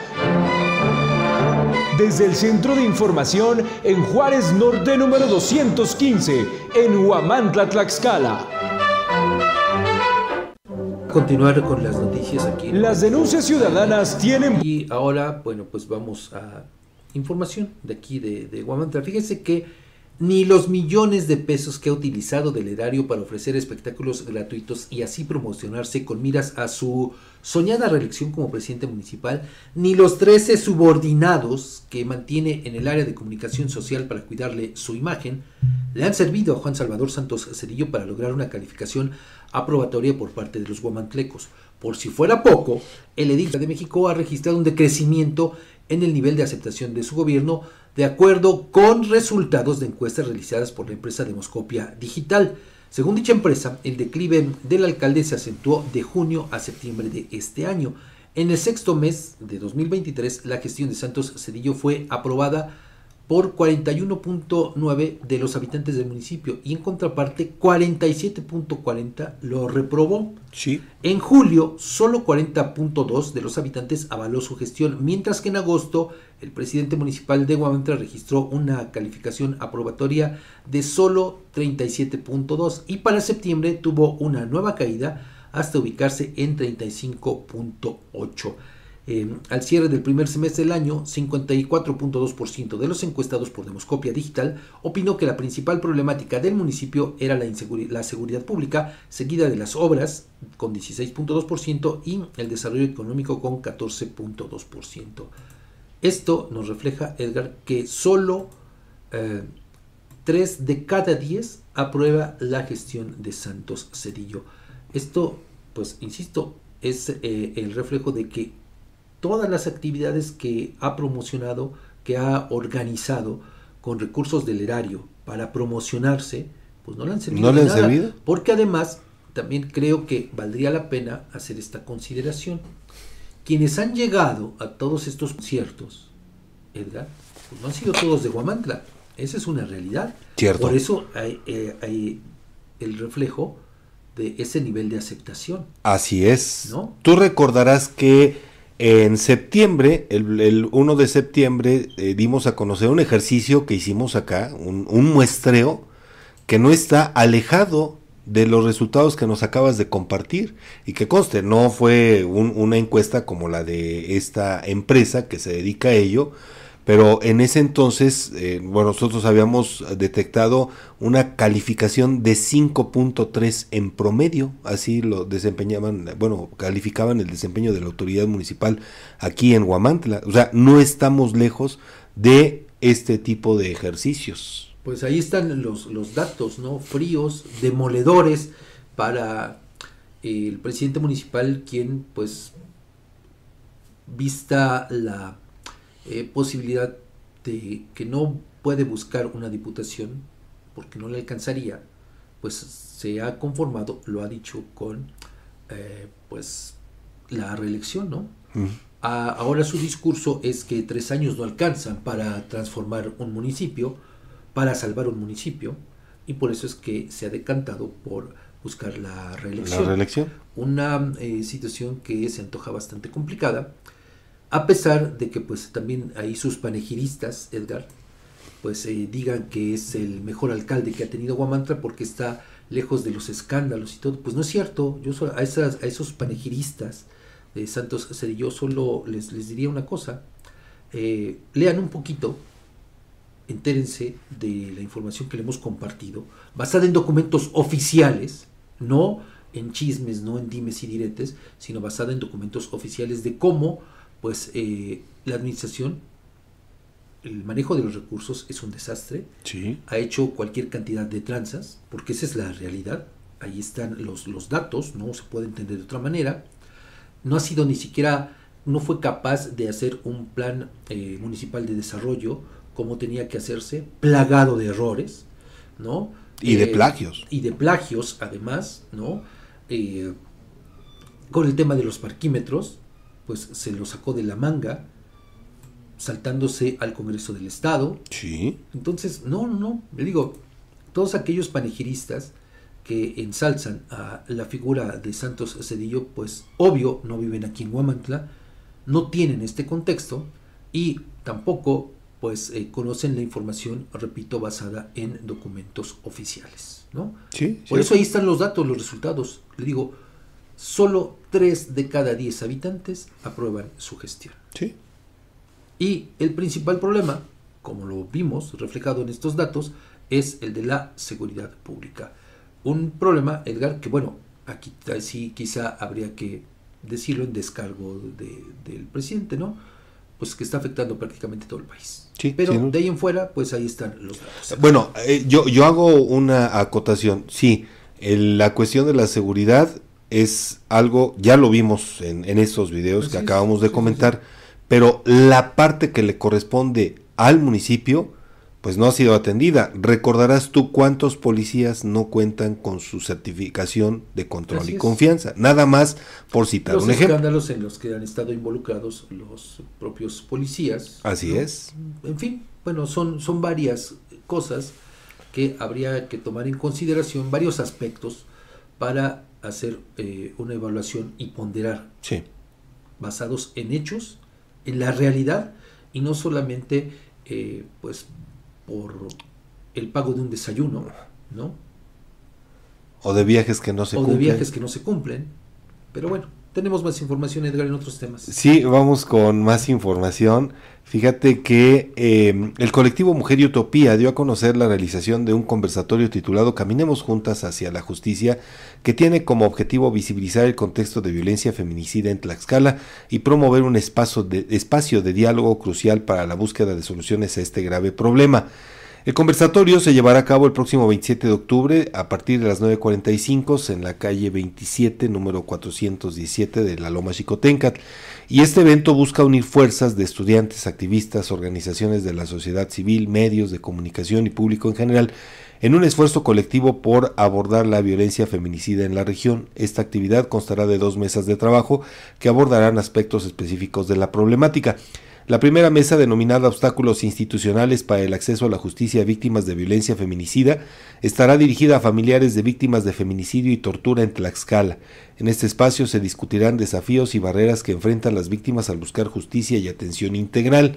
Desde el Centro de Información en Juárez Norte número 215, en Huamantla, Tlaxcala. Continuar con las noticias aquí. Las denuncias ciudadanas tienen... Y ahora, bueno, pues vamos a información de aquí de, de Guamantla. Fíjense que ni los millones de pesos que ha utilizado del erario para ofrecer espectáculos gratuitos y así promocionarse con miras a su soñada reelección como presidente municipal, ni los 13 subordinados que mantiene en el área de comunicación social para cuidarle su imagen, le han servido a Juan Salvador Santos Cedillo para lograr una calificación aprobatoria por parte de los guamantlecos. Por si fuera poco, el edil de México ha registrado un decrecimiento en el nivel de aceptación de su gobierno de acuerdo con resultados de encuestas realizadas por la empresa Demoscopia Digital. Según dicha empresa, el declive del alcalde se acentuó de junio a septiembre de este año. En el sexto mes de 2023, la gestión de Santos Cedillo fue aprobada por 41.9 de los habitantes del municipio y en contraparte 47.40 lo reprobó. Sí. En julio, solo 40.2 de los habitantes avaló su gestión, mientras que en agosto el presidente municipal de Guamantla registró una calificación aprobatoria de solo 37.2 y para septiembre tuvo una nueva caída hasta ubicarse en 35.8. Eh, al cierre del primer semestre del año, 54.2% de los encuestados por Demoscopia Digital opinó que la principal problemática del municipio era la seguridad pública, seguida de las obras con 16.2% y el desarrollo económico con 14.2%. Esto nos refleja, Edgar, que solo 3 de cada 10 aprueba la gestión de Santos Cedillo. Esto, pues, insisto, es eh, el reflejo de que todas las actividades que ha promocionado, que ha organizado con recursos del erario para promocionarse, pues no le han servido. ¿No le han nada. servido? Porque además, también creo que valdría la pena hacer esta consideración. Quienes han llegado a todos estos conciertos, Edgar, pues no han sido todos de Guamantla. Esa es una realidad. Cierto. Por eso hay, eh, hay el reflejo de ese nivel de aceptación. Así es. ¿No? Tú recordarás que en septiembre, el, el 1 de septiembre, eh, dimos a conocer un ejercicio que hicimos acá, un, un muestreo que no está alejado de los resultados que nos acabas de compartir y que conste, no fue un- una encuesta como la de esta empresa que se dedica a ello, pero en ese entonces, eh, bueno, nosotros habíamos detectado una calificación de 5.3 en promedio, así lo desempeñaban, bueno, calificaban el desempeño de la autoridad municipal aquí en Huamantla, o sea, no estamos lejos de este tipo de ejercicios. Pues ahí están los, los datos, ¿no? Fríos, demoledores para eh, el presidente municipal, quien, pues, vista la eh, posibilidad de que no puede buscar una diputación porque no le alcanzaría, pues se ha conformado, lo ha dicho, con eh, pues la reelección, ¿no? A- ahora su discurso es que tres años no alcanzan para transformar un municipio, para salvar un municipio, y por eso es que se ha decantado por buscar la reelección. La reelección. Una eh, situación que se antoja bastante complicada, a pesar de que pues también ahí sus panegiristas, Edgar, pues eh, digan que es el mejor alcalde que ha tenido Guamantra porque está lejos de los escándalos y todo. Pues no es cierto. Yo a, esas, a esos panegiristas de Santos Cedillo solo les, les diría una cosa. Eh, lean un poquito, entérense de la información que le hemos compartido, basada en documentos oficiales, no en chismes, no en dimes y diretes, sino basada en documentos oficiales de cómo pues eh, la administración, el manejo de los recursos es un desastre, Sí. ha hecho cualquier cantidad de tranzas, porque esa es la realidad, ahí están los, los datos, no se puede entender de otra manera, no ha sido ni siquiera, no fue capaz de hacer un plan eh, municipal de desarrollo como tenía que hacerse, plagado de errores, ¿no? Y de Eh, plagios. Y de plagios, además, ¿no? Eh, con el tema de los parquímetros, pues se lo sacó de la manga, saltándose al Congreso del Estado. Sí. Entonces, no, no, no, le digo, todos aquellos panegiristas que ensalzan a la figura de Santos Cedillo, pues obvio no viven aquí en Huamantla, no tienen este contexto y tampoco pues eh, conocen la información, repito, basada en documentos oficiales, ¿no? Sí, Por sí. eso ahí están los datos, los resultados. Le digo, solo 3 de cada 10 habitantes aprueban su gestión. Sí. Y el principal problema, como lo vimos reflejado en estos datos, es el de la seguridad pública. Un problema, Edgar, que bueno, aquí sí quizá habría que decirlo en descargo de- del presidente, ¿no? Pues que está afectando prácticamente todo el país. Sí, Pero de ahí en fuera, pues ahí están los datos. Bueno, eh, yo, yo hago una acotación. Sí, el- la cuestión de la seguridad es algo, ya lo vimos en, en estos videos que Así es, acabamos de sí, comentar, pero la parte que le corresponde al municipio, pues no ha sido atendida. Recordarás tú cuántos policías no cuentan con su certificación de control Así y es. confianza. Nada más por citar los un ejemplo. escándalos en los que han estado involucrados los propios policías. Así ¿no? es. En fin, bueno, son, son varias cosas que habría que tomar en consideración, varios aspectos para hacer eh, una evaluación y ponderar Sí. basados en hechos, en la realidad y no solamente eh, pues por el pago de un desayuno, ¿no? O de viajes que no se o de cumplen. viajes que no se cumplen. Pero bueno, tenemos más información, Edgar, en otros temas. Sí, vamos con más información. Fíjate que eh, el colectivo Mujer y Utopía dio a conocer la realización de un conversatorio titulado Caminemos juntas hacia la justicia, que tiene como objetivo visibilizar el contexto de violencia feminicida en Tlaxcala y promover un espacio de, espacio de diálogo crucial para la búsqueda de soluciones a este grave problema. El conversatorio se llevará a cabo el próximo 27 de octubre a partir de las 9.45 en la calle 27, número 417 de la Loma Chicotencat. Y este evento busca unir fuerzas de estudiantes, activistas, organizaciones de la sociedad civil, medios de comunicación y público en general en un esfuerzo colectivo por abordar la violencia feminicida en la región. Esta actividad constará de dos mesas de trabajo que abordarán aspectos específicos de la problemática. La primera mesa, denominada Obstáculos Institucionales para el Acceso a la Justicia a Víctimas de Violencia Feminicida, estará dirigida a familiares de víctimas de feminicidio y tortura en Tlaxcala. En este espacio se discutirán desafíos y barreras que enfrentan las víctimas al buscar justicia y atención integral.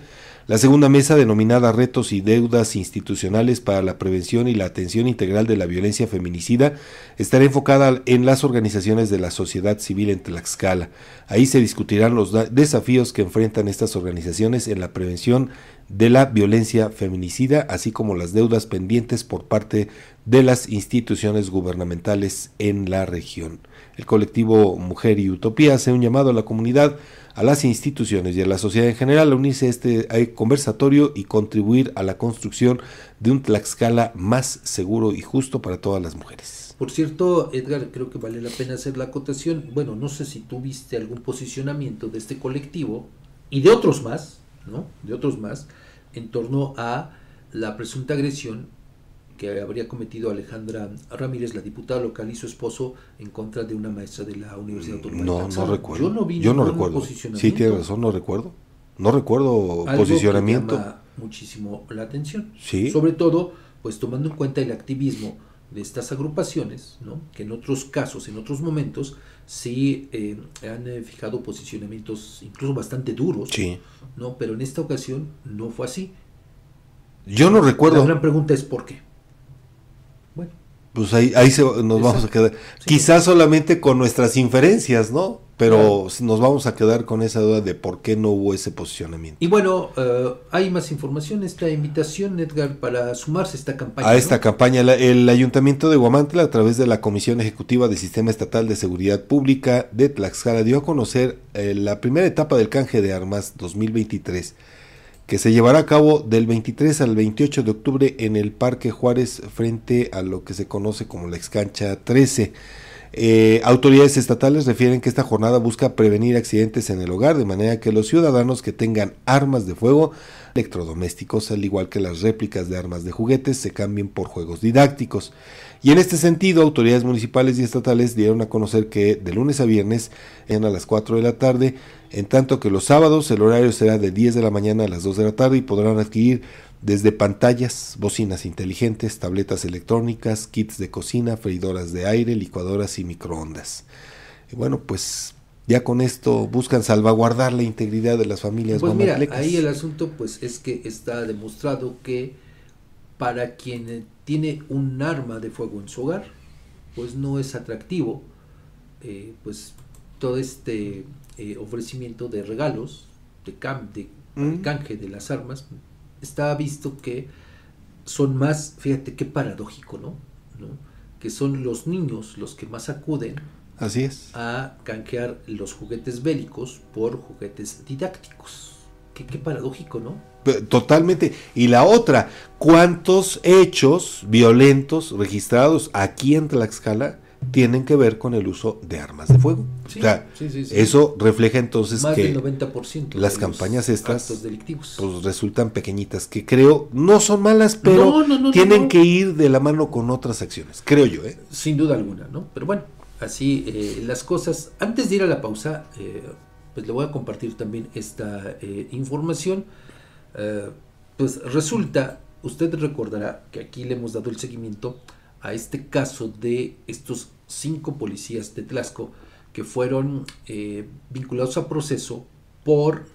La segunda mesa, denominada Retos y Deudas Institucionales para la Prevención y la Atención Integral de la Violencia Feminicida, estará enfocada en las organizaciones de la sociedad civil en Tlaxcala. Ahí se discutirán los desafíos que enfrentan estas organizaciones en la prevención de la violencia feminicida, así como las deudas pendientes por parte de las instituciones gubernamentales en la región. El colectivo Mujer y Utopía hace un llamado a la comunidad a las instituciones y a la sociedad en general a unirse a este conversatorio y contribuir a la construcción de un Tlaxcala más seguro y justo para todas las mujeres. Por cierto, Edgar, creo que vale la pena hacer la acotación. Bueno, no sé si tú viste algún posicionamiento de este colectivo y de otros más, ¿no? De otros más, en torno a la presunta agresión que habría cometido Alejandra Ramírez, la diputada local, y su esposo en contra de una maestra de la Universidad Autónoma No, de no Tlaxcala. recuerdo. Yo no vi Yo no recuerdo. Sí, tiene razón, no recuerdo. No recuerdo Algo posicionamiento. Que llama muchísimo la atención. Sí. Sobre todo, pues tomando en cuenta el activismo de estas agrupaciones, ¿no? que en otros casos, en otros momentos, sí eh, han eh, fijado posicionamientos incluso bastante duros, Sí. ¿no? pero en esta ocasión no fue así. Yo no recuerdo. La gran pregunta es ¿por qué? Pues ahí, ahí se- nos vamos a quedar. Quizás solamente con nuestras inferencias, ¿no? Pero nos vamos a quedar con esa duda de por qué no hubo ese posicionamiento. Y bueno, eh, hay más información, esta invitación, Edgar, para sumarse a esta campaña. A ¿no? esta campaña, la- el Ayuntamiento de Guamantla, a través de la Comisión Ejecutiva del Sistema Estatal de Seguridad Pública de Tlaxcala, dio a conocer eh, la primera etapa del canje de armas 2023, que se llevará a cabo del 23 al 28 de octubre en el Parque Juárez, frente a lo que se conoce como la excancha 13. Eh, autoridades estatales refieren que esta jornada busca prevenir accidentes en el hogar, de manera que los ciudadanos que tengan armas de fuego, electrodomésticos, al igual que las réplicas de armas de juguetes, se cambien por juegos didácticos. Y en este sentido, autoridades municipales y estatales dieron a conocer que de lunes a viernes en a las 4 de la tarde, en tanto que los sábados el horario será de 10 de la mañana a las 2 de la tarde y podrán adquirir desde pantallas, bocinas inteligentes, tabletas electrónicas, kits de cocina, freidoras de aire, licuadoras y microondas. Y bueno, pues ya con esto buscan salvaguardar la integridad de las familias Pues mira, ahí el asunto pues es que está demostrado que para quien tiene un arma de fuego en su hogar, pues no es atractivo eh, pues todo este eh, ofrecimiento de regalos, de, cam de, de Mm. canje de las armas, está visto que son más, fíjate qué paradójico, ¿no? ¿no? Que son los niños los que más acuden Así es. a canjear los juguetes bélicos por juguetes didácticos. Qué, qué paradójico, ¿no? Totalmente. Y la otra, ¿cuántos hechos violentos registrados aquí en Tlaxcala tienen que ver con el uso de armas de fuego? Sí, o sea, sí, sí, sí. eso refleja entonces Más que del 90% de las campañas estas pues resultan pequeñitas, que creo no son malas, pero No, no, no, tienen que ir de la mano con otras acciones, creo yo. ¿eh? Sin duda alguna, ¿no? Pero bueno, así eh, las cosas. Antes de ir a la pausa, eh, pues le voy a compartir también esta eh, información. Eh, pues resulta, usted recordará que aquí le hemos dado el seguimiento a este caso de estos cinco policías de Tlaxco que fueron eh, vinculados a proceso por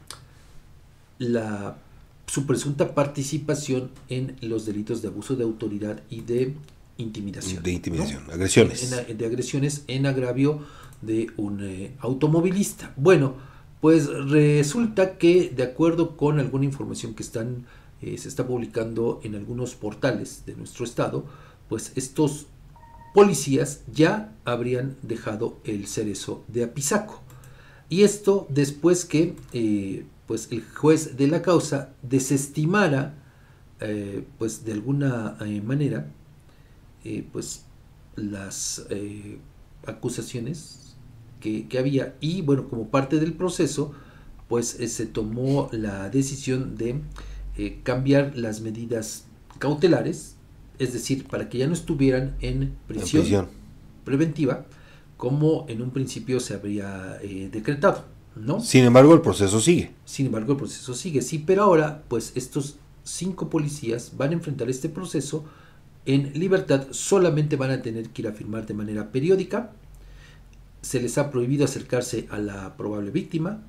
la su presunta participación en los delitos de abuso de autoridad y de intimidación. De intimidación, agresiones. En- en- de agresiones en agravio de un eh, automovilista. Bueno, pues resulta que de acuerdo con alguna información que están eh, se está publicando en algunos portales de nuestro estado, pues estos policías ya habrían dejado el cerezo de Apizaco. Y esto después que eh, pues el juez de la causa desestimara eh, pues de alguna eh, manera pues las acusaciones que, que había y bueno como parte del proceso pues se tomó la decisión de cambiar las medidas cautelares es decir para que ya no estuvieran en prisión, prisión. preventiva como en un principio se habría eh, decretado ¿no? Sin embargo, el proceso sigue. Sin embargo, el proceso sigue, sí, pero ahora, pues estos cinco policías van a enfrentar este proceso en libertad, solamente van a tener que ir a firmar de manera periódica, se les ha prohibido acercarse a la probable víctima,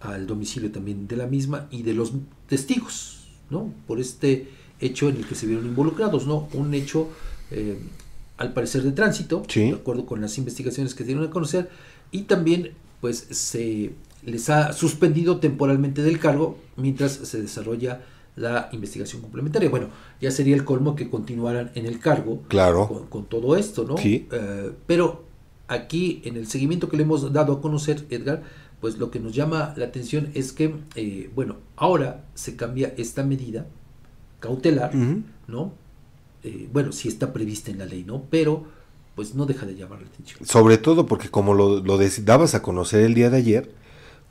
al domicilio también de la misma y de los testigos, ¿no? Por este hecho en el que se vieron involucrados, ¿no? Un hecho, eh, al parecer, de tránsito, de acuerdo con las investigaciones que dieron a conocer, y también, pues, se les ha suspendido temporalmente del cargo mientras se desarrolla la investigación complementaria. Bueno, ya sería el colmo que continuaran en el cargo claro. con, todo esto, ¿no? Sí. Eh, pero aquí, en el seguimiento que le hemos dado a conocer, Edgar, pues lo que nos llama la atención es que, eh, bueno, ahora se cambia esta medida cautelar, ¿no? Eh, bueno, sí está prevista en la ley, ¿no? Pero, pues no deja de llamar la atención. Sobre todo porque como lo, lo dabas a conocer el día de ayer,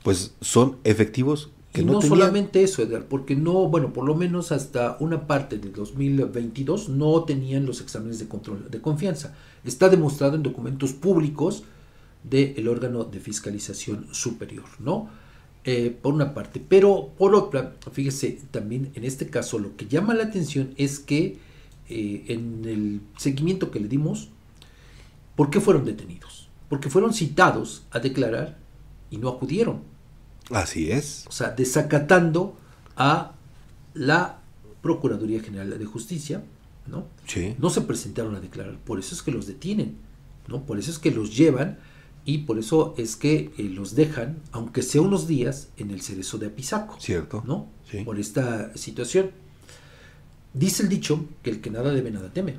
pues son efectivos que y no, no tenían- solamente eso, Edgar, porque no, bueno, por lo menos hasta una parte del 2022 no tenían los exámenes de control de confianza. Está demostrado en documentos públicos del órgano de fiscalización superior, ¿no? Eh, por una parte, pero por otra, fíjese, también en este caso lo que llama la atención es que eh, en el seguimiento que le dimos, ¿por qué fueron detenidos? Porque fueron citados a declarar y no acudieron. Así es. O sea, desacatando a la Procuraduría General de Justicia, ¿no? Sí. No se presentaron a declarar, por eso es que los detienen, ¿no? Por eso es que los llevan y por eso es que eh, los dejan, aunque sea unos días, en el cerezo de Apizaco. Cierto. ¿No? Por esta situación. Dice el dicho que el que nada debe, nada teme.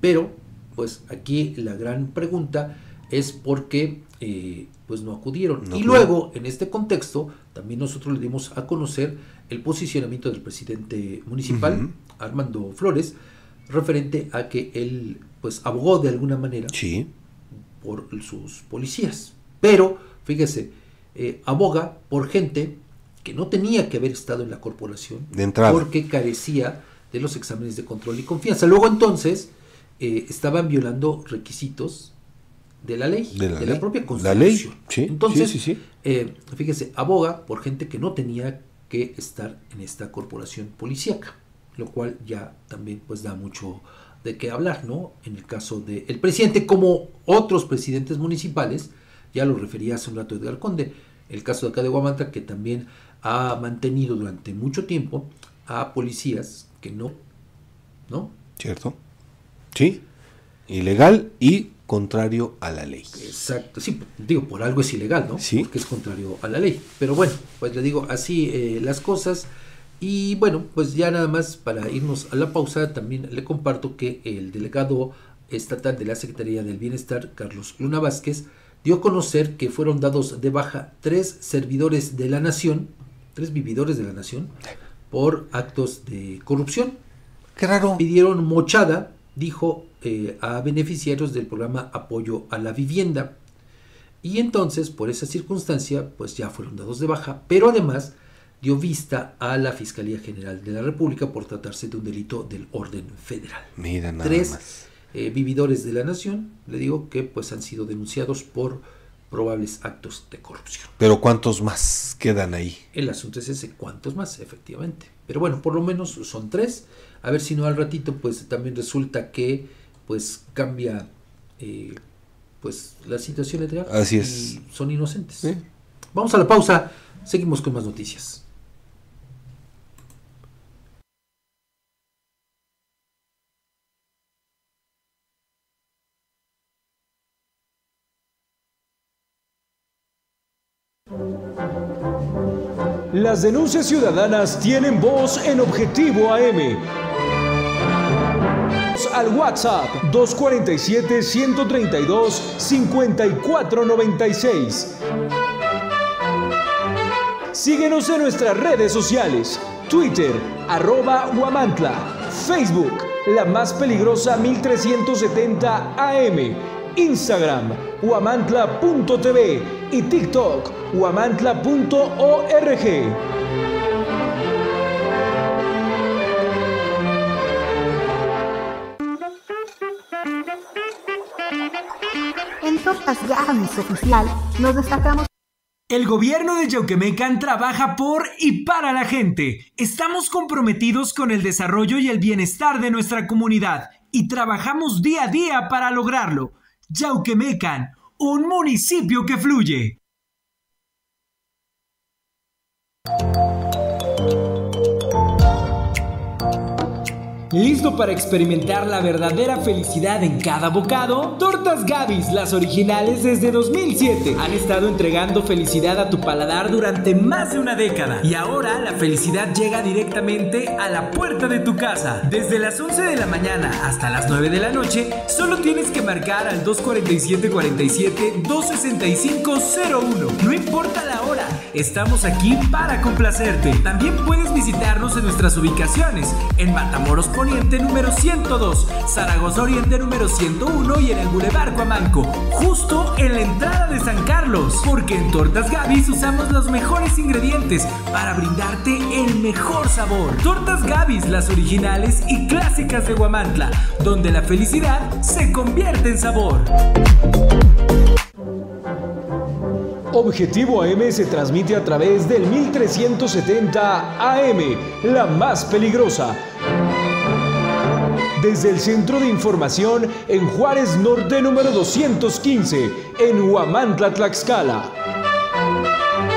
Pero, pues aquí la gran pregunta es por qué eh, pues no acudieron. No y luego, en este contexto, también nosotros le dimos a conocer el posicionamiento del presidente municipal. Armando Flores, referente a que él pues abogó de alguna manera por sus policías. Pero, fíjese, eh, aboga por gente que no tenía que haber estado en la corporación De entrada. porque carecía de los exámenes de control y confianza. Luego entonces eh, estaban violando requisitos de la ley, De la ley. propia La constitución. ley, sí, Entonces, sí, sí, sí. eh, fíjese, aboga por gente que no tenía que estar en esta corporación policíaca, lo cual ya también pues da mucho de qué hablar, ¿no? En el caso del presidente, como otros presidentes municipales, ya lo refería hace un rato Edgar Conde, el caso de acá de Guamanta, que también ha mantenido durante mucho tiempo a policías que no, ¿no? ¿Cierto? Sí. Ilegal y contrario a la ley. Exacto, sí, digo, por algo es ilegal, ¿no? Porque es contrario a la ley. Pero bueno, pues le digo así eh, las cosas. Y bueno, pues ya nada más para irnos a la pausa, también le comparto que el delegado estatal de la Secretaría del Bienestar, Carlos Luna Vázquez, dio a conocer que fueron dados de baja tres servidores de la nación, tres vividores de la nación, por actos de corrupción. Qué raro. Pidieron mochada, dijo, eh, a beneficiarios del programa Apoyo a la Vivienda. Y entonces, por esa circunstancia, pues ya fueron dados de baja, pero además dio vista a la Fiscalía General de la República por tratarse de un delito del orden federal. Mira nada Tres más. eh, vividores de la nación, le digo que pues han sido denunciados por probables actos de corrupción. Pero ¿cuántos más quedan ahí? El asunto es ese, ¿cuántos más? Efectivamente. Pero bueno, por lo menos son tres. A ver si no al ratito, pues también resulta que pues cambia eh, pues la situación legal. Así y es. son inocentes. Vamos a la pausa, seguimos con más noticias. Las denuncias ciudadanas tienen voz en Objetivo AM. Al WhatsApp 247-132-5496. Síguenos en nuestras redes sociales. Twitter, arroba Huamantla. Facebook, la más peligrosa 1370 AM. Instagram, huamantla.tv y TikTok, huamantla.org. En Top As Games Oficial nos destacamos El gobierno de Yauquemecan trabaja por y para la gente. Estamos comprometidos con el desarrollo y el bienestar de nuestra comunidad y trabajamos día a día para lograrlo. Yauquemecan, un municipio que fluye. ¿Listo para experimentar la verdadera felicidad en cada bocado? Tortas Gabis, las originales desde 2007, han estado entregando felicidad a tu paladar durante más de una década. Y ahora la felicidad llega directamente a la puerta de tu casa. Desde las 11 de la mañana hasta las 9 de la noche, solo tienes que marcar al 247-47-265-01. No importa la hora, estamos aquí para complacerte. También puedes visitarnos en nuestras ubicaciones, en Matamoros Poniente número 102, Zaragoza Oriente número 101 y en el Boulevard Cuamanco, justo en la entrada de San Carlos. Porque en Tortas Gavis usamos los mejores ingredientes para brindarte el mejor sabor. Tortas Gavis, las originales y clásicas de Guamantla, donde la felicidad se convierte en sabor. Objetivo AM se transmite a través del 1370 AM, la más peligrosa. Desde el Centro de Información en Juárez Norte número 215, en Huamantla, Tlaxcala.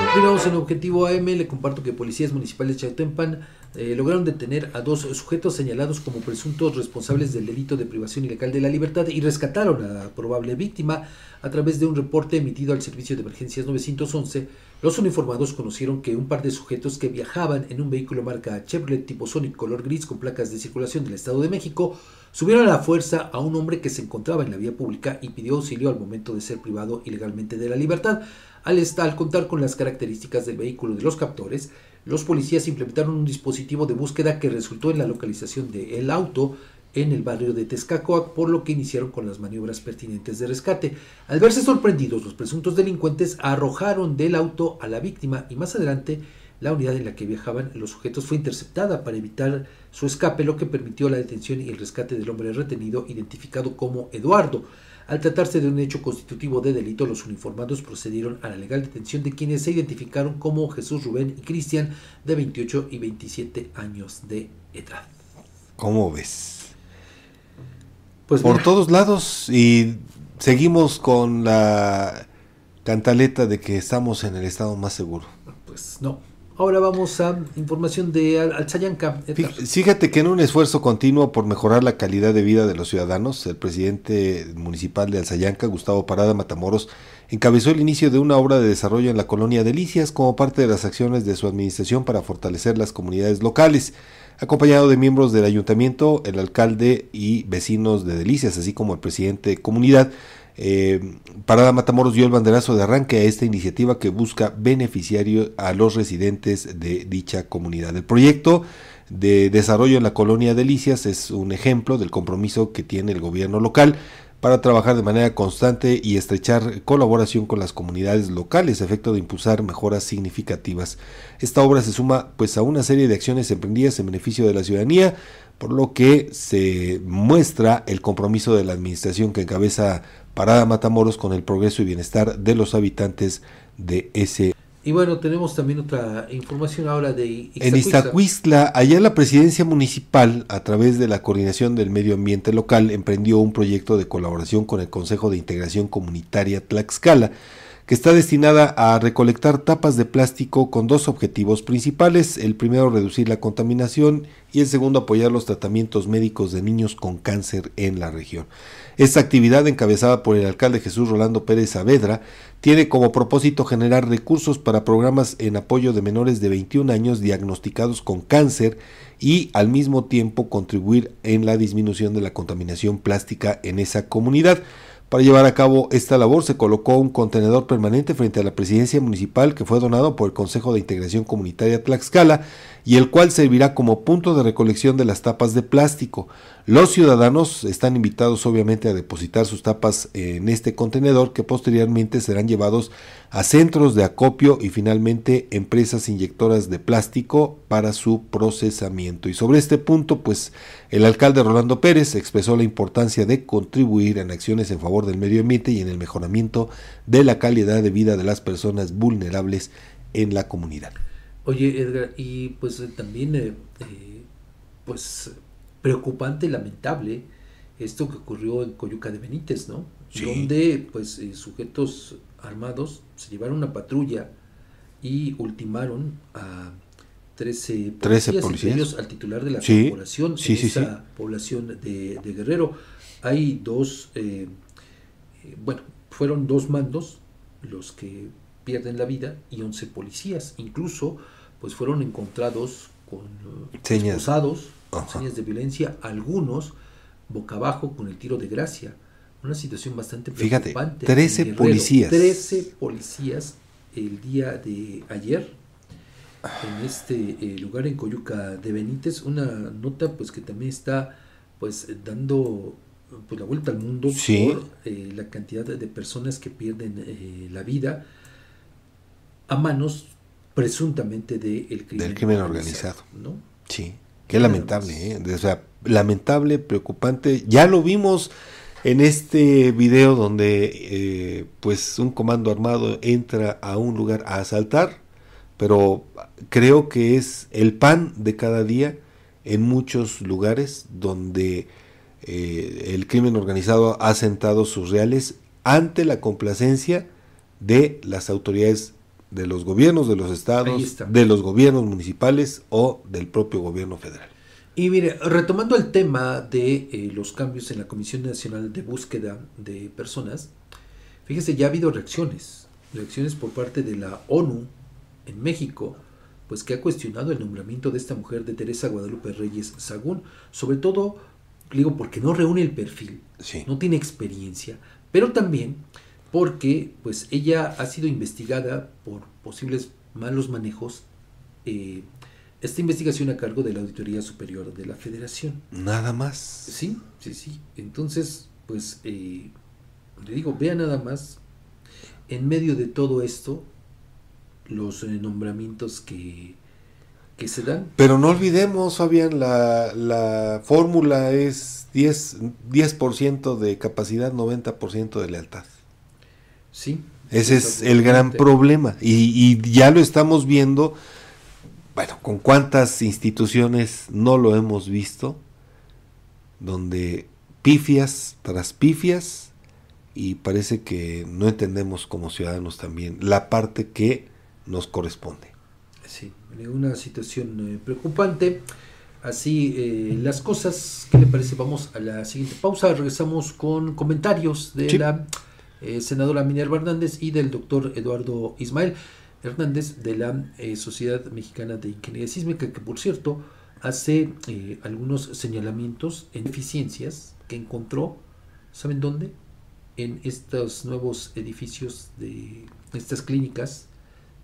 Continuamos en Objetivo AM, le comparto que policías municipales de Chautempan eh, lograron detener a dos sujetos señalados como presuntos responsables del delito de privación ilegal de la libertad y rescataron a la probable víctima a través de un reporte emitido al Servicio de Emergencias 911. Los uniformados conocieron que un par de sujetos que viajaban en un vehículo marca Chevrolet tipo Sonic color gris con placas de circulación del Estado de México subieron a la fuerza a un hombre que se encontraba en la vía pública y pidió auxilio al momento de ser privado ilegalmente de la libertad. Al, estar, al contar con las características del vehículo de los captores, los policías implementaron un dispositivo de búsqueda que resultó en la localización del auto en el barrio de Tezcacoac, por lo que iniciaron con las maniobras pertinentes de rescate. Al verse sorprendidos, los presuntos delincuentes arrojaron del auto a la víctima y más adelante la unidad en la que viajaban los sujetos fue interceptada para evitar su escape, lo que permitió la detención y el rescate del hombre retenido, identificado como Eduardo. Al tratarse de un hecho constitutivo de delito, los uniformados procedieron a la legal detención de quienes se identificaron como Jesús Rubén y Cristian, de 28 y 27 años de edad. ¿Cómo ves? Pues Por mira. todos lados y seguimos con la cantaleta de que estamos en el estado más seguro. Pues no. Ahora vamos a información de Al- Alzayanca. Edgar. Fíjate que en un esfuerzo continuo por mejorar la calidad de vida de los ciudadanos, el presidente municipal de Alzayanca, Gustavo Parada Matamoros, encabezó el inicio de una obra de desarrollo en la colonia Delicias como parte de las acciones de su administración para fortalecer las comunidades locales, acompañado de miembros del ayuntamiento, el alcalde y vecinos de Delicias, así como el presidente de comunidad. Eh, Parada Matamoros dio el banderazo de arranque a esta iniciativa que busca beneficiario a los residentes de dicha comunidad. El proyecto de desarrollo en la colonia Delicias es un ejemplo del compromiso que tiene el gobierno local para trabajar de manera constante y estrechar colaboración con las comunidades locales a efecto de impulsar mejoras significativas. Esta obra se suma pues a una serie de acciones emprendidas en beneficio de la ciudadanía, por lo que se muestra el compromiso de la administración que encabeza Parada Matamoros con el progreso y bienestar de los habitantes de ese Y bueno, tenemos también otra información ahora de en Ixtacuistla. Allá la presidencia municipal, a través de la coordinación del medio ambiente local, emprendió un proyecto de colaboración con el Consejo de Integración Comunitaria Tlaxcala, que está destinada a recolectar tapas de plástico con dos objetivos principales. El primero, reducir la contaminación y el segundo, apoyar los tratamientos médicos de niños con cáncer en la región. Esta actividad, encabezada por el alcalde Jesús Rolando Pérez Saavedra, tiene como propósito generar recursos para programas en apoyo de menores de 21 años diagnosticados con cáncer y al mismo tiempo contribuir en la disminución de la contaminación plástica en esa comunidad. Para llevar a cabo esta labor se colocó un contenedor permanente frente a la presidencia municipal que fue donado por el Consejo de Integración Comunitaria Tlaxcala y el cual servirá como punto de recolección de las tapas de plástico. Los ciudadanos están invitados obviamente a depositar sus tapas en este contenedor que posteriormente serán llevados a centros de acopio y finalmente empresas inyectoras de plástico para su procesamiento. Y sobre este punto, pues el alcalde Rolando Pérez expresó la importancia de contribuir en acciones en favor del medio ambiente y en el mejoramiento de la calidad de vida de las personas vulnerables en la comunidad. Oye, Edgar, y pues también, eh, eh, pues preocupante y lamentable esto que ocurrió en Coyuca de Benítez, ¿no? Sí. Donde, pues, eh, sujetos armados se llevaron una patrulla y ultimaron a 13 policías, 13 entre policías. ellos al titular de la Sí, corporación, sí, en sí, esa sí. población de, de Guerrero. Hay dos, eh, eh, bueno, fueron dos mandos los que pierden la vida y 11 policías. Incluso, pues fueron encontrados con eh, Señas. con señas de violencia, algunos boca abajo con el tiro de gracia. Una situación bastante Fíjate, preocupante. 13 en Guerrero. policías. 13 policías el día de ayer en este eh, lugar en Coyuca de Benítez. Una nota pues que también está pues dando pues, la vuelta al mundo Sí. por eh, la cantidad de personas que pierden eh, la vida a manos presuntamente del crimen, Del crimen organizado. ¿no? Sí, qué lamentable, ¿eh? O sea, lamentable, preocupante. Ya lo vimos en este video donde eh, pues un comando armado entra a un lugar a asaltar, pero creo que es el pan de cada día en muchos lugares donde eh, el crimen organizado ha sentado sus reales ante la complacencia de las autoridades de los gobiernos de los estados, de los gobiernos municipales o del propio gobierno federal. Y mire, retomando el tema de eh, los cambios en la Comisión Nacional de Búsqueda de Personas, fíjese, ya ha habido reacciones, reacciones por parte de la ONU en México, pues que ha cuestionado el nombramiento de esta mujer de Teresa Guadalupe Reyes Sagún, sobre todo, digo, porque no reúne el perfil, no tiene experiencia, pero también porque pues ella ha sido investigada por posibles malos manejos, eh, esta investigación a cargo de la Auditoría Superior de la Federación. Nada más. Sí, sí, sí. Entonces, pues, eh, le digo, vea nada más, en medio de todo esto, los eh, nombramientos que, que se dan. Pero no olvidemos, Fabián, la, la fórmula es 10%, 10 de capacidad, 90% de lealtad. Sí. Ese es el gran problema. Y, y ya lo estamos viendo, bueno, con cuántas instituciones no lo hemos visto, donde pifias tras pifias, y parece que no entendemos como ciudadanos también la parte que nos corresponde. Sí, una situación eh, preocupante. Así eh, las cosas, ¿qué le parece? Vamos a la siguiente pausa. Regresamos con comentarios de Sí. la eh, senadora Minerva Hernández y del doctor Eduardo Ismael Hernández de la eh, Sociedad Mexicana de Ingeniería Sísmica, que por cierto hace eh, algunos señalamientos en eficiencias que encontró, ¿saben dónde? En estos nuevos edificios de estas clínicas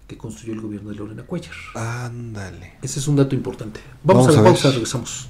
que construyó el gobierno de Lorena Cuellar. Ándale. Ese es un dato importante. Vamos, Vamos a la pausa, regresamos.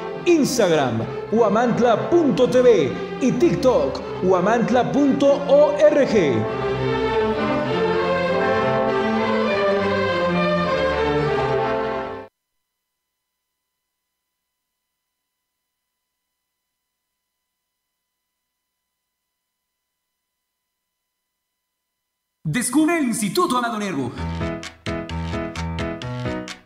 Instagram, huamantla.tv y TikTok, huamantla.org. Descubre el Instituto Amado Nervo.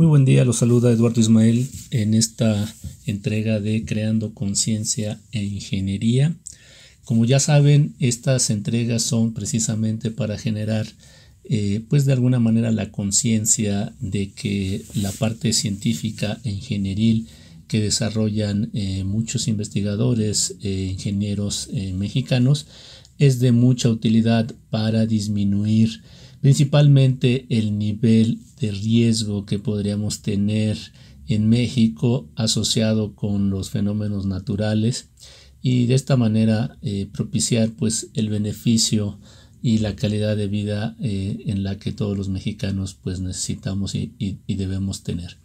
Muy buen día, los saluda Eduardo Ismael en esta entrega de Creando Conciencia e Ingeniería. Como ya saben, estas entregas son precisamente para generar, eh, pues de alguna manera, la conciencia de que la parte científica e ingenieril que desarrollan eh, muchos investigadores e ingenieros mexicanos es de mucha utilidad para disminuir principalmente el nivel de riesgo que podríamos tener en México asociado con los fenómenos naturales y de esta manera eh, propiciar pues el beneficio y la calidad de vida eh, en la que todos los mexicanos pues necesitamos y, debemos tener.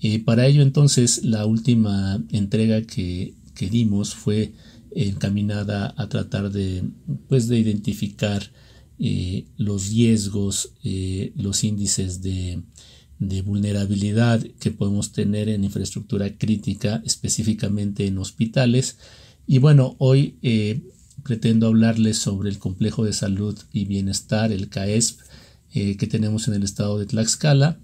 Y para ello entonces la última entrega que, que dimos fue encaminada a tratar de pues de identificar eh, los riesgos, eh, los índices de, vulnerabilidad que podemos tener en infraestructura crítica, específicamente en hospitales. Y bueno, hoy eh, pretendo hablarles sobre el complejo de salud y bienestar, el CAESP, que tenemos en el estado de Tlaxcala.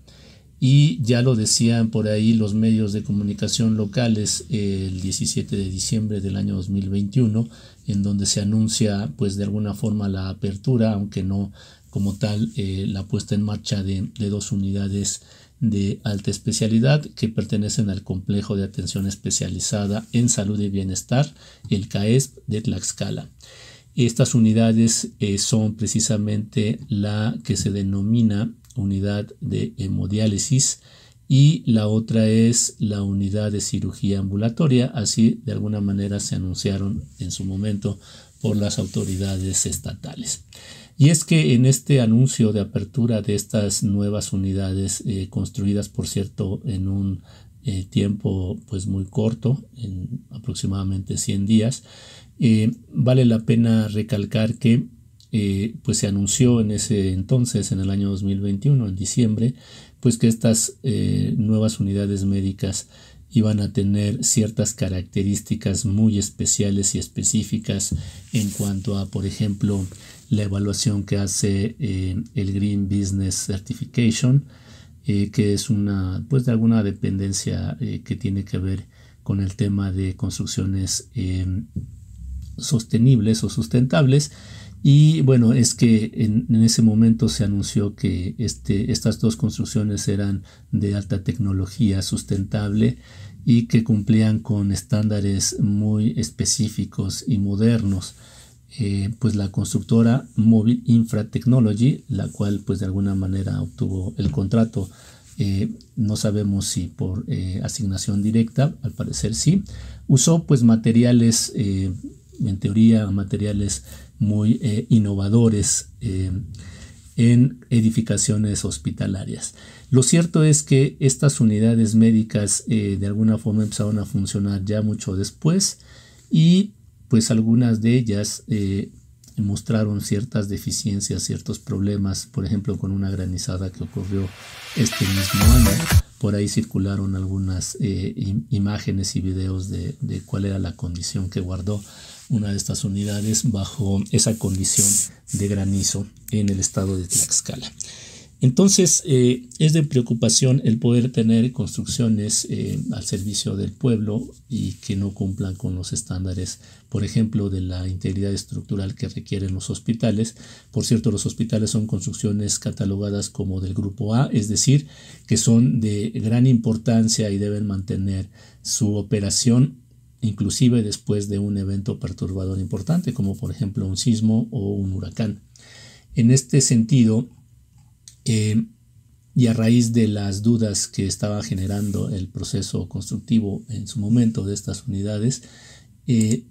Y ya lo decían por ahí los medios de comunicación locales el 17 de diciembre del año 2021, en donde se anuncia pues de alguna forma la apertura, aunque no como tal eh, la puesta en marcha de, dos unidades de alta especialidad que pertenecen al complejo de atención especializada en salud y bienestar, el CAESP de Tlaxcala. Estas unidades eh, son precisamente la que se denomina unidad de hemodiálisis, y la otra es la unidad de cirugía ambulatoria, así de alguna manera se anunciaron en su momento por las autoridades estatales. Y es que en este anuncio de apertura de estas nuevas unidades eh, construidas, por cierto, en un eh, tiempo pues muy corto, en aproximadamente 100 días, eh, vale la pena recalcar que pues se anunció en ese entonces, en el año 2021, en diciembre, pues que estas eh, nuevas unidades médicas iban a tener ciertas características muy especiales y específicas en cuanto a, por ejemplo, la evaluación que hace eh, el Green Business Certification, eh, que es una, pues de alguna dependencia que tiene que ver con el tema de construcciones sostenibles o sustentables y bueno, es que en, ese momento se anunció que este, estas dos construcciones eran de alta tecnología sustentable y que cumplían con estándares muy específicos y modernos. eh, pues la constructora Mobile Infra Technology, la cual pues de alguna manera obtuvo el contrato, eh, no sabemos si por eh, asignación directa, al parecer sí, usó pues materiales, en teoría materiales muy innovadores en edificaciones hospitalarias. Lo cierto es que estas unidades médicas de alguna forma empezaron a funcionar ya mucho después y pues algunas de ellas eh, mostraron ciertas deficiencias, ciertos problemas, por ejemplo con una granizada que ocurrió este mismo año. Por ahí circularon algunas eh, imágenes y videos de, de cuál era la condición que guardó una de estas unidades bajo esa condición de granizo en el estado de Tlaxcala. Entonces, eh, es de preocupación el poder tener construcciones eh, al servicio del pueblo y que no cumplan con los estándares, por ejemplo, de la integridad estructural que requieren los hospitales. Por cierto, los hospitales son construcciones catalogadas como del grupo A, es decir, que son de gran importancia y deben mantener su operación inclusive después de un evento perturbador importante, como por ejemplo un sismo o un huracán. En este sentido, eh, y a raíz de las dudas que estaba generando el proceso constructivo en su momento de estas unidades, eh,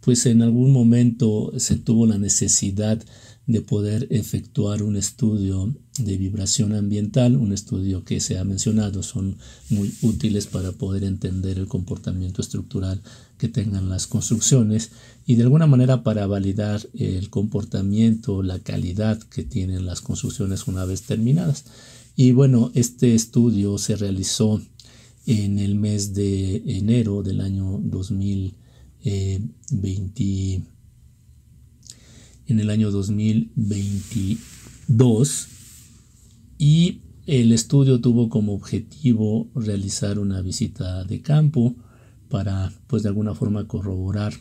pues en algún momento se tuvo la necesidad de poder efectuar un estudio de vibración ambiental, un estudio que se ha mencionado, son muy útiles para poder entender el comportamiento estructural que tengan las construcciones y de alguna manera para validar el comportamiento, la calidad que tienen las construcciones una vez terminadas. Y bueno, este estudio se realizó en el mes de enero del año 2020 en el año 2022 y el estudio tuvo como objetivo realizar una visita de campo para pues de alguna forma corroborar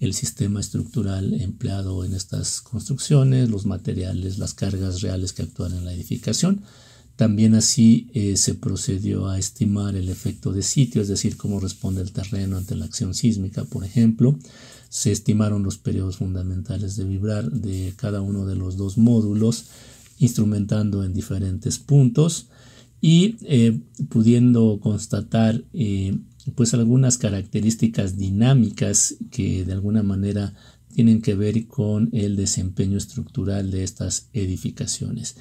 el sistema estructural empleado en estas construcciones, los materiales, las cargas reales que actúan en la edificación. También así eh, se procedió a estimar el efecto de sitio, es decir, cómo responde el terreno ante la acción sísmica, por ejemplo. Se estimaron los periodos fundamentales de vibrar de cada uno de los dos módulos, instrumentando en diferentes puntos y eh, pudiendo constatar eh, pues algunas características dinámicas que de alguna manera tienen que ver con el desempeño estructural de estas edificaciones.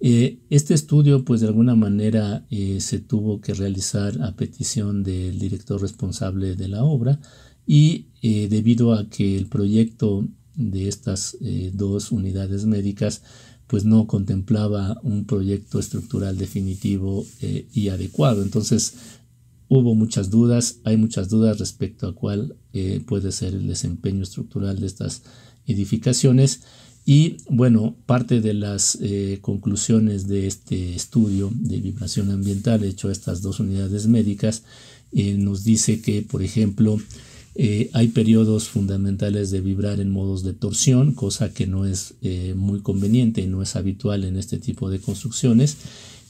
Eh, este estudio, pues de alguna manera se tuvo que realizar a petición del director responsable de la obra, y eh, debido a que el proyecto de estas eh, dos unidades médicas pues no contemplaba un proyecto estructural definitivo eh, y adecuado. Entonces hubo muchas dudas, hay muchas dudas respecto a cuál puede ser el desempeño estructural de estas edificaciones. Y bueno, parte de las conclusiones de este estudio de vibración ambiental hecho a estas dos unidades médicas nos dice que, por ejemplo, eh, hay periodos fundamentales de vibrar en modos de torsión, cosa que no es eh, muy conveniente no es habitual en este tipo de construcciones.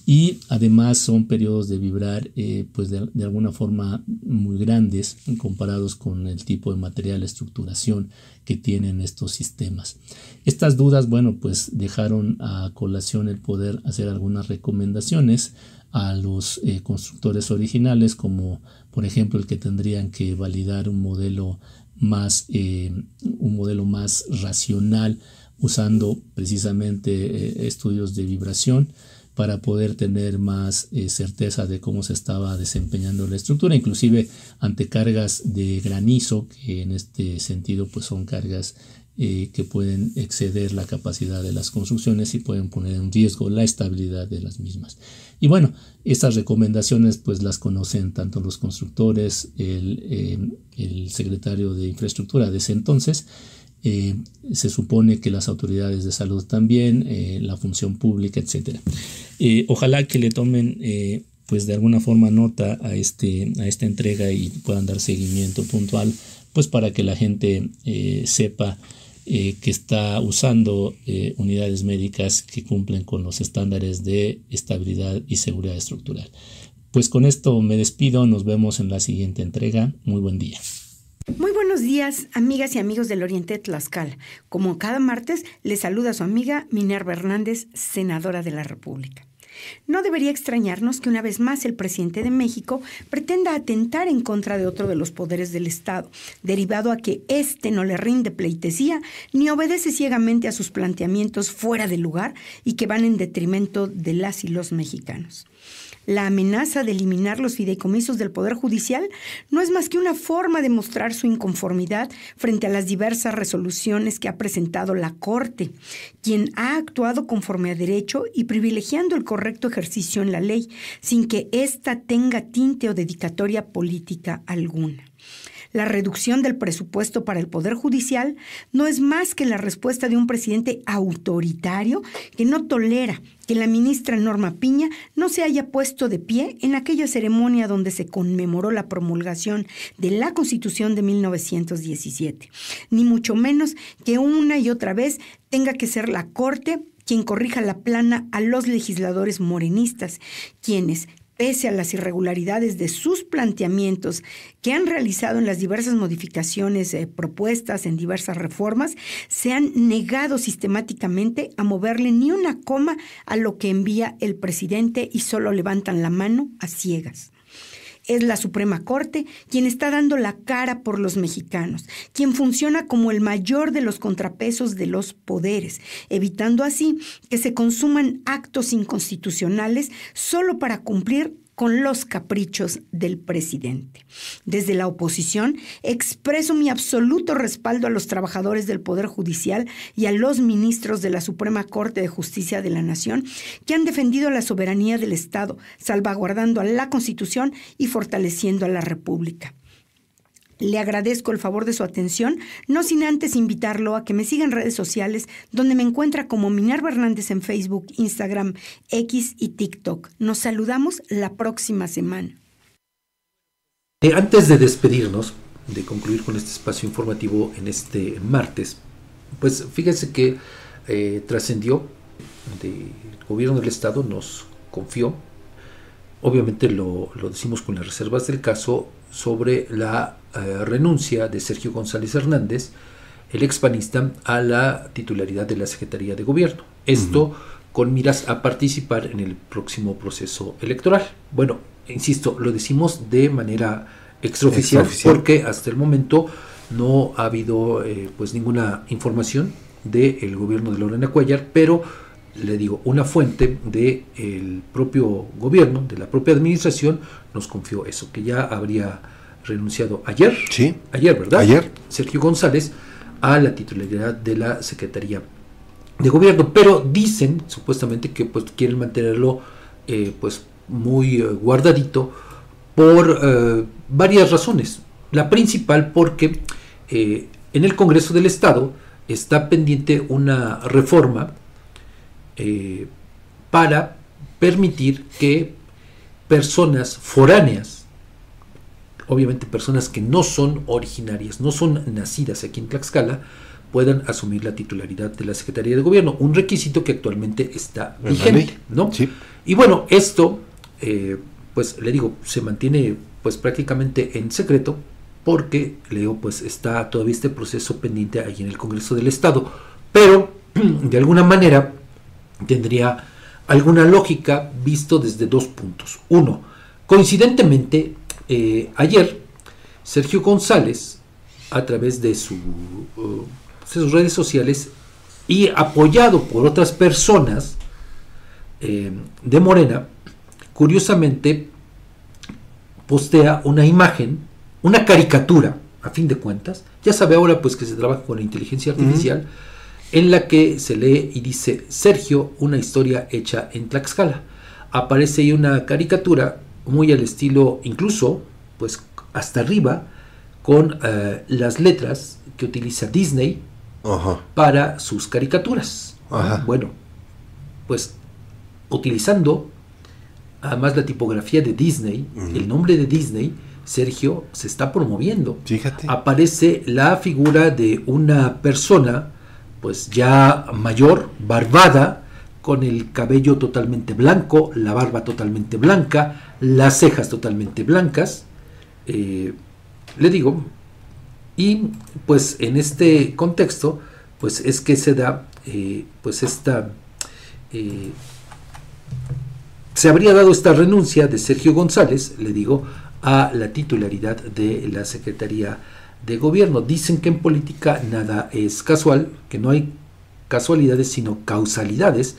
Y además son periodos de vibrar eh, pues de, alguna forma muy grandes comparados con el tipo de material estructuración que tienen estos sistemas. Estas dudas, bueno, pues dejaron a colación el poder hacer algunas recomendaciones a los constructores originales como por ejemplo, el que tendrían que validar un modelo más, eh, un modelo más racional usando precisamente eh, estudios de vibración para poder tener más eh, certeza de cómo se estaba desempeñando la estructura, inclusive ante cargas de granizo, que en este sentido pues son cargas que pueden exceder la capacidad de las construcciones y pueden poner en riesgo la estabilidad de las mismas. Y bueno, estas recomendaciones pues las conocen tanto los constructores, el, eh, secretario de infraestructura de ese entonces, eh, se supone que las autoridades de salud también, eh, la función pública, etc. ojalá que le tomen pues de alguna forma nota a, este, a esta entrega y puedan dar seguimiento puntual, pues para que la gente sepa eh, que está usando eh, unidades médicas que cumplen con los estándares de estabilidad y seguridad estructural. Pues con esto me despido, nos vemos en la siguiente entrega. Muy buen día. Muy buenos días, amigas y amigos del Oriente de Tlaxcala. Como cada martes, les saluda su amiga Minerva Hernández, senadora de la República. No debería extrañarnos que una vez más el presidente de México pretenda atentar en contra de otro de los poderes del Estado, derivado a que éste no le rinde pleitesía ni obedece ciegamente a sus planteamientos fuera de lugar y que van en detrimento de las y los mexicanos. La amenaza de eliminar los fideicomisos del Poder Judicial no es más que una forma de mostrar su inconformidad frente a las diversas resoluciones que ha presentado la Corte, quien ha actuado conforme a derecho y privilegiando el correcto ejercicio en la ley, sin que ésta tenga tinte o dedicatoria política alguna. La reducción del presupuesto para el Poder Judicial no es más que la respuesta de un presidente autoritario que no tolera que la ministra Norma Piña no se haya puesto de pie en aquella ceremonia donde se conmemoró la promulgación de la Constitución de 1917, ni mucho menos que una y otra vez tenga que ser la Corte quien corrija la plana a los legisladores morenistas, quienes, pese a las irregularidades de sus planteamientos que han realizado en las diversas modificaciones eh, propuestas en diversas reformas, se han negado sistemáticamente a moverle ni una coma a lo que envía el presidente y solo levantan la mano a ciegas. Es la Suprema Corte quien está dando la cara por los mexicanos, quien funciona como el mayor de los contrapesos de los poderes, evitando así que se consuman actos inconstitucionales solo para cumplir con los caprichos del presidente. Desde la oposición expreso mi absoluto respaldo a los trabajadores del Poder Judicial y a los ministros de la Suprema Corte de Justicia de la Nación que han defendido la soberanía del Estado, salvaguardando a la Constitución y fortaleciendo a la República. Le agradezco el favor de su atención, no sin antes invitarlo a que me siga en redes sociales, donde me encuentra como Minerva Hernández en Facebook, Instagram, X y TikTok. Nos saludamos la próxima semana. Eh, antes de despedirnos, de concluir con este espacio informativo en este martes, pues fíjense que eh, trascendió, el gobierno del Estado nos confió, obviamente lo, lo decimos con las reservas del caso, sobre la eh, renuncia de Sergio González Hernández, el expanista, a la titularidad de la Secretaría de Gobierno. Esto con miras a participar en el próximo proceso electoral. Bueno, insisto, lo decimos de manera extraoficial, porque hasta el momento no ha habido eh, pues ninguna información del gobierno de Lorena Cuellar, pero le digo, una fuente del propio gobierno, de la propia administración, nos confió eso, que ya habría renunciado ayer, sí, ayer, ¿verdad? Ayer. Sergio González a la titularidad de la Secretaría de Gobierno, pero dicen supuestamente que pues quieren mantenerlo eh, pues muy eh, guardadito por eh, varias razones. La principal porque en el Congreso del Estado está pendiente una reforma para permitir que personas foráneas, obviamente personas que no son originarias, no son nacidas aquí en Tlaxcala, puedan asumir la titularidad de la Secretaría de Gobierno, un requisito que actualmente está vigente, ¿no? Y bueno, esto, eh, pues le digo, se mantiene pues prácticamente en secreto, porque leo, pues está todavía este proceso pendiente ahí en el Congreso del Estado, pero de alguna manera tendría alguna lógica visto desde dos puntos. Uno, coincidentemente, eh, ayer Sergio González, a través de su, uh, sus redes sociales y apoyado por otras personas eh, de Morena, curiosamente postea una imagen, una caricatura, a fin de cuentas. Ya sabe ahora pues que se trabaja con la inteligencia artificial en la que se lee y dice Sergio, una historia hecha en Tlaxcala. Aparece ahí una caricatura muy al estilo, incluso, pues hasta arriba, con eh, las letras que utiliza Disney para sus caricaturas. Bueno, pues utilizando además la tipografía de Disney, el nombre de Disney, Sergio se está promoviendo. Fíjate. Aparece la figura de una persona pues ya mayor, barbada, con el cabello totalmente blanco, la barba totalmente blanca, las cejas totalmente blancas. Eh, le digo, Y pues en este contexto, pues es que se da eh, pues esta... eh, se habría dado esta renuncia de Sergio González, le digo, a la titularidad de la Secretaría de Gobierno. Dicen que en política nada es casual, que no hay casualidades sino causalidades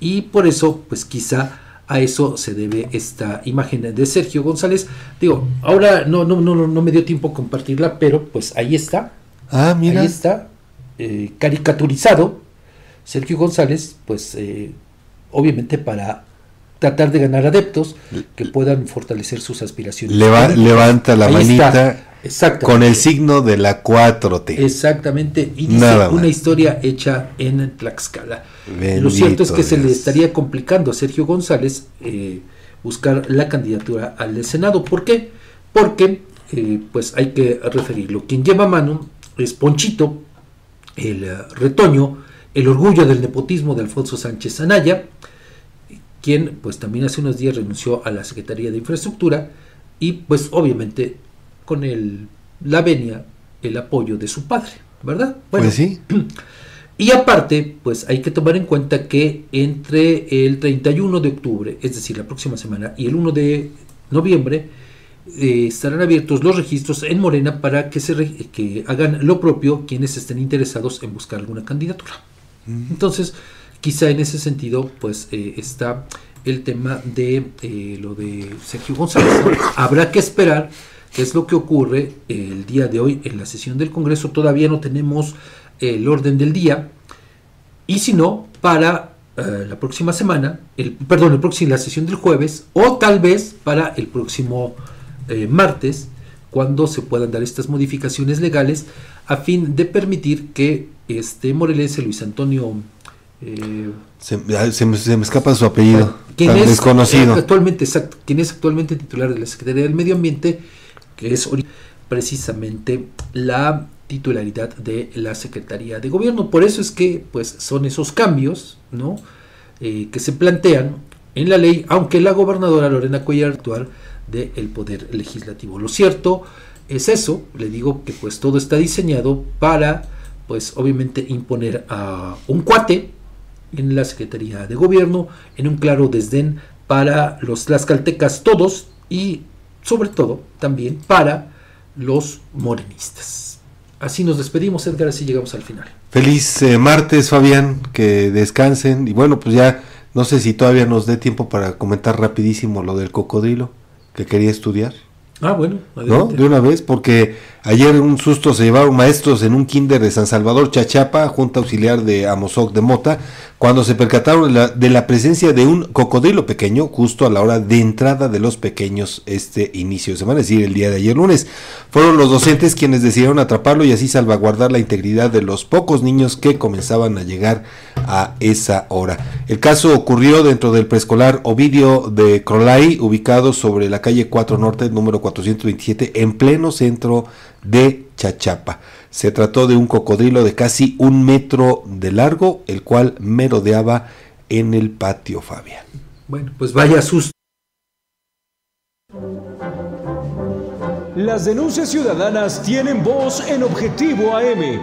y por eso pues quizá a eso se debe esta imagen de Sergio González. Digo, ahora no, no, no, no me dio tiempo a compartirla, pero pues ahí está. Ah, mira. Ahí está, eh, caricaturizado Sergio González, pues eh, obviamente para tratar de ganar adeptos que puedan fortalecer sus aspiraciones. Leva- levanta la Ahí manita está, exactamente. con el signo de la 4T. Exactamente, y dice una historia hecha en Tlaxcala. Bendito Lo cierto es que se le estaría complicando a Sergio González eh, buscar la candidatura al Senado. ¿Por qué? Porque, eh, pues hay que referirlo. Quien lleva mano es Ponchito, el eh, retoño, el orgullo del nepotismo de Alfonso Sánchez Anaya, quien pues también hace unos días renunció a la Secretaría de Infraestructura y pues obviamente con el, la venia, el apoyo de su padre, ¿verdad? Bueno, Pues sí. y aparte, pues hay que tomar en cuenta que entre el 31 de octubre, es decir, la próxima semana, y el 1 de noviembre, eh, estarán abiertos los registros en Morena para que, se que hagan lo propio quienes estén interesados en buscar alguna candidatura. Entonces, quizá en ese sentido, pues eh, está el tema de eh, lo de Sergio González. Habrá que esperar qué es lo que ocurre el día de hoy en la sesión del Congreso. Todavía no tenemos el orden del día. Y si no, para eh, la próxima semana, el, perdón, el próximo, la sesión del jueves, o tal vez para el próximo eh, martes, cuando se puedan dar estas modificaciones legales, a fin de permitir que este morelense Luis Antonio eh, Se, se me, se me escapa su apellido. quien tan es desconocido. eh, actualmente exacto, quien es actualmente titular de la Secretaría del Medio Ambiente, que es precisamente la titularidad de la Secretaría de Gobierno. Por eso es que pues son esos cambios, ¿no? Eh, que se plantean en la ley, aunque la gobernadora Lorena Cuellar actual del poder legislativo. Lo cierto es eso, le digo que pues todo está diseñado para pues obviamente imponer a un cuate en la Secretaría de Gobierno, en un claro desdén para los tlaxcaltecas todos y sobre todo también para los morenistas. Así nos despedimos, Edgar, así llegamos al final. Feliz eh, martes, Fabián, que descansen. Y bueno, pues ya no sé si todavía nos dé tiempo para comentar rapidísimo lo del cocodrilo que quería estudiar. Ah, bueno, ¿No? adelante. De una vez, porque ayer un susto se llevaron maestros en un kinder de San Salvador Chachapa, Junta Auxiliar de Amozoc de Mota, cuando se percataron de la, presencia de un cocodrilo pequeño justo a la hora de entrada de los pequeños este inicio de semana, es decir, el día de ayer lunes. Fueron los docentes quienes decidieron atraparlo y así salvaguardar la integridad de los pocos niños que comenzaban a llegar a esa hora. El caso ocurrió dentro del preescolar Ovidio de Crolay, ubicado sobre la calle 4 Norte, número 427, en pleno centro de Chachapa. Se trató de un cocodrilo de casi un metro de largo, el cual merodeaba en el patio Fabián. Bueno, pues vaya susto. Las denuncias ciudadanas tienen voz en Objetivo AM.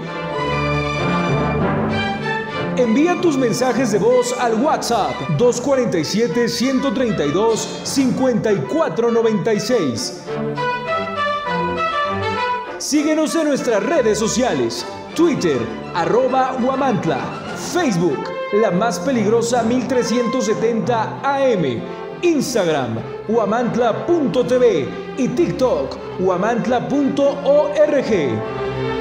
Envía tus mensajes de voz al WhatsApp 247-132-5496. Síguenos en nuestras redes sociales, Twitter, arroba Huamantla, Facebook, la más peligrosa 1370 AM, Instagram, huamantla.tv y TikTok, huamantla.org.